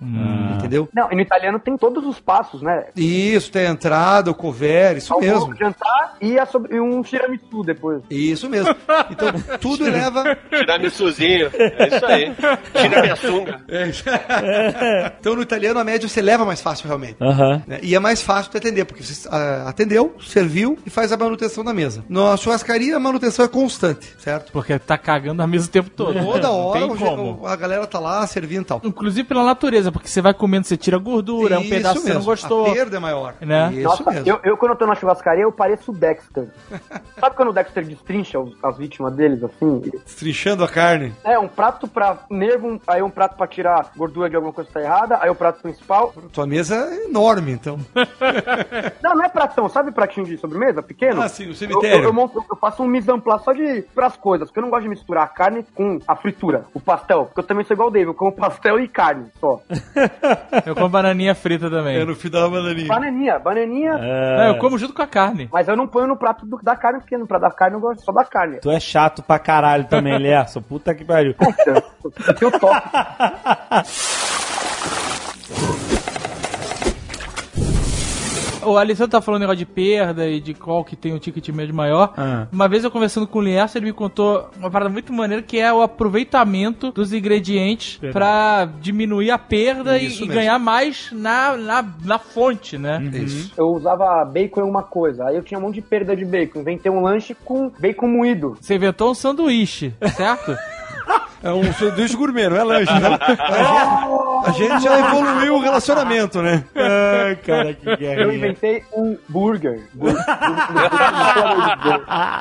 Entendeu? Não, e no italiano tem todos os passos, né? Isso, tem a entrada, o couvert, isso mesmo. Almoço, jantar e, a sobre- e um tiramisu depois. Isso mesmo. Então, tudo eleva. Tiramissuzinho. É isso aí. Tira minha sunga. Então, no italiano, a média você leva mais fácil, realmente. Né? E é mais fácil de atender, porque você ah, atendeu, serviu e faz a manutenção da mesa. Na churrascaria, a manutenção é constante, certo? Porque tá cagando a mesa o tempo todo. Toda hora a galera tá lá servindo e tal. Inclusive pela natureza, porque você vai comendo, você tira gordura, é um Isso pedaço você não gostou. A perda é maior. Né? Isso Nossa, mesmo. eu, eu quando eu tô na churrascaria, eu pareço o Dexter. Sabe quando o Dexter destrincha os- as vítimas deles, assim? Trinchando a carne. É, um prato pra nervo, aí um prato pra tirar gordura de alguma coisa que tá errada, aí o prato principal. Tua mesa é enorme, então. Não, não é pratão, sabe pratinho de sobremesa, pequeno? Ah, sim, o Eu, cemitério. eu, eu monto- eu faço um mise en place só de pras coisas, porque eu não gosto de misturar a carne com a fritura, o pastel, porque eu também sou igual o David, eu como pastel e carne só. Eu como bananinha frita também. É no fim da bananinha. Bananinha, bananinha, Não, eu como junto com a carne. mas eu não ponho no prato do- da carne pequeno, pra dar carne eu gosto só da carne. Tu é chato pra caralho também, Lerson. Puta que pariu. Eu tenho toque. O Alessandro tá falando negócio de perda e de qual que tem o ticket médio maior. Ah. Uma vez eu conversando com o Lierson, ele me contou uma parada muito maneira que é o aproveitamento dos ingredientes pra diminuir a perda e, Isso e ganhar mais na, na, na fonte, né? Isso. Eu usava bacon em uma coisa, aí eu tinha um monte de perda de bacon. Inventei um lanche com bacon moído. Você inventou um sanduíche, certo? É um sanduíche gourmet, não é lanche, né? A gente já evoluiu o relacionamento, né? Ai, cara, que Eu guerra. inventei um burger. Bur-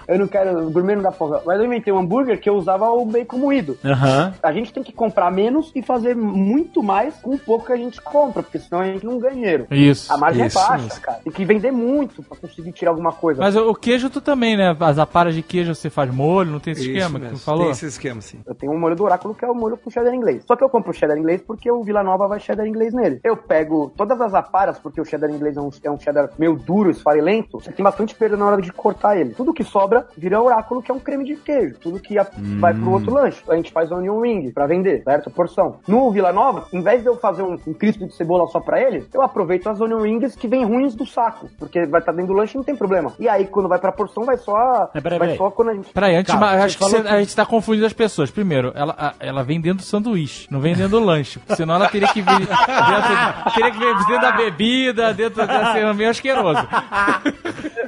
eu não quero. Gourmet não dá pra Mas eu inventei um hambúrguer que eu usava o bacon moído. Aham. A gente tem que comprar menos e fazer muito mais com o pouco que a gente compra, porque senão a gente não ganha dinheiro. Isso. A margem Isso é baixa, mesmo. cara. Tem que vender muito pra conseguir tirar alguma coisa. Mas o, queijo tu também, né? As aparas de queijo você faz molho, não tem esse Isso esquema que tu mesmo. falou? Tem esse esquema, sim. Eu tenho um molho do oráculo que é o molho com cheddar inglês. Só que eu compro o cheddar inglês porque o Vila Nova vai cheddar inglês nele. Eu pego todas as aparas, porque o cheddar inglês é um, é um cheddar meio duro, esfarelento. Você tem bastante perda na hora de cortar ele. Tudo que sobra vira oráculo, que é um creme de queijo. Tudo que a- vai pro outro lanche. A gente faz onion ring pra vender, certo? Porção. No Vila Nova, em vez de eu fazer um, um crisp de cebola só pra ele, eu aproveito as onion rings que vem ruins do saco. Porque vai estar dentro do lanche não tem problema. E aí, quando vai pra porção, vai só. É, peraí, vai peraí. só quando a gente. Peraí, antes, Calma, mas acho que, você- que- a gente tá confundindo as pessoas. Primeiro, ela, ela vem dentro do sanduíche, não vem dentro do lanche. Senão ela teria que vir dentro, teria que vir dentro da bebida, dentro da ser meio asqueroso.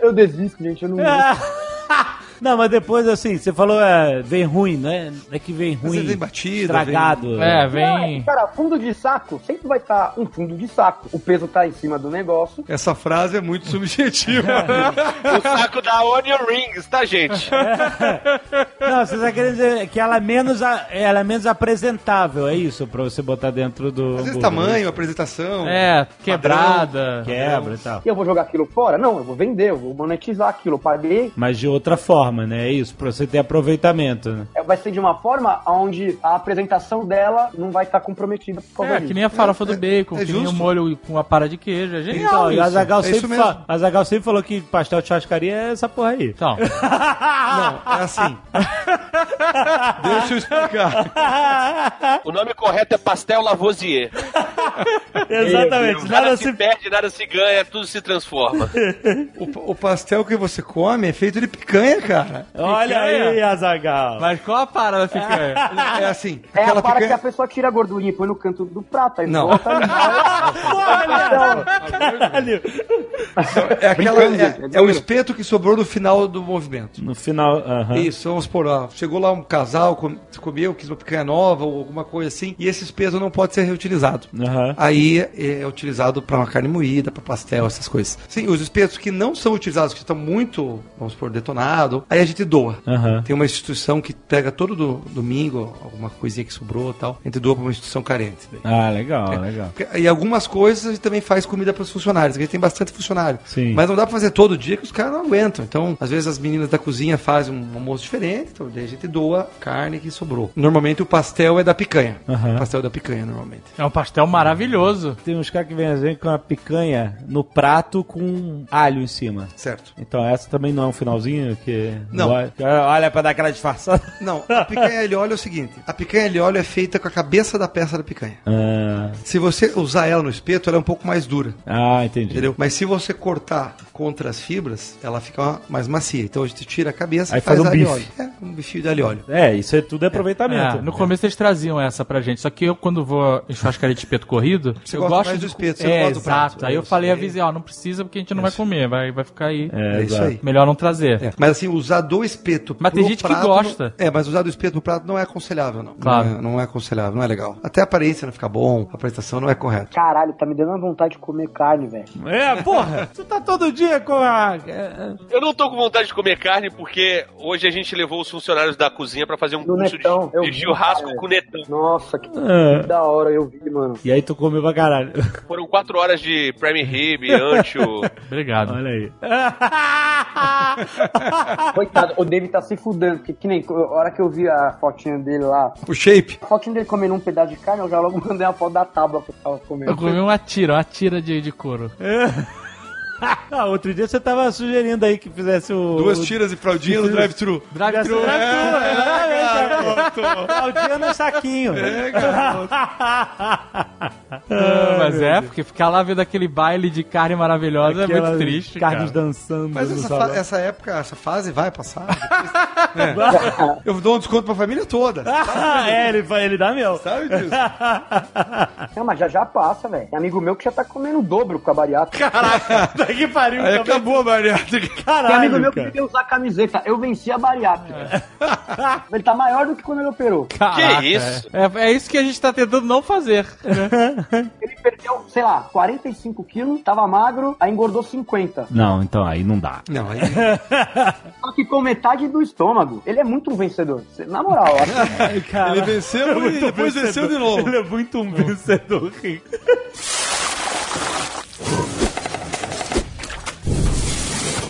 Eu desisto, gente. Eu não. Não, mas depois, assim, você falou, é, vem ruim, né? É que vem ruim. vem batida, Estragado. É, Não, vem. cara, fundo de saco sempre vai estar um fundo de saco. O peso tá em cima do negócio. Essa frase é muito subjetiva. O saco da Onion Rings, tá, gente? Não, você tá querendo dizer que ela é menos, a- ela é menos apresentável, é isso? Pra você botar dentro do. Às vezes tamanho, apresentação. É, quebrada. Quebra e tal. E eu vou jogar aquilo fora? Não, eu vou vender, eu vou monetizar aquilo. Eu paguei. Mas de outra forma, né? É isso, pra você ter aproveitamento, né? É, Vai ser de uma forma onde a apresentação dela não vai estar comprometida por causa É, disso. que nem a farofa do bacon, é que nem o molho com a para de queijo. É genial Então, e isso. a Zagal É isso sempre, fa- a Zagal sempre falou que pastel de churrascaria é essa porra aí. Então, Não, é assim. Deixa eu explicar. O nome correto é Pastel Lavoisier. Exatamente. Nada Nada se se... perde, nada se ganha, tudo se transforma. O, o pastel que você come é feito de picanha, cara. Olha Picanha. aí, Azagal. mas qual a para da picanha? É assim. É a para que picanha. a pessoa tira a gordurinha e põe no canto do prato. Aí Não. volta. Caralho. É, aquela, é, gente, é o espeto que sobrou no final do movimento. No final, aham. Isso, vamos por lá. Chegou lá um casal, com- comeu, quis uma picanha nova ou alguma coisa assim, e esse espeto não pode ser reutilizado. Aham. Aí é utilizado para uma carne moída, para pastel, essas coisas. Sim, os espetos que não são utilizados, que estão muito, vamos por detonado, aí a gente doa. Aham. Tem uma instituição que pega todo do, domingo, alguma coisinha que sobrou e tal, a gente doa para uma instituição carente. Ah, legal, legal. Porque- E algumas coisas a gente também faz comida para os funcionários, que a gente tem bastante funcionário. Sim. Mas não dá para fazer todo dia que os caras não aguentam. Então, às vezes as meninas da cozinha fazem um almoço diferente, então daí a gente doa carne que sobrou. Normalmente o pastel é da picanha. Aham. O pastel é da picanha, normalmente. É um pastel maravilhoso. Tem uns caras que vêm às vezes com a picanha no prato com alho em cima. Certo. Então essa também não é um finalzinho que... Não. Olha pra dar aquela disfarçada. Não, a picanha de óleo é o seguinte: a picanha de óleo é feita com a cabeça da peça da picanha. Ah, Se você usar ela no espeto, ela é um pouco mais dura. ah, entendi. Entendeu? Mas se você cortar contra as fibras, ela fica mais macia. Então a gente tira a cabeça Aí e faz, faz um óleo. É, um bifinho de alho óleo. É, isso é tudo é aproveitamento. É, no começo eles traziam essa pra gente. Só que eu, quando vou em churrascaria de espeto corrido, Você eu gosta gosto mais de do espeto, você é, não gosta do prato. exato. Aí eu Isso, falei, é. avisei, ó, não precisa porque a gente não vai comer, vai, vai ficar aí. É, É isso aí. Melhor não trazer. É, Mas assim, usar do espeto Mas tem pro gente que prato gosta. não- é, mas usar do espeto no prato não é aconselhável, não. Claro. Não é, não é aconselhável, não é legal. Até a aparência não fica bom, a apresentação não é correta. Caralho, tá me dando uma vontade de comer carne, velho. É, porra, tu tá todo dia com a... é, Eu não tô com vontade de comer carne porque hoje a gente levou os funcionários da cozinha pra fazer um Do curso netão, de, de vi, churrasco cara. com netão. Nossa, que Ah. da hora eu vi, mano. E aí tu comeu pra caralho. Foram quatro horas de prime rib, ancho. Obrigado. Olha aí. Coitado, o David tá se fudendo, porque que nem a hora que eu vi a fotinha dele lá, O shape. a fotinha dele comendo um pedaço de carne, eu já logo mandei a foto da tábua que eu tava comendo. Eu comi uma tira, uma tira de, de couro. Ah, outro dia você tava sugerindo aí que fizesse o... Duas tiras de fraldinha no drive-thru. Drive-thru. Claudinha no saquinho. Ah, mas é, porque ficar lá vendo aquele baile de carne maravilhosa é Aquelas muito triste, Carnes cara. dançando. Mas essa, essa época, essa fase vai passar. depois, né? Eu dou um desconto pra família toda. Ah, é, ele, vai- ele dá meu. Sabe disso? Não, mas já já passa, velho. Tem amigo meu que já tá comendo o dobro com a bariátrica. Caraca, que pariu. Aí também. acabou a bariátrica. Tem Caralho, amigo meu que cara. queria usar camiseta. Eu venci a bariátrica. Ele tá maior do que quando ele operou. Caraca, isso? É, é, é isso que a gente tá tentando não fazer. né? Ele perdeu, sei lá, 45 quilos, tava magro, aí engordou 50. Não, então aí não dá. Não, aí... Só que com metade do estômago. Ele é muito um vencedor. Na moral, cara. Ele venceu e depois venceu de novo. Ele é muito um vencedor.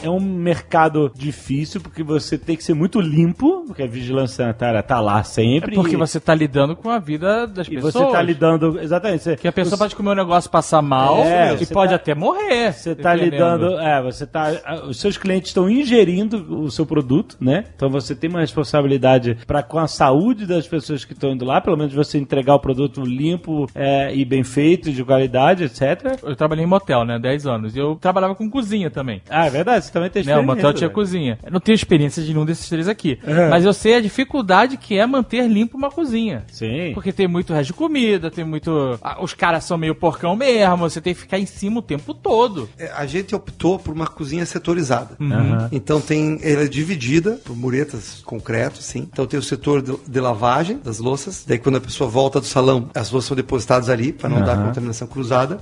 É um mercado difícil porque você tem que ser muito limpo, porque a vigilância sanitária tá lá sempre. É porque e- você tá lidando com a vida das e pessoas. você tá lidando. Exatamente. Você, Que a pessoa você, pode comer um negócio e passar mal É, e pode tá- até morrer. Você tá lidando. É, você tá. Os seus clientes estão ingerindo o seu produto, né? Então você tem uma responsabilidade para com a saúde das pessoas que estão indo lá, pelo menos você entregar o produto limpo é, e bem feito, de qualidade, etc. Eu trabalhei em motel, né? 10 anos. E eu trabalhava com cozinha também. Ah, é verdade, você também tem Né, o experiência. motel tinha cozinha. Eu não tenho experiência de nenhum desses três aqui. É. Mas eu sei a dificuldade que é manter limpo uma cozinha. Sim. Porque tem muito resto de comida, tem muito. ah, Os caras são meio porcão mesmo, você tem que ficar em cima o tempo todo. É, A gente optou por uma cozinha setorizada. Aham. Então tem, ela é dividida por muretas concreto, sim. Então tem o setor de, de lavagem das louças. Daí quando a pessoa volta do salão, as louças são depositadas ali para não dar Aham. contaminação cruzada.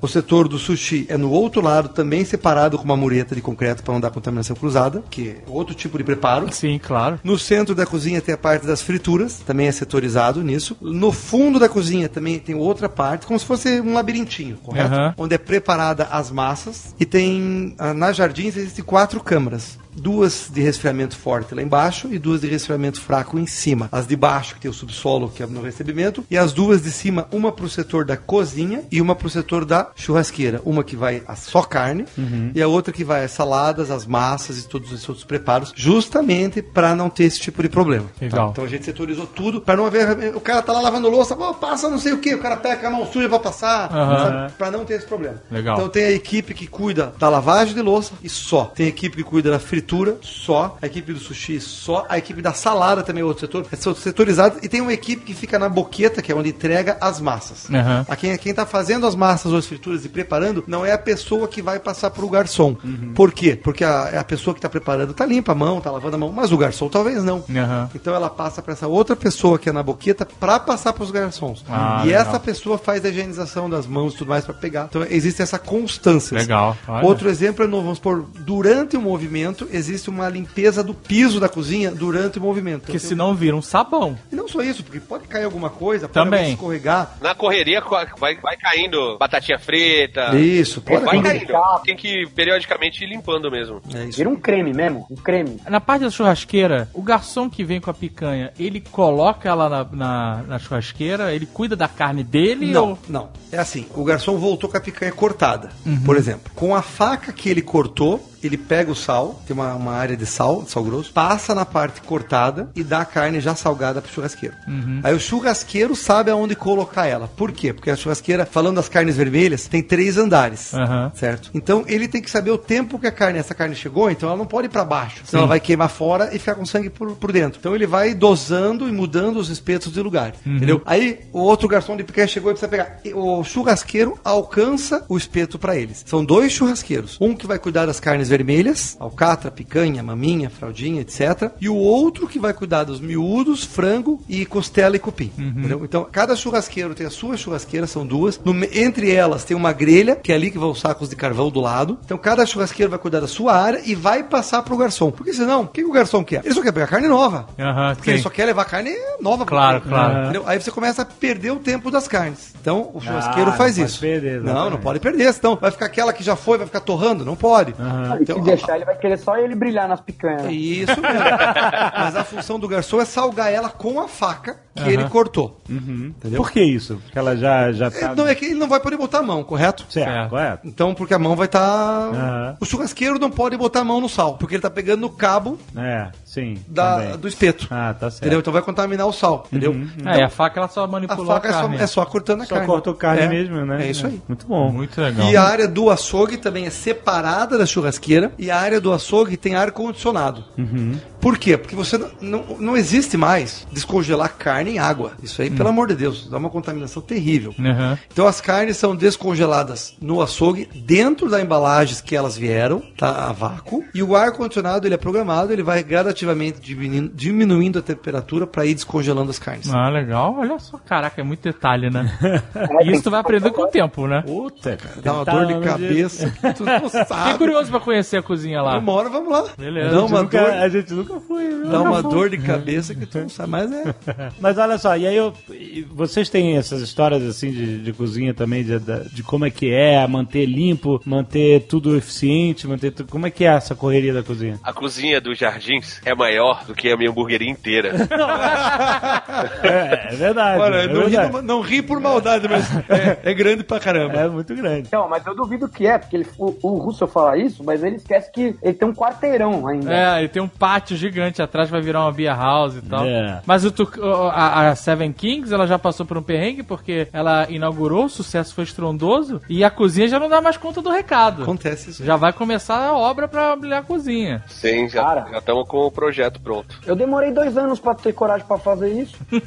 O setor do sushi é no outro lado, também separado com uma mureta de concreto para não dar contaminação cruzada, que é outro tipo de preparo. Sim, claro. No centro da cozinha tem a parte das frituras, também é setorizado nisso. No fundo da cozinha também tem outra parte, como se fosse um labirintinho, correto? Aham. Onde é preparada as massas. E tem, ah, nas jardins, existem quatro câmaras. Duas de resfriamento forte lá embaixo e duas de resfriamento fraco em cima. As de baixo, que tem o subsolo, que é no recebimento, e as duas de cima, uma pro setor da cozinha e uma pro setor da churrasqueira. Uma que vai a só carne e a outra que vai as saladas, as massas e todos os outros preparos, justamente para não ter esse tipo de problema. Legal. Então a gente setorizou tudo para não haver. O cara tá lá lavando louça, pô, passa não sei o que, o cara pega a mão suja pra passar, Aham. para não ter esse problema. Legal. Então tem a equipe que cuida da lavagem de louça e só. Tem a equipe que cuida da fritura só. A equipe do sushi só. A equipe da salada também é outro setor. É setorizado. E tem uma equipe que fica na boqueta, que é onde entrega as massas. Aham. A quem, quem tá fazendo as massas ou as frituras e preparando não é a pessoa que vai passar pro garçom. Por quê? Porque a, a pessoa que tá preparando tá limpa a mão, tá lavando a mão, mas o garçom talvez não. Aham. Então ela passa para essa outra pessoa que é na boqueta para passar para os garçons. Ah, e legal. essa pessoa faz a higienização das mãos e tudo mais para pegar. Então existe essa constância. Legal. Olha. Outro exemplo é, no- vamos supor, durante o movimento existe uma limpeza do piso da cozinha durante o movimento. Porque Então, senão vira um sabão. E não só isso, porque pode cair alguma coisa, pode Também. alguém escorregar. Na correria co- vai, vai caindo batatinha frita. Isso, pode Vai caindo. Tem que periodicamente ir limpando mesmo. É isso. Vira um creme mesmo, um creme. Na parte da churrasqueira, o garçom que vem com a picanha, ele coloca ela na, na, na churrasqueira, ele cuida da carne dele Não, ou. não. É assim, o garçom voltou com a picanha cortada, por exemplo. Com a faca que ele cortou, ele pega o sal, tem uma, uma área de sal, sal grosso, passa na parte cortada e dá a carne já salgada pro churrasqueiro. Aí o churrasqueiro sabe aonde colocar ela. Por quê? Porque a churrasqueira, falando das carnes vermelhas, tem três andares. Aham. Certo? Então ele tem que saber o tempo que a carne, essa carne chegou, então ela não pode ir pra baixo. Senão ela vai queimar fora e ficar com sangue por, por dentro. Então ele vai dosando e mudando os espetos de lugar. Entendeu? Aí o outro garçom de picanha chegou e precisa pegar. E O churrasqueiro alcança o espeto pra eles. São dois churrasqueiros. Um que vai cuidar das carnes vermelhas, alcatra, picanha, maminha, fraldinha, etc. E o outro que vai cuidar dos miúdos, frango e costela e cupim. Entendeu? Então cada churrasqueiro tem a sua churrasqueira, são duas. No entre elas tem uma grelha, que é ali que vão os sacos de carvão do lado. Então cada churrasqueiro vai cuidar da sua área e vai passar pro garçom. Porque senão, o que, o garçom quer? Ele só quer pegar carne nova. Aham, Porque ele sim. só quer levar carne nova. Claro, claro. Entendeu? Aí você começa a perder o tempo das carnes. Então o churrasqueiro Ah, faz não isso. perder, não, não pode perder. Senão vai ficar aquela que já foi, vai ficar torrando. Não pode. E Então, se deixar, ele vai querer só ele brilhar nas picanhas. é isso mesmo. Mas a função do garçom é salgar ela com a faca que ele cortou. Entendeu? Por que isso? Porque ela já, já tá. É, Não, é que ele não vai poder botar a mão, correto? Certo, Certo. correto. Então, porque a mão vai estar. Aham. O churrasqueiro não pode botar a mão no sal, porque ele tá pegando no cabo É, sim. da, também. do espeto. Ah, tá certo. Entendeu? Então vai contaminar o sal, entendeu? Ah, e a faca ela só A manipulou faca a é só, carne. é só cortando a Só carne. cortou carne É, mesmo, né? É isso aí. Muito bom. Muito legal. E a área do açougue também é separada da churrasqueira e a área do açougue tem ar condicionado. Por quê? Porque você não, não, não existe mais descongelar carne em água. Isso aí, pelo amor de Deus, dá uma contaminação terrível. Uhum. Então as carnes são descongeladas no açougue, dentro da embalagem que elas vieram, tá a vácuo, e o ar condicionado ele é programado, ele vai gradativamente diminuindo, diminuindo a temperatura para ir descongelando as carnes. Ah, legal. Olha só, caraca, é muito detalhe, né? E isso tu vai aprender com o tempo, né? Puta, cara. Dá uma Tá dor de cabeça que tu não Fiquei sabe. curioso pra conhecer a cozinha lá. Uma hora vamos lá. Beleza. Uma Nunca- dor, a gente nunca foi. viu? dá uma Nunca foi. dor de cabeça que tu não sabe, mas é. Mas olha só, e aí eu, vocês têm essas histórias assim de, de cozinha também, de, de como é que é manter limpo, manter tudo eficiente, manter tudo. Como é que é essa correria da cozinha? A cozinha dos jardins é maior do que a minha hamburgueria inteira. É, é verdade. Olha, é, não, ri, verdade. não- não ri por maldade, mas é, é grande pra caramba. É muito grande. Não, mas eu duvido que é, porque ele, o, o Russell fala isso, mas ele esquece que ele tem um quarteirão ainda. É, ele tem um pátio gigante atrás, vai virar uma beer house e tal. É. Mas o, a, a Seven Kings, ela já passou por um perrengue, porque ela inaugurou, o sucesso foi estrondoso, e a cozinha já não dá mais conta do recado. Acontece isso. Já vai começar a obra pra abrir a cozinha. Sim, já estamos com o projeto pronto. Eu demorei dois anos pra ter coragem pra fazer isso.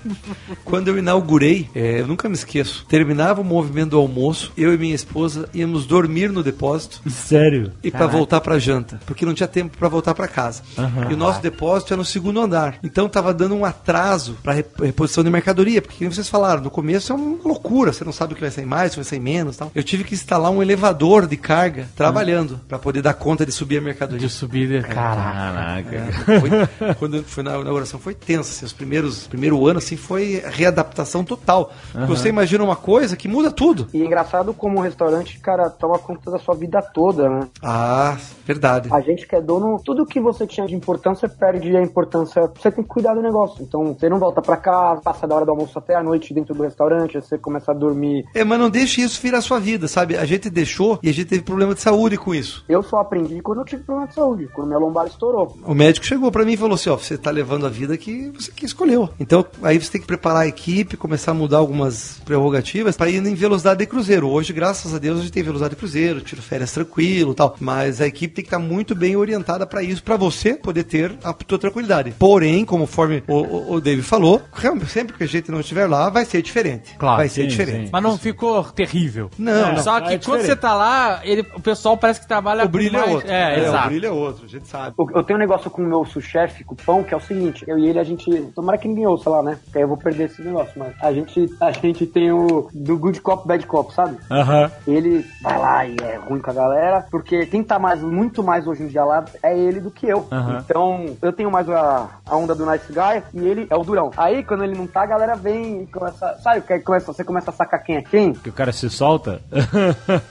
Quando eu inaugurei, é, eu nunca me esqueço, terminava o movimento do almoço, eu e minha esposa íamos dormir no depósito Sério. e para voltar pra janta, porque não tinha tempo para voltar pra casa. E o nosso depósito é no segundo andar. Então tava dando um atraso para reposição de mercadoria, porque como vocês falaram, no começo é uma loucura, você não sabe o que vai sair mais, se vai sair menos, tal. Eu tive que instalar um elevador de carga trabalhando para poder dar conta de subir a mercadoria. De subida. Caraca. Foi- quando foi na inauguração foi tenso, assim, os primeiros primeiro ano assim foi readaptação total. Porque Você imagina uma coisa que muda tudo. E é engraçado como o restaurante, cara, toma conta da sua vida toda, né? Ah, verdade. A gente que é dono, tudo que você tinha de importância perde a importância. Você tem que cuidar do negócio. Então, você não volta pra casa, passa da hora do almoço até a noite dentro do restaurante, você começa a dormir. É, mas não deixe isso virar sua vida, sabe? A gente deixou e a gente teve problema de saúde com isso. Eu só aprendi quando eu tive problema de saúde, quando minha lombar estourou. O médico chegou pra mim e falou assim: ó, você tá levando a vida que você que escolheu. Então, aí você tem que preparar a equipe, começar a mudar algumas prerrogativas pra ir em velocidade de cruzeiro. Hoje, graças a Deus, a gente tem velocidade de cruzeiro, tiro férias tranquilo e tal. Mas a equipe tem que estar muito bem orientada pra isso, pra você poder ter a tua tranquilidade. Porém, conforme o, o, o David falou, realmente, sempre que a gente não estiver lá, vai ser diferente. Claro, vai ser sim, diferente. sim. Mas não ficou terrível. Não, Só não, que é quando você tá lá, ele, o pessoal parece que trabalha O brilho é mais... outro. É, o exato. brilho é outro, a gente sabe. Eu eu tenho um negócio com o meu sous-chefe, com o pão, que é o seguinte, eu e ele, a gente. Tomara que ninguém ouça lá, né? Porque aí eu vou perder esse negócio, mas a gente, a gente tem o do good cop, bad cop, sabe? Aham. Ele vai lá e é ruim com a galera, porque quem tá mais, muito mais hoje em dia lá é ele do que eu. Então, eu tenho mais a, a onda do nice guy e ele é o durão. Aí, quando ele não tá, a galera vem e começa. Sabe, que aí começa, você começa a sacar quem é quem? Que o cara se solta.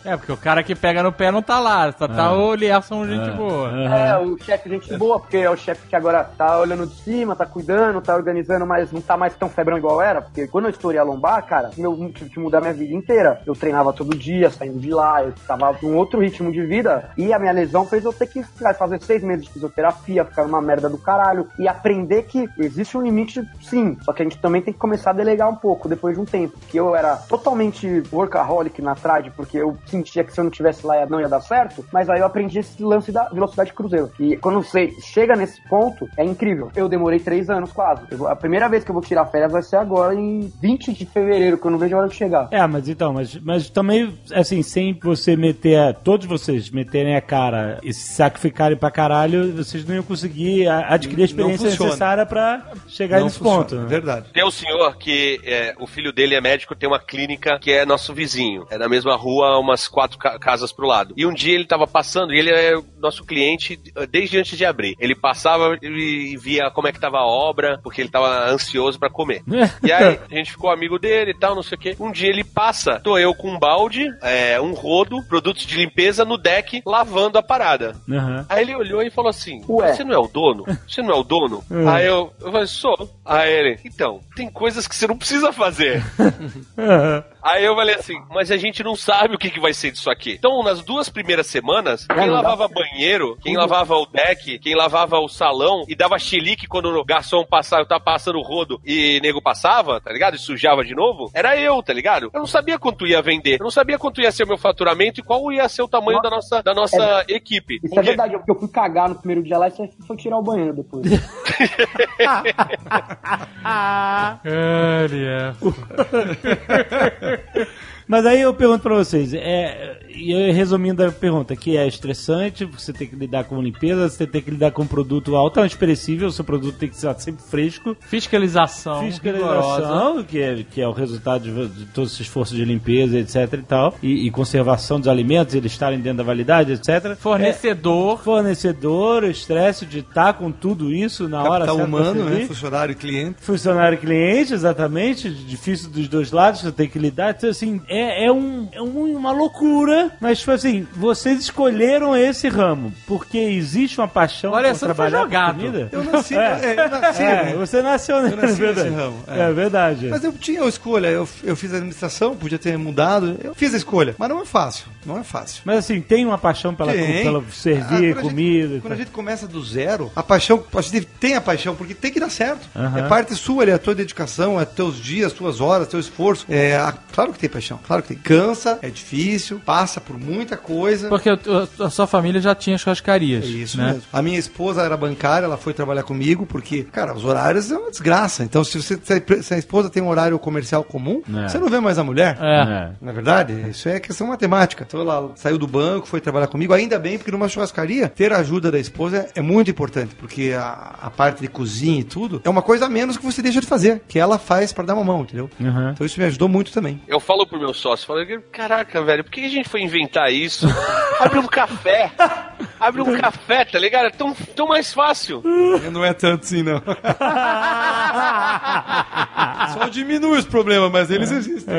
É, porque o cara que pega no pé não tá lá. Só tá o Lierson, gente boa. É, o chefe gente boa, porque é o chefe que agora tá olhando de cima, tá cuidando, tá organizando, mas não tá mais tão febrão igual era, porque quando eu estourei a lombar, cara, meu, tive que mudar minha vida inteira. Eu treinava todo dia, saindo de lá, eu tava num outro ritmo de vida, e a minha lesão fez eu ter que fazer seis meses de fisioterapia, ficar numa merda do caralho, e aprender que existe um limite, sim, só que a gente também tem que começar a delegar um pouco, depois de um tempo, que eu era totalmente workaholic na trade, porque eu sentia que se eu não tivesse lá não ia dar certo, mas aí eu aprendi esse lance da velocidade cruzeiro. E quando você chega nesse ponto, é incrível. Eu demorei três anos quase. Eu a primeira vez que eu vou tirar férias vai ser agora, em 20 de fevereiro, que eu não vejo a hora de chegar. É, mas então, mas, mas também, assim, sem você meter, todos vocês meterem a cara e se sacrificarem pra caralho, vocês não iam conseguir a- adquirir a experiência necessária pra chegar Não nesse funciona, ponto. é né? verdade. Tem um senhor que é, o filho dele é médico, tem uma clínica que é nosso vizinho. É na mesma rua, umas quatro ca- casas pro lado. E um dia ele tava passando, e ele é nosso cliente eh, desde antes de abrir. Ele passava e via como é que tava a obra, porque ele tava ansioso pra comer. E aí a gente ficou amigo dele e tal, não sei o quê. Um dia ele passa, tô eu com um balde, é, um rodo, produtos de limpeza no deck, lavando a parada. Aham. Aí ele olhou e falou assim: Ué. Você não é o dono? Você não é o dono? Aí eu, eu falei: Sou. Aí ele, então, tem coisas que você não precisa fazer. Aí eu falei assim, mas a gente não sabe o que, que vai ser disso aqui. Então, nas duas primeiras semanas, quem não dá lavava banheiro, quem lavava o deck, quem lavava o salão e dava chilique quando o garçom passava, eu tava passando o rodo e nego passava, tá ligado? E sujava de novo, era eu, tá ligado? Eu não sabia quanto ia vender, eu não sabia quanto ia ser o meu faturamento e qual ia ser o tamanho da nossa, da nossa equipe. Isso é Porque- verdade, eu, eu fui cagar no primeiro dia lá e você foi tirar o banheiro depois. Ele é. Mas aí eu pergunto pra vocês, é, e eu resumindo a pergunta, que é estressante, você tem que lidar com limpeza, você tem que lidar com um produto altamente perecível, seu produto tem que ser sempre fresco, Fiscalização. fiscalização, que é, que é o resultado de, de todo esse esforço de limpeza, etc e tal, e, e conservação dos alimentos, eles estarem dentro da validade, etc. Fornecedor. É, fornecedor, estresse de estar com tudo isso na hora Capital certa pra humano, né? Funcionário e cliente. Funcionário e cliente, exatamente. Difícil dos dois lados, você tem que lidar. Então, assim, é, é, um, é um- uma loucura. Mas, tipo assim, vocês escolheram esse ramo porque existe uma paixão Olha, por foi trabalhar com jogado. comida? Eu nasci, é, eu nasci, É, você nasceu nesse, nasci verdade. nesse ramo, É, é. verdade. Mas eu tinha a escolha, eu, eu fiz administração, podia ter mudado, eu fiz a escolha, mas não é fácil, não é fácil. Mas assim, tem uma paixão pela, Tem. pela Ah, servir quando a comida. gente- quando a gente começa do zero, a paixão, a gente tem a paixão, porque tem que dar certo. Aham. É parte sua, é a tua dedicação, é teus dias, tuas horas, teu esforço. É, a- claro que tem paixão, claro que tem. Cansa, é difícil, passa por muita coisa. Porque a, sua família já tinha churrascarias. É isso né? mesmo. A minha esposa era bancária, ela foi trabalhar comigo, porque, cara, os horários é uma desgraça. Então, se, você, se a- esposa tem um horário comercial comum, É. você não vê mais a mulher. É. Na é verdade, isso é questão matemática. Então ela saiu do banco, foi trabalhar comigo, ainda bem, porque numa churrascaria, ter a ajuda da esposa é muito importante, porque a, a parte de cozinha e tudo é uma coisa a menos que você deixa de fazer, que ela faz pra dar uma mão, entendeu? Uhum. Então isso me ajudou muito também. Eu falo pro meu sócio, falo, caraca, velho, por que a gente foi inventar isso? Abre um café. Abre um café, tá ligado? É tão, tão mais fácil. Não é tanto assim, não. Só diminui os problemas, mas eles existem.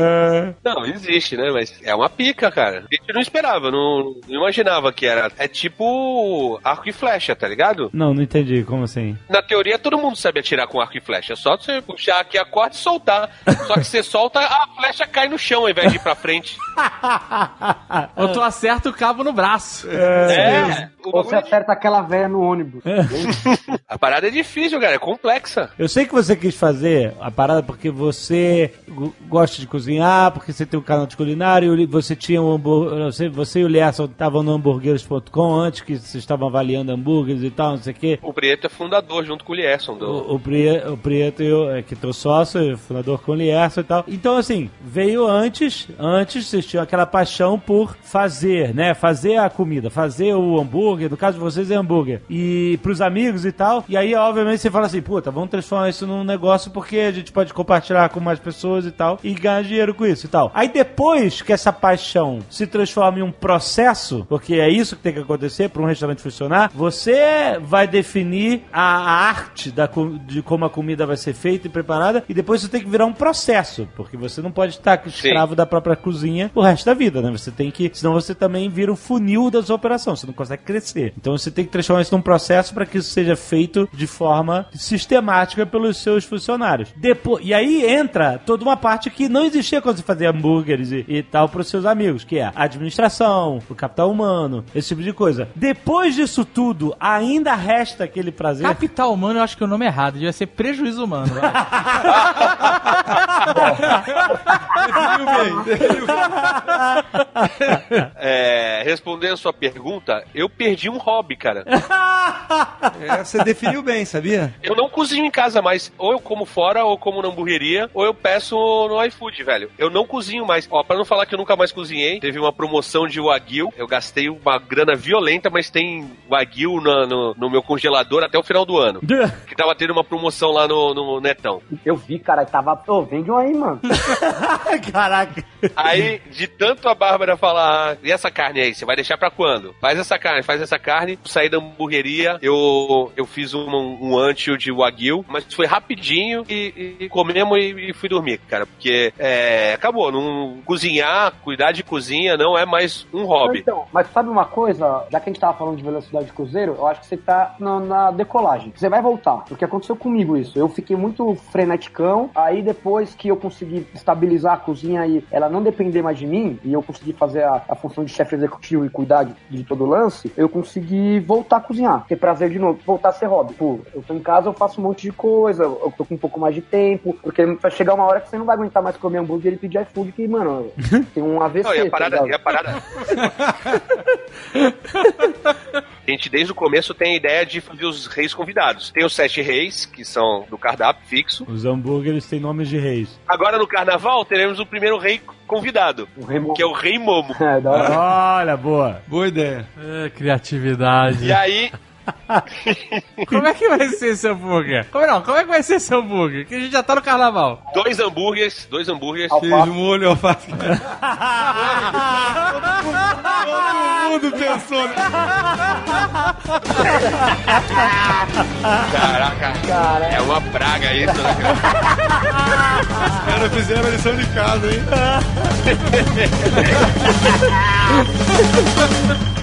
Não, existe, né? Mas é uma pica, cara. A gente não esperava, não, não imaginava que era. É tipo arco e flecha, tá ligado? Não, não entendi. Como assim? Na teoria, todo mundo sabe atirar com arco e flecha. É só você puxar aqui a corda e soltar. Só que você solta, a flecha cai no chão ao invés de ir pra frente. Ou tu acerta o cabo no braço. É. Ou você é acerta aquela véia no ônibus. di- A parada é difícil, cara. É complexa. Eu sei que você quis fazer a parada porque você go- gosta de cozinhar, porque você tem um canal de culinário, e você tinha um hambúrguer, você, você e o Lierson estavam no hambúrgueres.com antes que vocês estavam avaliando hambúrgueres e tal, não sei o quê. O Prieto é fundador junto com o Lierson. Do... O, o, Pri- o Prieto, eu, é, que teu sócio, fundador com o Lierson e tal. Então, assim, veio antes, antes vocês tinham aquela paixão por fazer, né? Fazer a comida, fazer o hambúrguer, no caso de vocês é hambúrguer. E pros amigos e tal. E aí, obviamente, você fala assim, puta, vamos transformar isso num negócio porque a gente pode compartilhar com mais pessoas e tal. E ganhar dinheiro com isso e tal. Aí depois que essa paixão se transforma em um processo, porque é isso que tem que acontecer para um restaurante funcionar, você vai definir a arte da, de como a comida vai ser feita e preparada, e depois você tem que virar um processo, porque você não pode estar escravo da própria cozinha o resto da vida, né? Você tem que, senão você também vira o funil da sua operação, você não consegue crescer. Então você tem que transformar isso num processo para que isso seja feito de forma sistemática pelos seus funcionários. Depois, e aí entra toda uma parte que não existia quando você fazia hambúrgueres e, e tal para os seus amigos, que é a administração, o capital humano, esse tipo de coisa. Depois disso tudo, ainda resta aquele prazer. Capital humano, eu acho que é o nome é errado. Devia ser prejuízo humano. Definiu bem, definiu bem. É, respondendo a sua pergunta, eu perdi um hobby, cara. É, você definiu bem, sabia? Eu não cozinho em casa mais. Ou eu como fora, ou como na hamburgueria, ou eu peço no iFood, velho. Eu não cozinho mais. Ó, pra não falar que eu nunca mais cozinhei, teve uma promoção de Wagyu. Eu gastei uma grana violenta, mas tem Wagyu na- no, no meu congelador até o final do ano. Que tava tendo uma promoção lá no, no Netão. Eu vi, cara, tava. Ô, vende um aí, mano. Caraca. Aí, de tanto a Bárbara falar, "Ah, e essa carne aí, você vai deixar pra quando? Faz essa carne, faz essa carne. Saí da hamburgueria, eu, eu fiz um, um ancho de Wagyu, mas foi rapidinho e, e comemos e, e fui dormir. cara, porque é, acabou. Não, cozinhar, cuidar de cozinha não é mais um hobby. Então, mas sabe uma coisa? Já que a gente tava falando de velocidade de cruzeiro, eu acho que você tá na, na decolagem. Você vai voltar. Porque aconteceu comigo isso. Eu fiquei muito freneticão. Aí depois que eu consegui estabilizar a cozinha e ela não depender mais de mim, e eu consegui fazer a, a função de chefe executivo e cuidar de, de todo o lance, eu consegui voltar a cozinhar. Ter prazer de novo, voltar a ser hobby. Pô, eu tô em casa, eu faço um monte de coisa, eu tô com um pouco mais de tempo, porque vai chegar uma hora que você não vai aguentar mais comer hambúrguer e pedir iFood, que, mano, tem um AVC. Não, e a tá parada, ligado? e a parada. A gente desde o começo tem a ideia de fazer os reis convidados. Tem os sete reis, que são do cardápio fixo. Os hambúrgueres têm nomes de reis. Agora no carnaval teremos o primeiro rei convidado, O rei Momo. que é o rei Momo. É, da hora. Olha, boa. Boa ideia. É, criatividade. E aí, Como é que vai ser esse hambúrguer? Como não? Como é que vai ser esse hambúrguer? Que a gente já tá no carnaval. dois hambúrgueres, dois hambúrgueres. Queijo, molho, alface. Todo mundo pensou. né? Caraca, é uma praga isso, né, cara? Os caras fizeram a lição de casa, hein?